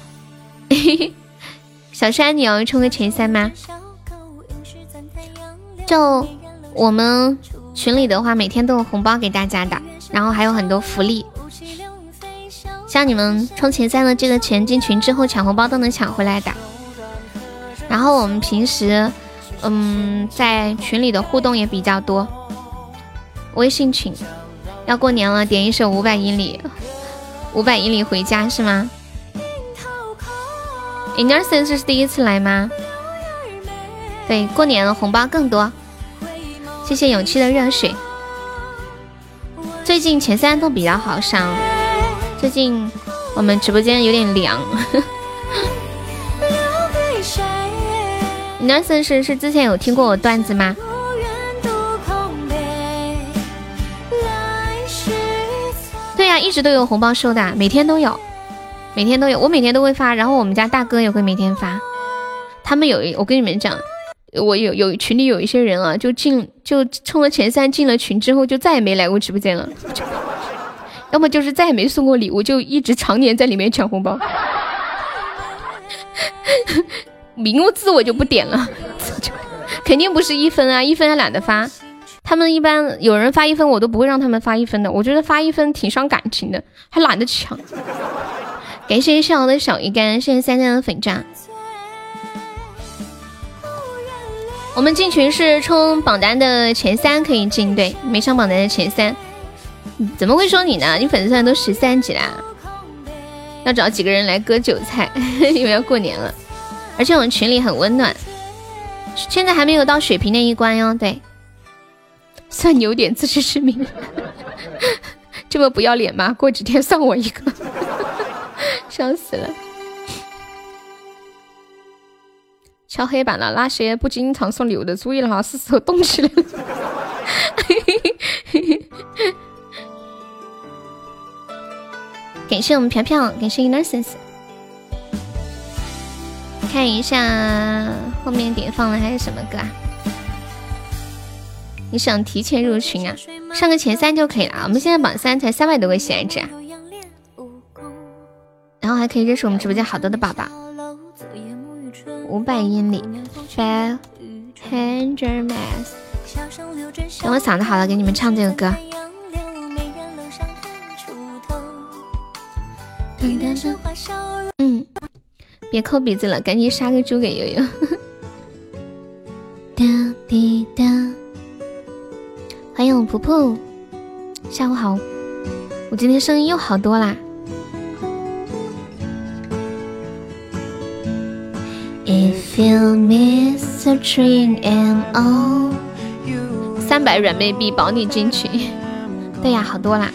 小山，你要冲个前三吗？就我们群里的话，每天都有红包给大家的，然后还有很多福利。像你们冲前三的这个钱进群之后抢红包都能抢回来的。然后我们平时，嗯，在群里的互动也比较多。微信群，要过年了，点一首《五百英里》，五百英里回家是吗？Innocence 是第一次来吗？对，过年了，红包更多。谢谢勇气的热水。最近前三都比较好上，最近我们直播间有点凉。Innocence 是之前有听过我段子吗？对呀，一直都有红包收的，每天都有。每天都有，我每天都会发，然后我们家大哥也会每天发。他们有，我跟你们讲，我有有群里有一些人啊，就进就冲了前三进了群之后，就再也没来过直播间了。要么就是再也没送过礼物，就一直常年在里面抢红包。名字我就不点了，肯定不是一分啊，一分还懒得发。他们一般有人发一分，我都不会让他们发一分的，我觉得发一分挺伤感情的，还懒得抢。感谢上瑶的小鱼干，谢谢三三的粉钻。我们进群是冲榜单的前三可以进，对，没上榜单的前三。怎么会说你呢？你粉丝团都十三级啦！要找几个人来割韭菜，因为要过年了。而且我们群里很温暖，现在还没有到水平那一关哟。对，算你有点自知之明。这么不要脸吗？过几天算我一个，笑死了。敲黑板了，那些不经常送礼物的注意了哈，是时候动起来了。感谢我们飘飘，感谢 innocence。看一下后面点放的还有什么歌啊？你想提前入群啊？上个前三就可以了啊。我们现在榜三才三百多个喜爱值啊，然后还可以认识我们直播间好多的宝宝。五百英里，five hundred miles。等我嗓子好了，给你们唱这个歌。嗯，别抠鼻子了，赶紧杀个猪给悠悠。哒滴哒，欢迎我噗噗，下午好。我今天声音又好多啦。If you miss the train and all，三百软妹币保你进群。对呀，好多啦。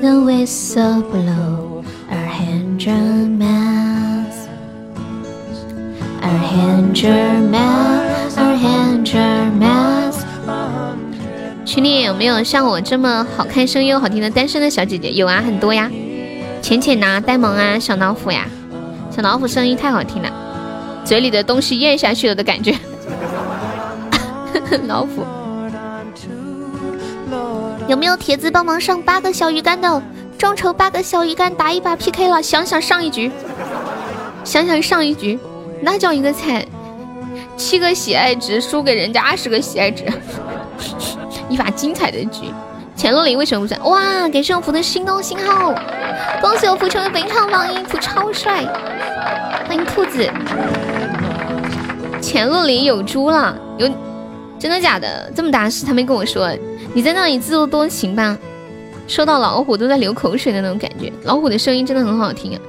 The whistle blow a hundred miles, a hundred miles, a hundred miles。群里有没有像我这么好看、声音又好听的单身的小姐姐？有啊，很多呀。浅浅呐，呆萌啊，小老虎呀。老虎声音太好听了，嘴里的东西咽下去了的感觉。老虎，有没有铁子帮忙上八个小鱼干的？众筹八个小鱼干打一把 PK 了，想想上一局，想想上一局，那叫一个惨！七个喜爱值输给人家二十个喜爱值，一把精彩的局。钱洛林为什么不在？哇！感谢我福的心动信号，恭喜我福成为本场榜一，福超帅！欢迎兔子。钱洛林有猪了，有真的假的？这么大事他没跟我说，你在那里自作多情吧？说到老虎都在流口水的那种感觉。老虎的声音真的很好听啊，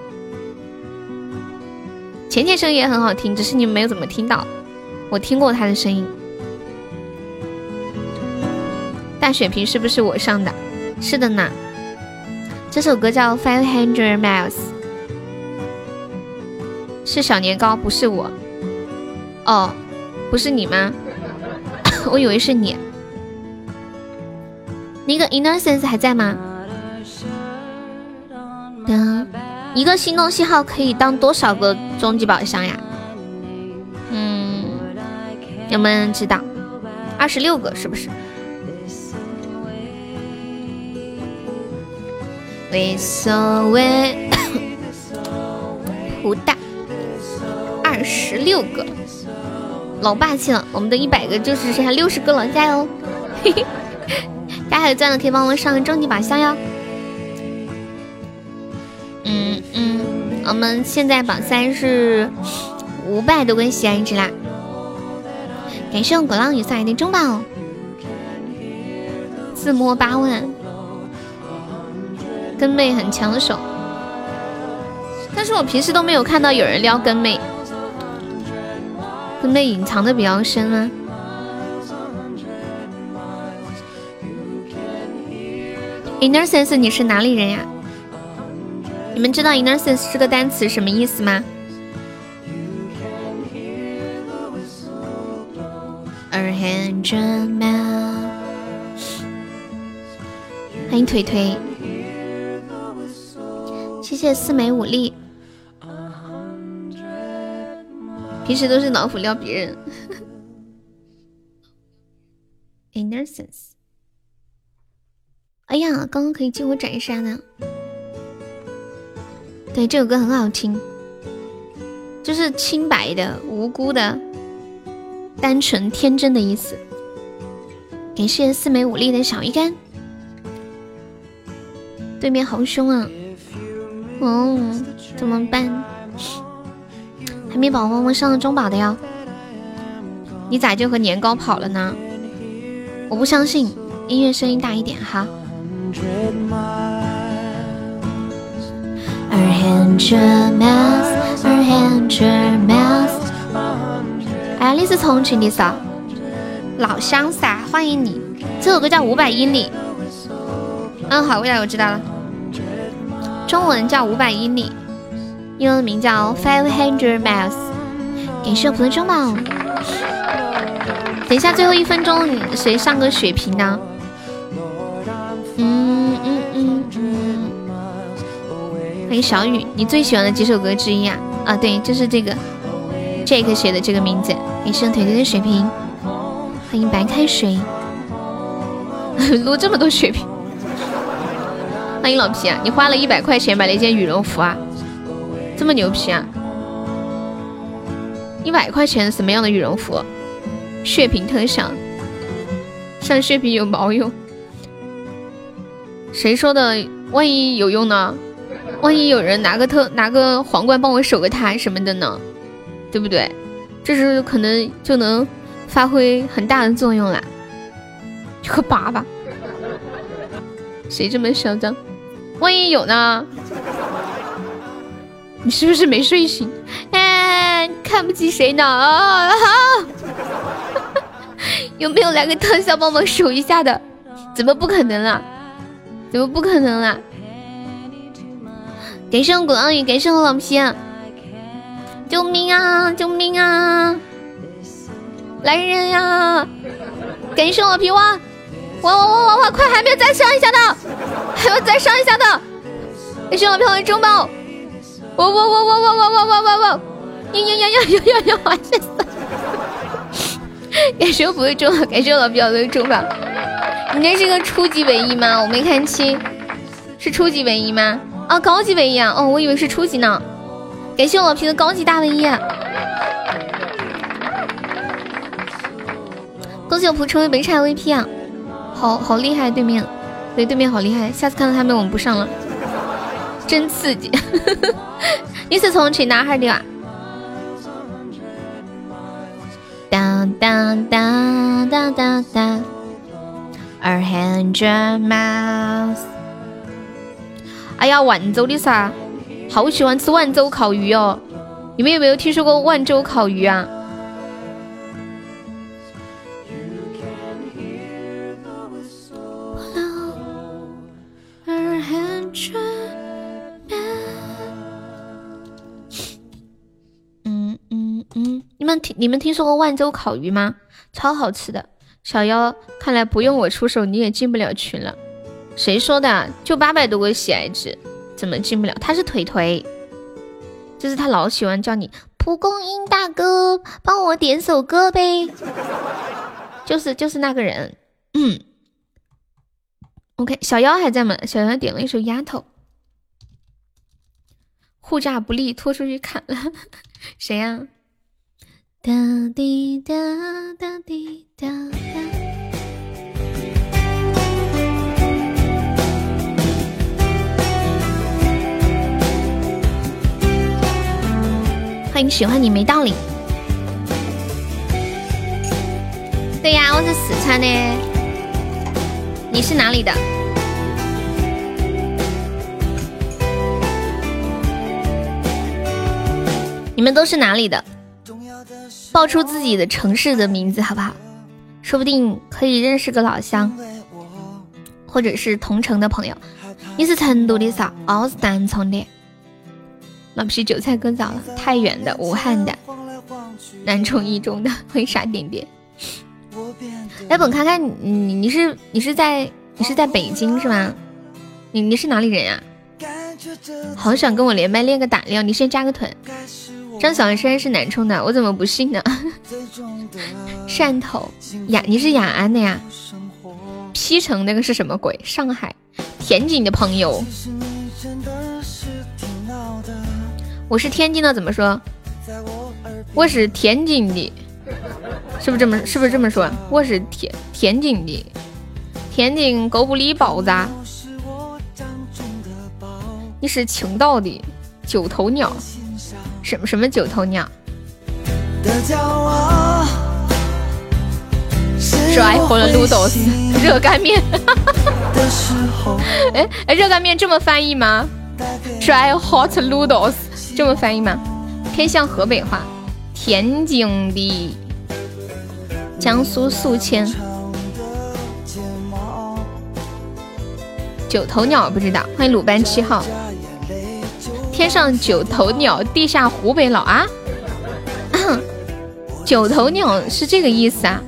浅浅声音也很好听，只是你们没有怎么听到，我听过他的声音。大血瓶是不是我上的？是的呢。这首歌叫《Five Hundred Miles》，是小年糕，不是我。哦，不是你吗？我以为是你。那个 Innocence 还在吗？嗯，一个心动信号可以当多少个终极宝箱呀？嗯，有没有人知道？二十六个是不是？为所谓，胡大，二十六个，老霸气了！我们的一百个就是剩下六十个了，加油！嘿嘿，大家有钻的可以帮我上个终极宝箱哟。嗯嗯，我们现在榜三是五百多个喜爱值啦！感谢我果浪雨送来的中宝，自摸八万。跟妹很抢手，但是我平时都没有看到有人撩跟妹，跟妹隐藏的比较深啊。Innocence，你是哪里人呀？你们知道 Innocence 这个单词什么意思吗？欢迎腿腿。谢谢四美五力，平时都是老虎撩别人。Innocence，哎呀，刚刚可以借我斩杀呢。对，这首歌很好听，就是清白的、无辜的、单纯天真的意思。感谢四美五力的小鱼干，对面好凶啊！哦，怎么办？还没宝宝们上了中宝的哟，你咋就和年糕跑了呢？我不相信，音乐声音大一点哈。哎，你是重庆的噻？老乡噻，欢迎你。这首歌叫《五百英里》。嗯，好，未来我知道了。中文叫《五百英里》，英文名叫《Five Hundred Miles》。感谢我普通中宝。等一下，最后一分钟，谁上个血瓶呢？嗯嗯嗯。欢迎小雨，你最喜欢的几首歌之一啊？啊，对，就是这个，Jake 写的这个名字。感谢腿腿的血瓶。欢迎白开水，撸这么多血瓶。欢迎老皮啊，你花了一百块钱买了一件羽绒服啊，这么牛皮啊！一百块钱什么样的羽绒服？血瓶特效，上血瓶有毛用？谁说的？万一有用呢？万一有人拿个特拿个皇冠帮我守个塔什么的呢？对不对？这时候可能就能。发挥很大的作用啦！有个粑粑，谁这么嚣张？万一有呢？你是不是没睡醒？哎，看不起谁呢？啊！有没有来个特效帮忙守一下的？怎么不可能啦？怎么不可能啦？感谢我古阿姨，感谢我老皮，救命啊！救命啊！来人呀！感谢我皮蛙，哇哇哇哇哇！快，还没有再上一下的，还有再上一下的！感谢我漂亮中宝，哇哇哇哇哇哇哇哇哇哇！呀呀呀呀呀呀呀！哇塞！感谢我不会中，感谢我老皮的中宝。你这是个初级唯一吗？我没看清，是初级唯一吗？啊，高级唯一啊！哦，我以为是初级呢。感谢我老皮的高级大唯一。恭喜我普成为本场 VP 啊，好好厉害！对面，对对面好厉害！下次看到他们我们不上了，真刺激！你是重庆哪哈的啊？当当当当当当，A hundred miles。哎呀，万州的噻，好喜欢吃万州烤鱼哦！你们有没有听说过万州烤鱼啊？你们听说过万州烤鱼吗？超好吃的。小妖，看来不用我出手你也进不了群了。谁说的？就八百多个喜爱值，怎么进不了？他是腿腿，就是他老喜欢叫你蒲公英大哥，帮我点首歌呗。就是就是那个人，嗯。OK，小妖还在吗？小妖点了一首《丫头》，护驾不利，拖出去砍了。谁呀？哒滴哒哒滴哒哒。欢迎喜欢你没道理。对呀，我是四川的。你是哪里的？你们都是哪里的？报出自己的城市的名字好不好？说不定可以认识个老乡，或者是同城的朋友。你是成都的啥？哦，是南充的。老皮韭菜割早了，太原的，武汉的，南充一中的，为啥点点？来，本看看你，你你是你是在你是在北京是吗？你你是哪里人呀？好想跟我连麦练个胆量，你先加个团。张小山是南充的，我怎么不信呢？汕头雅，你是雅安的呀？P 城那个是什么鬼？上海天津的朋友，我是天津的，怎么说？我是天津的。是不是这么？是不是这么说？我是天天津的，天津狗不理包子。你是青岛的九头鸟，什么什么九头鸟？爱喝了卤豆丝热干面。哎哎，热干面这么翻译吗？爱喝卤豆丝这么翻译吗？偏向河北话，天津的。江苏宿迁。九头鸟不知道，欢迎鲁班七号。天上九头鸟，地下湖北佬啊！九头鸟是这个意思啊？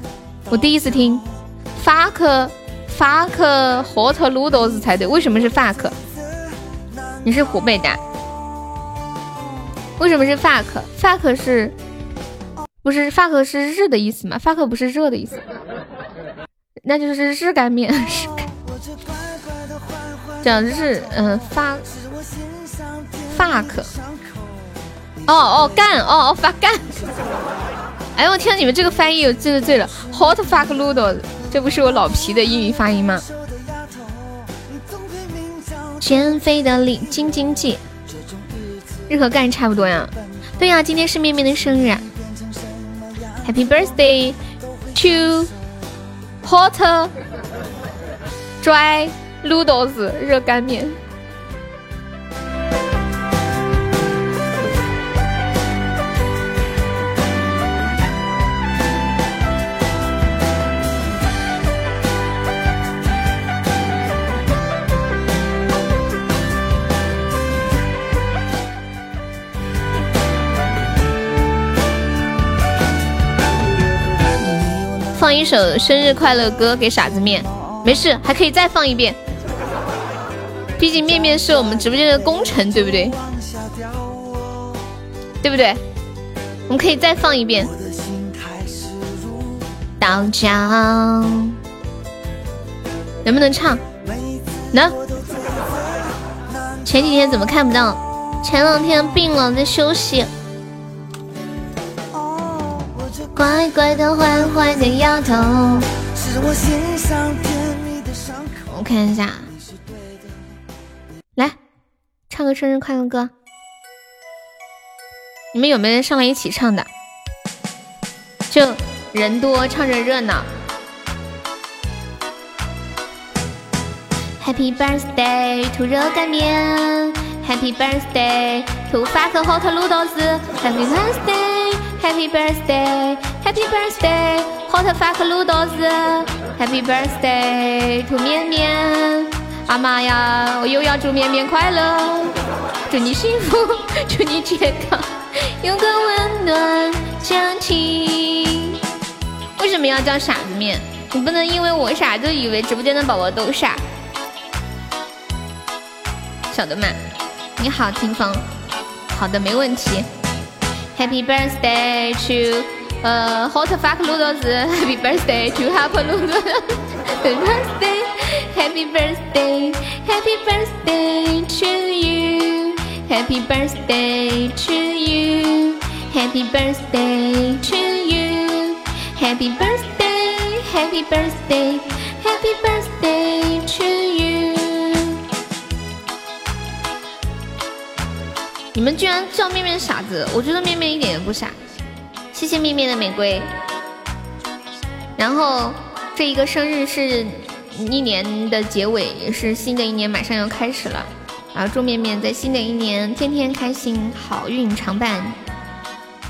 我第一次听。fuck fuck hot noodles 才对，为什么是 fuck？你是湖北的？为什么是 fuck？fuck 是不是 fuck 是日的意思吗？fuck 不是热的意思，那就是日干面。日干讲日，嗯，发，fuck，哦哦干，哦哦 fuck 干。哎我天，你们这个翻译我真的醉了。Hot fuck noodles，这不是我老皮的英语发音吗？减肥的领斤斤计，日和干差不多呀。对呀，今天是面面的生日，Happy birthday to hot dry。noodles 热干面。放一首生日快乐歌给傻子面，没事，还可以再放一遍。毕竟面面是我们直播间的功臣，对不对？对不对？我们可以再放一遍。到江，能不能唱？能。前几天怎么看不到？前两天病了，在休息。乖乖的，坏坏的丫头。我看一下。来唱个生日快乐歌，你们有没有人上来一起唱的？就人多唱着热闹。Happy birthday to 热干面，Happy birthday to fuck hot noodles，Happy Happy birthday，Happy birthday hot fuck noodles，Happy birthday to 面面。阿妈呀，我又要祝面面快乐，祝你幸福，祝你健康，有个温暖家庭。为什么要叫傻子面？你不能因为我傻就以为直播间的宝宝都傻。小的们，你好，听风，好的，没问题。Happy birthday to 呃 hot fuck noodles，Happy birthday to happy noodles，Happy birthday。Happy birthday, Happy birthday to you. Happy birthday to you. Happy birthday to you. Happy birthday, Happy birthday, Happy birthday 你们居然叫面面傻子，我觉得面面一点也不傻。谢谢面面的玫瑰。然后这一个生日是。一年的结尾也是新的一年马上要开始了，然后祝面面在新的一年天天开心，好运常伴，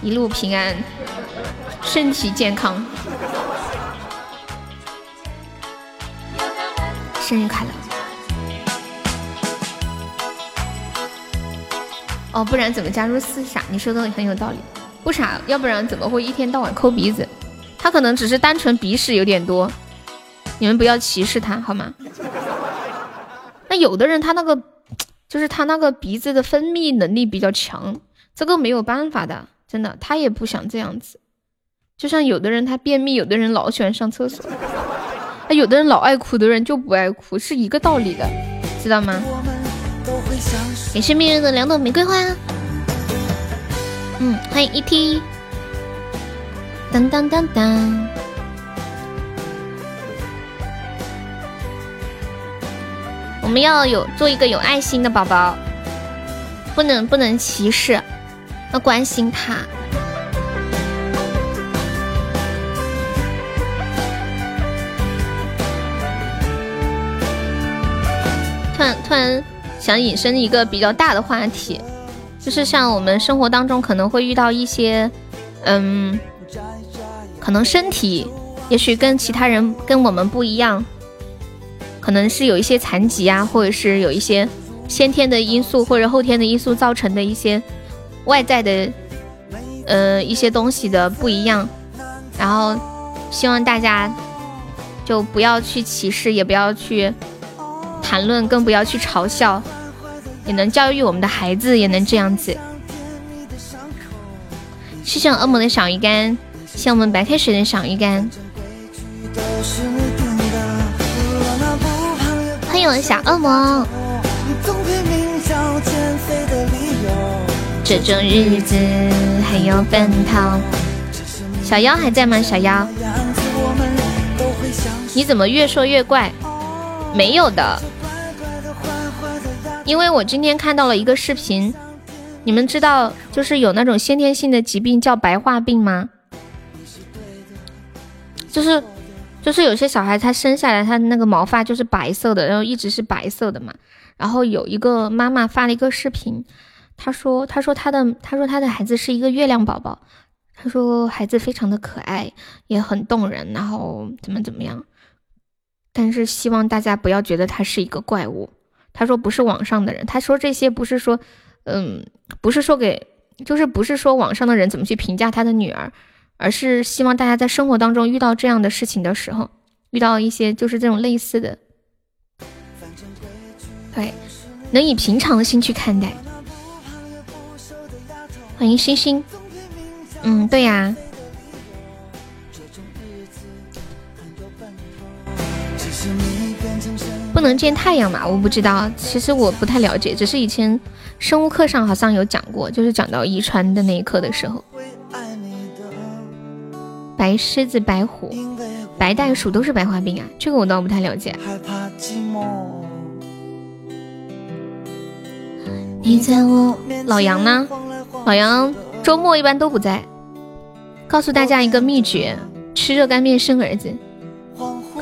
一路平安，身体健康，生日快乐！哦，不然怎么加入四傻？你说的很有道理，不傻，要不然怎么会一天到晚抠鼻子？他可能只是单纯鼻屎有点多。你们不要歧视他好吗？那有的人他那个就是他那个鼻子的分泌能力比较强，这个没有办法的，真的，他也不想这样子。就像有的人他便秘，有的人老喜欢上厕所，那，有的人老爱哭的人就不爱哭，是一个道理的，知道吗？也是命运的两朵玫瑰花，嗯，欢迎 ET，当当当当。我们要有做一个有爱心的宝宝，不能不能歧视，要关心他。突然突然想引申一个比较大的话题，就是像我们生活当中可能会遇到一些，嗯，可能身体也许跟其他人跟我们不一样，可能是有一些残疾啊，或者是有一些先天的因素或者后天的因素造成的一些外在的呃一些东西的不一样，然后希望大家就不要去歧视，也不要去谈论，更不要去嘲笑，也能教育我们的孩子，也能这样子。谢谢恶魔的小鱼干，谢我们白开水的小鱼干。欢迎我的小恶魔。这种日子还有奔逃。小妖还在吗？小妖，你怎么越说越怪？没有的，因为我今天看到了一个视频。你们知道，就是有那种先天性的疾病叫白化病吗？就是，就是有些小孩他生下来，他那个毛发就是白色的，然后一直是白色的嘛。然后有一个妈妈发了一个视频，她说，她说她的，她说她的孩子是一个月亮宝宝，她说孩子非常的可爱，也很动人，然后怎么怎么样。但是希望大家不要觉得他是一个怪物。他说不是网上的人，他说这些不是说。嗯，不是说给，就是不是说网上的人怎么去评价他的女儿，而是希望大家在生活当中遇到这样的事情的时候，遇到一些就是这种类似的，对，能以平常的心去看待。欢迎星星，嗯，对呀。不能见太阳嘛？我不知道，其实我不太了解，只是以前生物课上好像有讲过，就是讲到遗传的那一课的时候，白狮子、白虎、白袋鼠都是白化病啊，这个我倒不太了解。老杨呢？老杨周末一般都不在。告诉大家一个秘诀：吃热干面生儿子。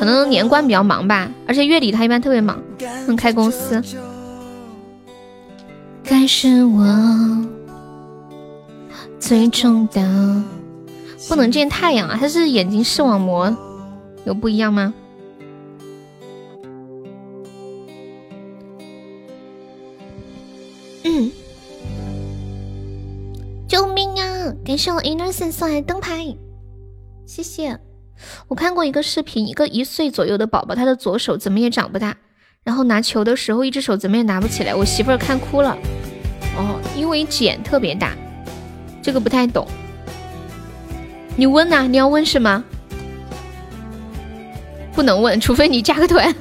可能年关比较忙吧，而且月底他一般特别忙，能开公司。该是我最终的，不能见太阳啊！他是眼睛视网膜有不一样吗？嗯，救命啊！感谢我 innocent 送来灯牌，谢谢。我看过一个视频，一个一岁左右的宝宝，他的左手怎么也长不大，然后拿球的时候，一只手怎么也拿不起来。我媳妇儿看哭了。哦，因为茧特别大，这个不太懂。你问呐？你要问是吗？不能问，除非你加个团。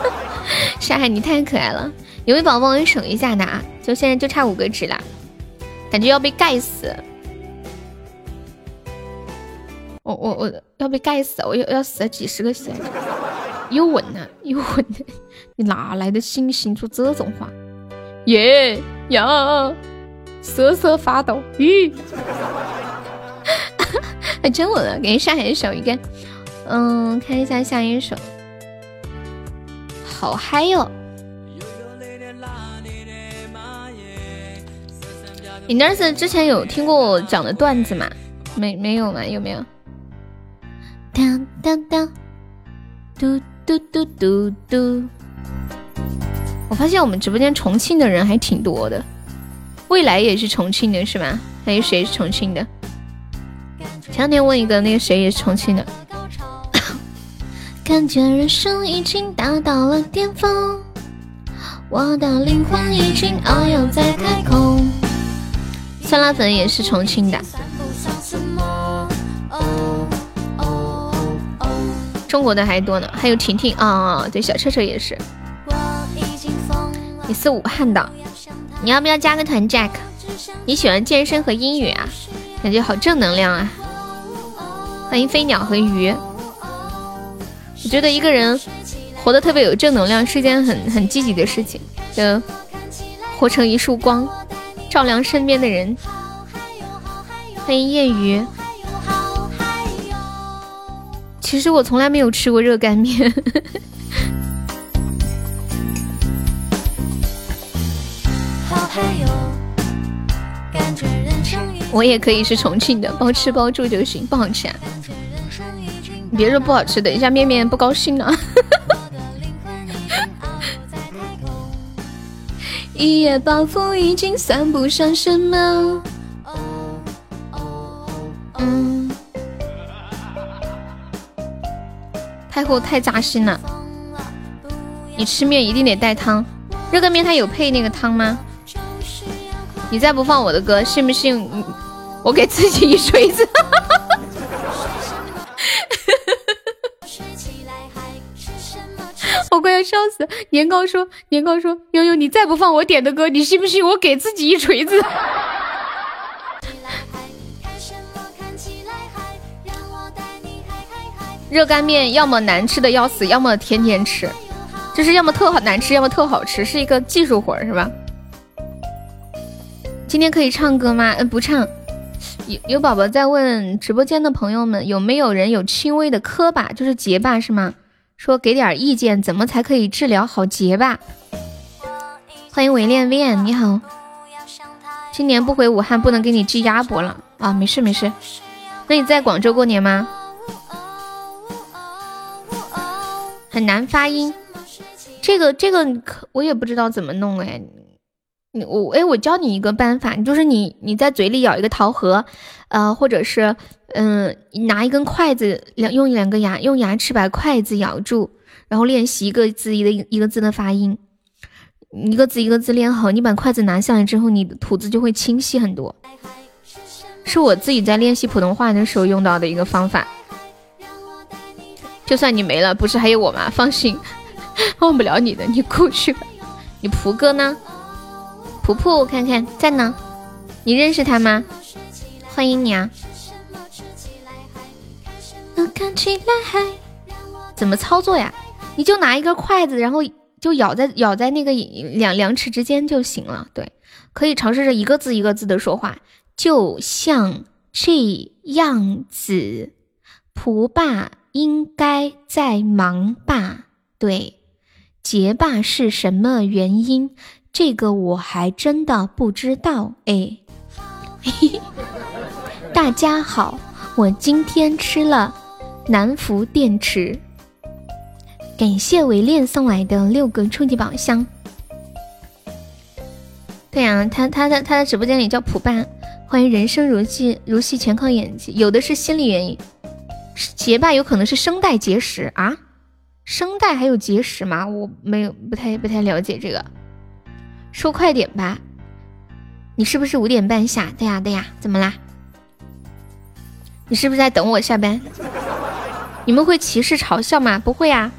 沙海，你太可爱了。有位宝宝，我省一下拿，就现在就差五个纸了，感觉要被盖死。我我我要被盖死！我要要死几十个血！又稳了，又稳了！你哪来的信心说这种话？耶呀！瑟瑟发抖！吁！还 真稳了！给下一首一个，嗯，看一下下一首，好嗨哟！你那是之前有听过我讲的段子吗？没没有吗？有没有？当当当，嘟嘟嘟嘟嘟。我发现我们直播间重庆的人还挺多的，未来也是重庆的，是吧？还有谁是重庆的？前两天问一个，那个谁也是重庆的。感觉人生已经达到了巅峰，我的灵魂已经遨游在太空。酸辣粉也是重庆的。中国的还多呢，还有婷婷啊，对，小车车也是。你是武汉的，你要不要加个团，Jack？你喜欢健身和英语啊？感觉好正能量啊！欢迎飞鸟和鱼。我觉得一个人活得特别有正能量，是件很很积极的事情，就活成一束光，照亮身边的人。欢迎夜雨。其实我从来没有吃过热干面。我也可以是重庆的，包吃包住就行，不好吃啊。你别说不好吃，等一下面面不高兴了。一夜暴富已经算不上什么。太厚太扎心了。你吃面一定得带汤，热干面它有配那个汤吗？你再不放我的歌，信不信我给自己一锤子？我快要笑死！年糕说，年糕说，悠悠，你再不放我点的歌，你信不信我给自己一锤子？热干面要么难吃的要死，要么天天吃，就是要么特好难吃，要么特好吃，是一个技术活是吧？今天可以唱歌吗？嗯，不唱。有有宝宝在问直播间的朋友们，有没有人有轻微的磕巴，就是结巴是吗？说给点意见，怎么才可以治疗好结巴？欢迎唯恋恋，你好。今年不回武汉，不能给你寄鸭脖了啊！没事没事。那你在广州过年吗？很难发音，这个这个可我也不知道怎么弄哎。你我哎，我教你一个办法，就是你你在嘴里咬一个桃核，呃，或者是嗯，拿一根筷子，两用两个牙用牙齿把筷子咬住，然后练习一个字一个一个字的发音，一个字一个字练好，你把筷子拿下来之后，你的吐字就会清晰很多。是我自己在练习普通话的时候用到的一个方法。就算你没了，不是还有我吗？放心，忘不了你的，你过去吧。你蒲哥呢？蒲蒲，我看看在呢，你认识他吗？欢迎你啊！怎么操作呀？你就拿一根筷子，然后就咬在咬在那个两两齿之间就行了。对，可以尝试着一个字一个字的说话，就像这样子。蒲爸应该在忙吧？对，结巴是什么原因？这个我还真的不知道哎。大家好，我今天吃了南孚电池，感谢唯恋送来的六个初级宝箱。对呀，他他的他的直播间里叫普爸，欢迎人生如戏如戏全靠演技，有的是心理原因，结巴有可能是声带结石啊，声带还有结石吗？我没有不太不太了解这个。说快点吧，你是不是五点半下？对呀对呀，怎么啦？你是不是在等我下班？你们会歧视嘲笑吗？不会啊。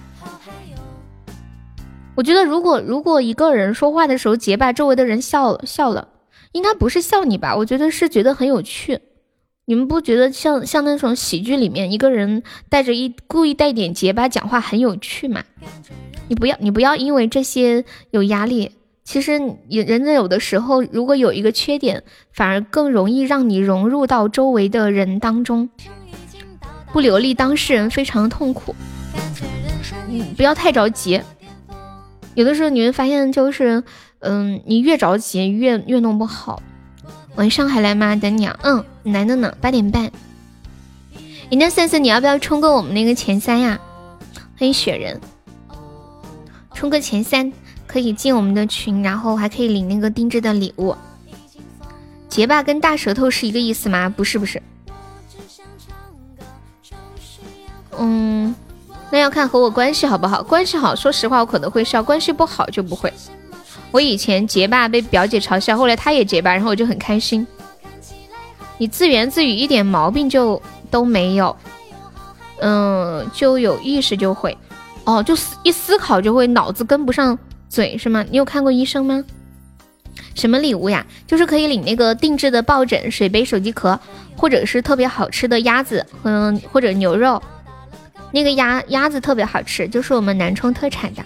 我觉得如果如果一个人说话的时候结巴，周围的人笑了笑了，应该不是笑你吧？我觉得是觉得很有趣。你们不觉得像像那种喜剧里面一个人带着一故意带点结巴讲话很有趣吗？你不要你不要因为这些有压力。其实，人人有的时候，如果有一个缺点，反而更容易让你融入到周围的人当中，不流利，当事人非常痛苦。嗯，不要太着急。有的时候你会发现，就是，嗯，你越着急，越越弄不好。晚上还来吗？等你啊。嗯，来的呢，八点半。你那森森，你要不要冲个我们那个前三呀？欢迎雪人，冲个前三。可以进我们的群，然后还可以领那个定制的礼物。结巴跟大舌头是一个意思吗？不是，不是。嗯，那要看和我关系好不好。关系好，说实话我可能会笑；关系不好就不会。我以前结巴被表姐嘲笑，后来她也结巴，然后我就很开心。你自言自语一点毛病就都没有，嗯，就有意识就会，哦，就思一思考就会脑子跟不上。嘴是吗？你有看过医生吗？什么礼物呀？就是可以领那个定制的抱枕、水杯、手机壳，或者是特别好吃的鸭子，嗯，或者牛肉。那个鸭鸭子特别好吃，就是我们南充特产的。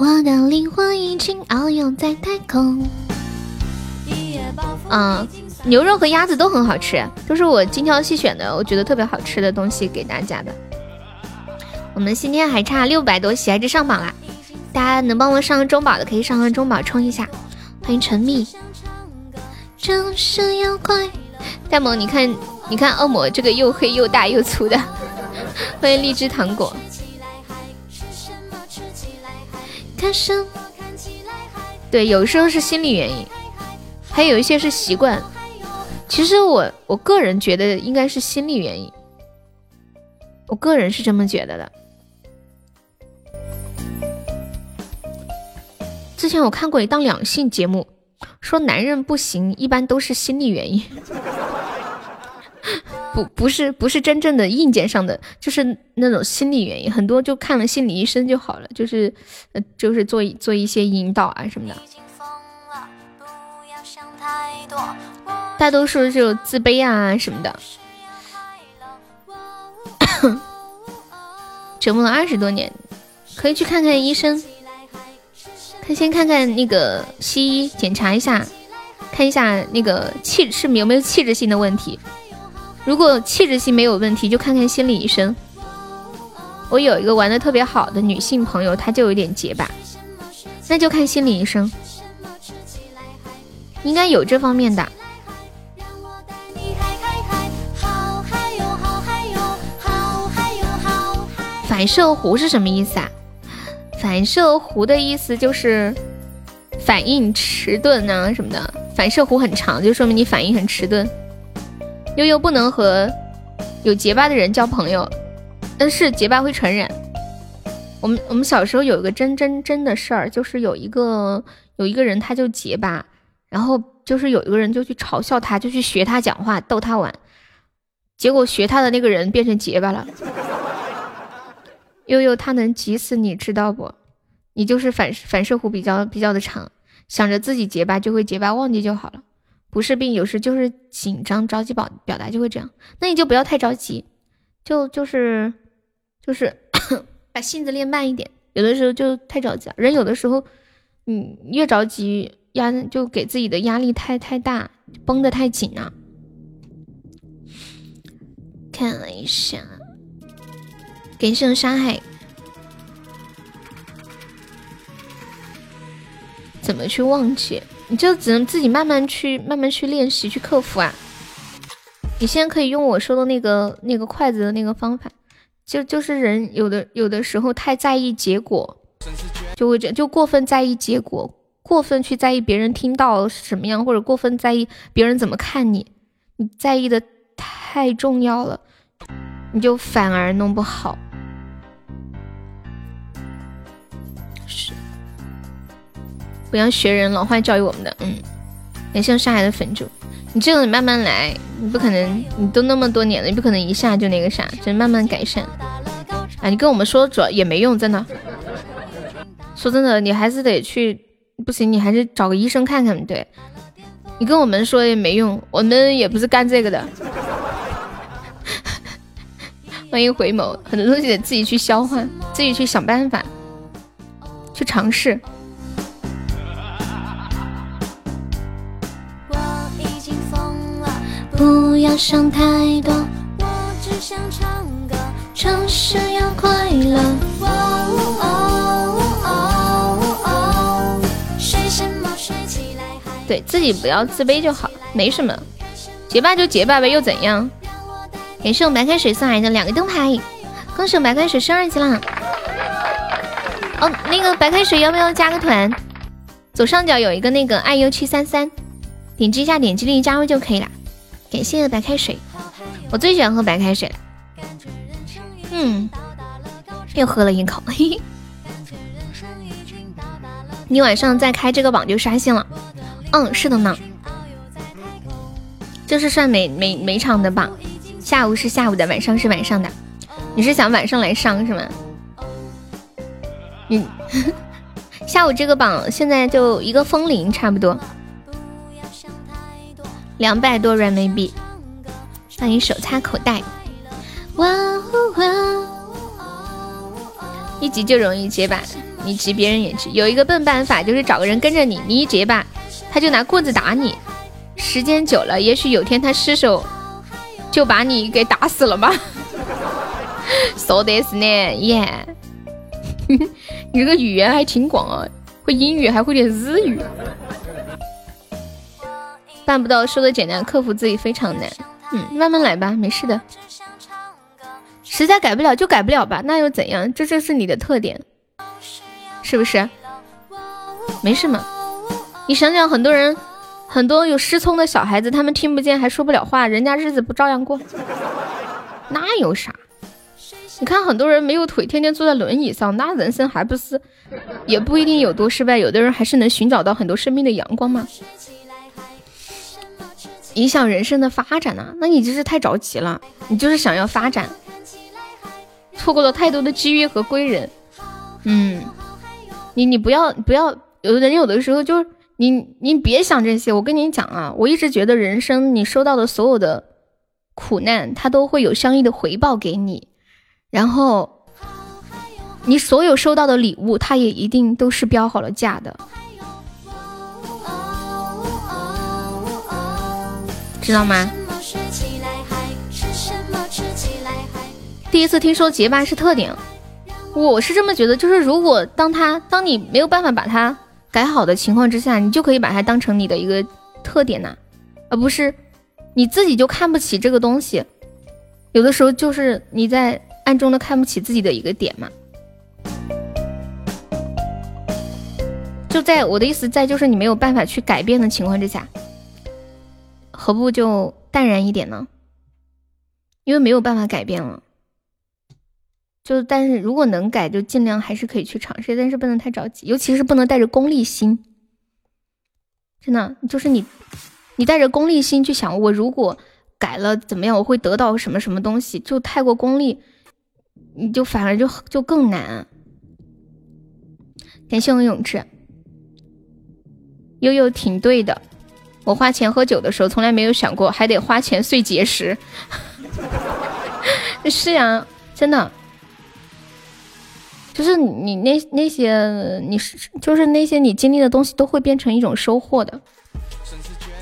我的灵魂已经遨游在太空。嗯，牛肉和鸭子都很好吃，都是我精挑细选的，我觉得特别好吃的东西给大家的。我们今天还差六百多喜爱值上榜啦，大家能帮我上个中宝的可以上个中宝冲一下。欢迎陈蜜。大萌，你看你看恶魔这个又黑又大又粗的，欢迎荔枝糖果。看生，对，有时候是心理原因，还有一些是习惯。其实我我个人觉得应该是心理原因，我个人是这么觉得的。之前我看过一档两性节目，说男人不行，一般都是心理原因，不不是不是真正的硬件上的，就是那种心理原因，很多就看了心理医生就好了，就是呃就是做做一些引导啊什么的，大多数就自卑啊什么的，折磨了二十多年，可以去看看医生。可以先看看那个西医，检查一下，看一下那个气是有没有器质性的问题。如果器质性没有问题，就看看心理医生。我有一个玩的特别好的女性朋友，她就有点结巴，那就看心理医生，应该有这方面的。反射弧是什么意思啊？反射弧的意思就是反应迟钝啊什么的，反射弧很长就说明你反应很迟钝。悠悠不能和有结巴的人交朋友，但是结巴会传染。我们我们小时候有一个真真真的事儿，就是有一个有一个人他就结巴，然后就是有一个人就去嘲笑他，就去学他讲话逗他玩，结果学他的那个人变成结巴了。悠悠他能急死你知道不？你就是反反射弧比较比较的长，想着自己结巴就会结巴，忘记就好了。不是病，有时就是紧张着急表表达就会这样。那你就不要太着急，就就是就是 把性子练慢一点。有的时候就太着急了，人有的时候嗯越着急压就给自己的压力太太大，绷得太紧了。看了一下。感谢伤害，怎么去忘记？你就只能自己慢慢去、慢慢去练习、去克服啊！你现在可以用我说的那个、那个筷子的那个方法，就就是人有的有的时候太在意结果，就会这就过分在意结果，过分去在意别人听到什么样，或者过分在意别人怎么看你，你在意的太重要了，你就反而弄不好。是不要学人老话教育我们的，嗯，感谢上海的粉猪，你这个你慢慢来，你不可能，你都那么多年了，你不可能一下就那个啥，只能慢慢改善。啊，你跟我们说主要也没用，真的。说真的，你还是得去，不行，你还是找个医生看看。对，你跟我们说也没用，我们也不是干这个的。欢迎回眸，很多东西得自己去消化，自己去想办法，去尝试。不要想太多，我只想唱歌，唱生要快乐。对自己不要自卑就好，没什么，结巴就结巴呗，又怎样？感谢我白开水送来的两个灯牌，恭喜我白开水升二级啦！哦，那个白开水要不要加个团？左上角有一个那个爱 u 七三三，点击一下，点击立即加入就可以了。感谢白开水，我最喜欢喝白开水。嗯，又喝了一口。嘿嘿。你晚上再开这个榜就刷新了。嗯，是的呢。就是算每每每场的榜，下午是下午的，晚上是晚上的。你是想晚上来上是吗？嗯，下午这个榜现在就一个风铃差不多。两百多人民币，让你手插口袋。哇哇！一急就容易结巴，你急别人也急。有一个笨办法，就是找个人跟着你，你一结巴，他就拿棍子打你。时间久了，也许有天他失手就把你给打死了吧。说的是呢，耶！你这个语言还挺广啊，会英语，还会点日语。办不到，说的简单，克服自己非常难。嗯，慢慢来吧，没事的。实在改不了就改不了吧，那又怎样？这就是你的特点，是不是？没事嘛。你想想，很多人，很多有失聪的小孩子，他们听不见还说不了话，人家日子不照样过？那有啥？你看很多人没有腿，天天坐在轮椅上，那人生还不是也不一定有多失败？有的人还是能寻找到很多生命的阳光吗？影响人生的发展呢？那你就是太着急了，你就是想要发展。错过了太多的机遇和贵人，嗯，你你不要不要，有的人有的时候就是你你别想这些，我跟你讲啊，我一直觉得人生你收到的所有的苦难，它都会有相应的回报给你，然后你所有收到的礼物，它也一定都是标好了价的，知道吗？第一次听说结巴是特点，我是这么觉得，就是如果当他当你没有办法把它改好的情况之下，你就可以把它当成你的一个特点呐，而不是你自己就看不起这个东西。有的时候就是你在暗中的看不起自己的一个点嘛。就在我的意思在就是你没有办法去改变的情况之下，何不就淡然一点呢？因为没有办法改变了。就但是如果能改，就尽量还是可以去尝试，但是不能太着急，尤其是不能带着功利心。真的，就是你，你带着功利心去想，我如果改了怎么样，我会得到什么什么东西，就太过功利，你就反而就就更难。感谢我永志，悠悠挺对的，我花钱喝酒的时候，从来没有想过还得花钱碎结石。是呀，真的。就是你那那些你是就是那些你经历的东西都会变成一种收获的，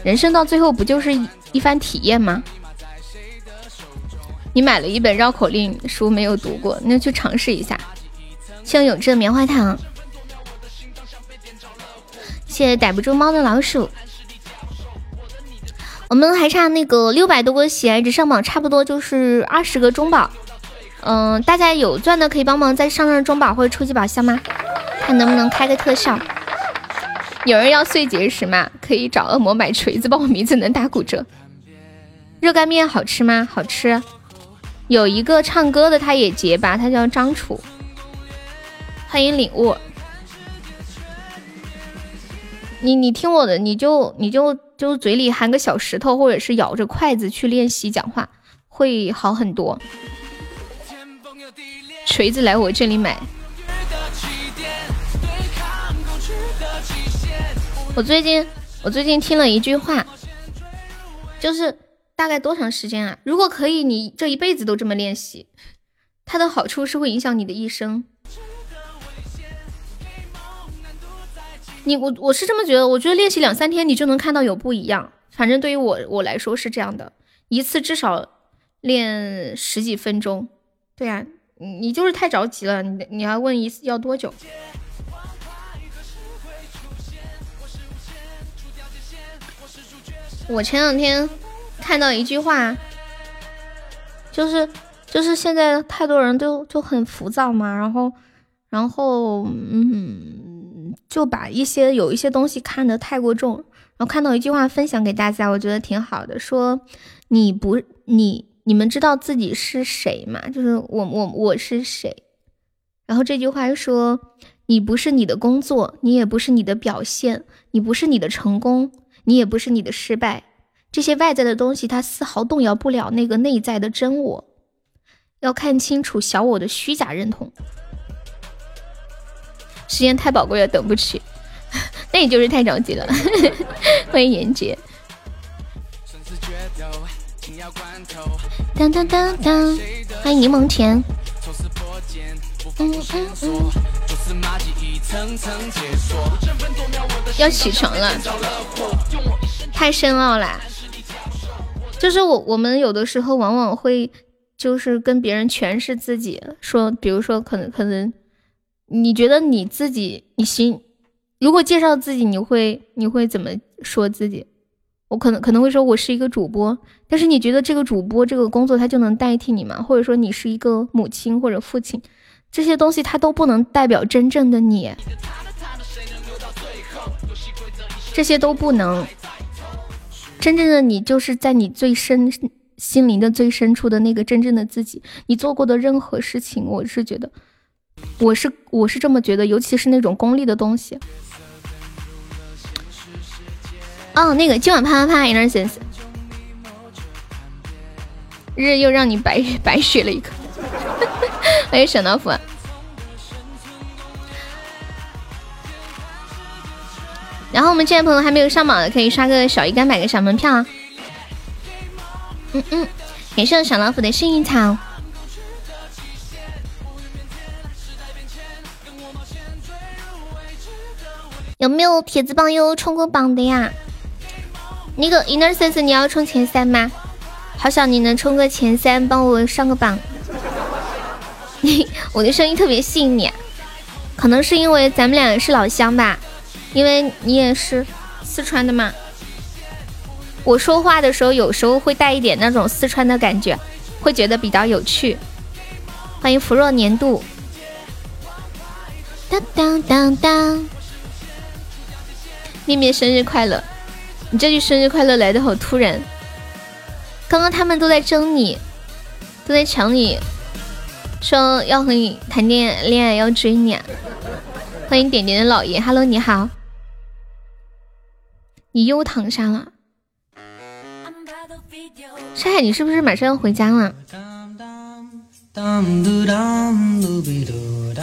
人生到最后不就是一番体验吗？你买了一本绕口令书没有读过，那去尝试一下。像永志的棉花糖，谢谢逮不住猫的老鼠。我们还差那个六百多个喜爱值上榜，差不多就是二十个中宝。嗯，大家有钻的可以帮忙再上上中宝或者初级宝箱吗？看能不能开个特效。有人要碎结石吗？可以找恶魔买锤子，帮我名字能打骨折。热干面好吃吗？好吃。有一个唱歌的，他也结巴，他叫张楚。欢迎领悟。你你听我的，你就你就就嘴里含个小石头，或者是咬着筷子去练习讲话，会好很多。锤子来我这里买。我最近我最近听了一句话，就是大概多长时间啊？如果可以，你这一辈子都这么练习，它的好处是会影响你的一生。你我我是这么觉得，我觉得练习两三天你就能看到有不一样。反正对于我我来说是这样的，一次至少练十几分钟。对呀。你你就是太着急了，你你要问一次要多久？我前两天看到一句话，就是就是现在太多人都就很浮躁嘛，然后然后嗯，就把一些有一些东西看得太过重，然后看到一句话分享给大家，我觉得挺好的，说你不你。你们知道自己是谁吗？就是我，我，我是谁？然后这句话又说：你不是你的工作，你也不是你的表现，你不是你的成功，你也不是你的失败。这些外在的东西，它丝毫动摇不了那个内在的真我。要看清楚小我的虚假认同。时间太宝贵了，等不起。那你就是太着急了。欢迎严杰。当当当当，欢迎柠檬甜。嗯嗯嗯。要起床了，太深奥了。就是我，我们有的时候往往会，就是跟别人诠释自己，说，比如说，可能可能，你觉得你自己，你行，如果介绍自己，你会你会怎么说自己？我可能可能会说我是一个主播，但是你觉得这个主播这个工作他就能代替你吗？或者说你是一个母亲或者父亲，这些东西它都不能代表真正的你，这些都不能。真正的你就是在你最深心灵的最深处的那个真正的自己。你做过的任何事情，我是觉得，我是我是这么觉得，尤其是那种功利的东西。哦，那个今晚啪啪啪，innocence，日又让你白 白学了一个，欢迎小老虎。然后我们这些朋友还没有上榜的，可以刷个小鱼干，买个小门票啊。嗯嗯，感谢小老虎的幸运草。有没有铁子榜友冲过榜的呀？那个 innocence，你要冲前三吗？好想你能冲个前三，帮我上个榜。你 我的声音特别细腻，可能是因为咱们俩是老乡吧，因为你也是四川的嘛。我说话的时候有时候会带一点那种四川的感觉，会觉得比较有趣。欢迎芙若年度。当当当当，面面生日快乐。你这句生日快乐来的好突然，刚刚他们都在争你，都在抢你，说要和你谈恋恋爱，要追你。欢迎点点的老爷，Hello，你好，你又躺下了。山海，你是不是马上要回家了？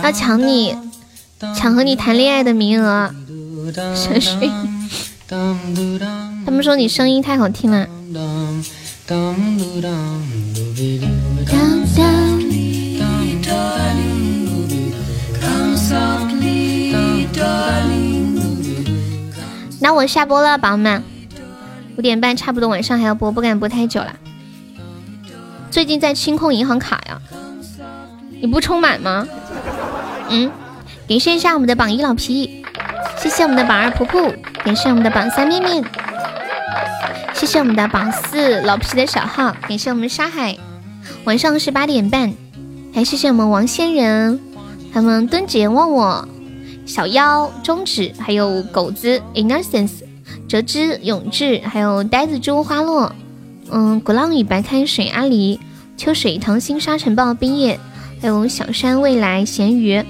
要抢你，抢和你谈恋爱的名额，想睡。他们说你声音太好听了。那我下播了，宝宝们，五点半差不多，晚上还要播，不敢播太久了。最近在清空银行卡呀，你不充满吗？嗯，感谢一下我们的榜一老皮，谢谢我们的榜二婆婆。感谢我们的榜三面面，谢谢我们的榜四老皮的小号，感谢我们沙海，晚上是八点半，还谢谢我们王仙人，还有我们敦姐忘我，小妖中指，还有狗子 innocence，折枝永志，还有呆子猪花落，嗯，鼓浪屿白开水阿狸，秋水糖心沙尘暴冰叶，还有小山未来咸鱼，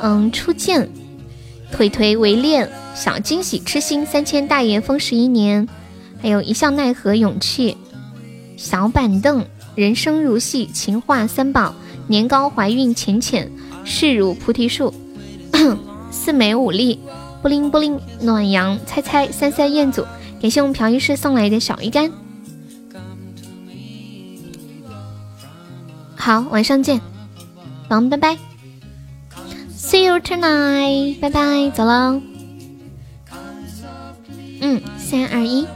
嗯，初见腿腿为恋。小惊喜，痴心三千大爷封十一年，还有一笑奈何勇气，小板凳人生如戏，情话三宝年糕怀孕浅浅，势如菩提树，四美五力不灵不灵暖阳猜猜三三彦祖，感谢我们朴医师送来的小鱼干。好，晚上见，王拜拜，See you tonight，拜拜，走喽。嗯，三二一，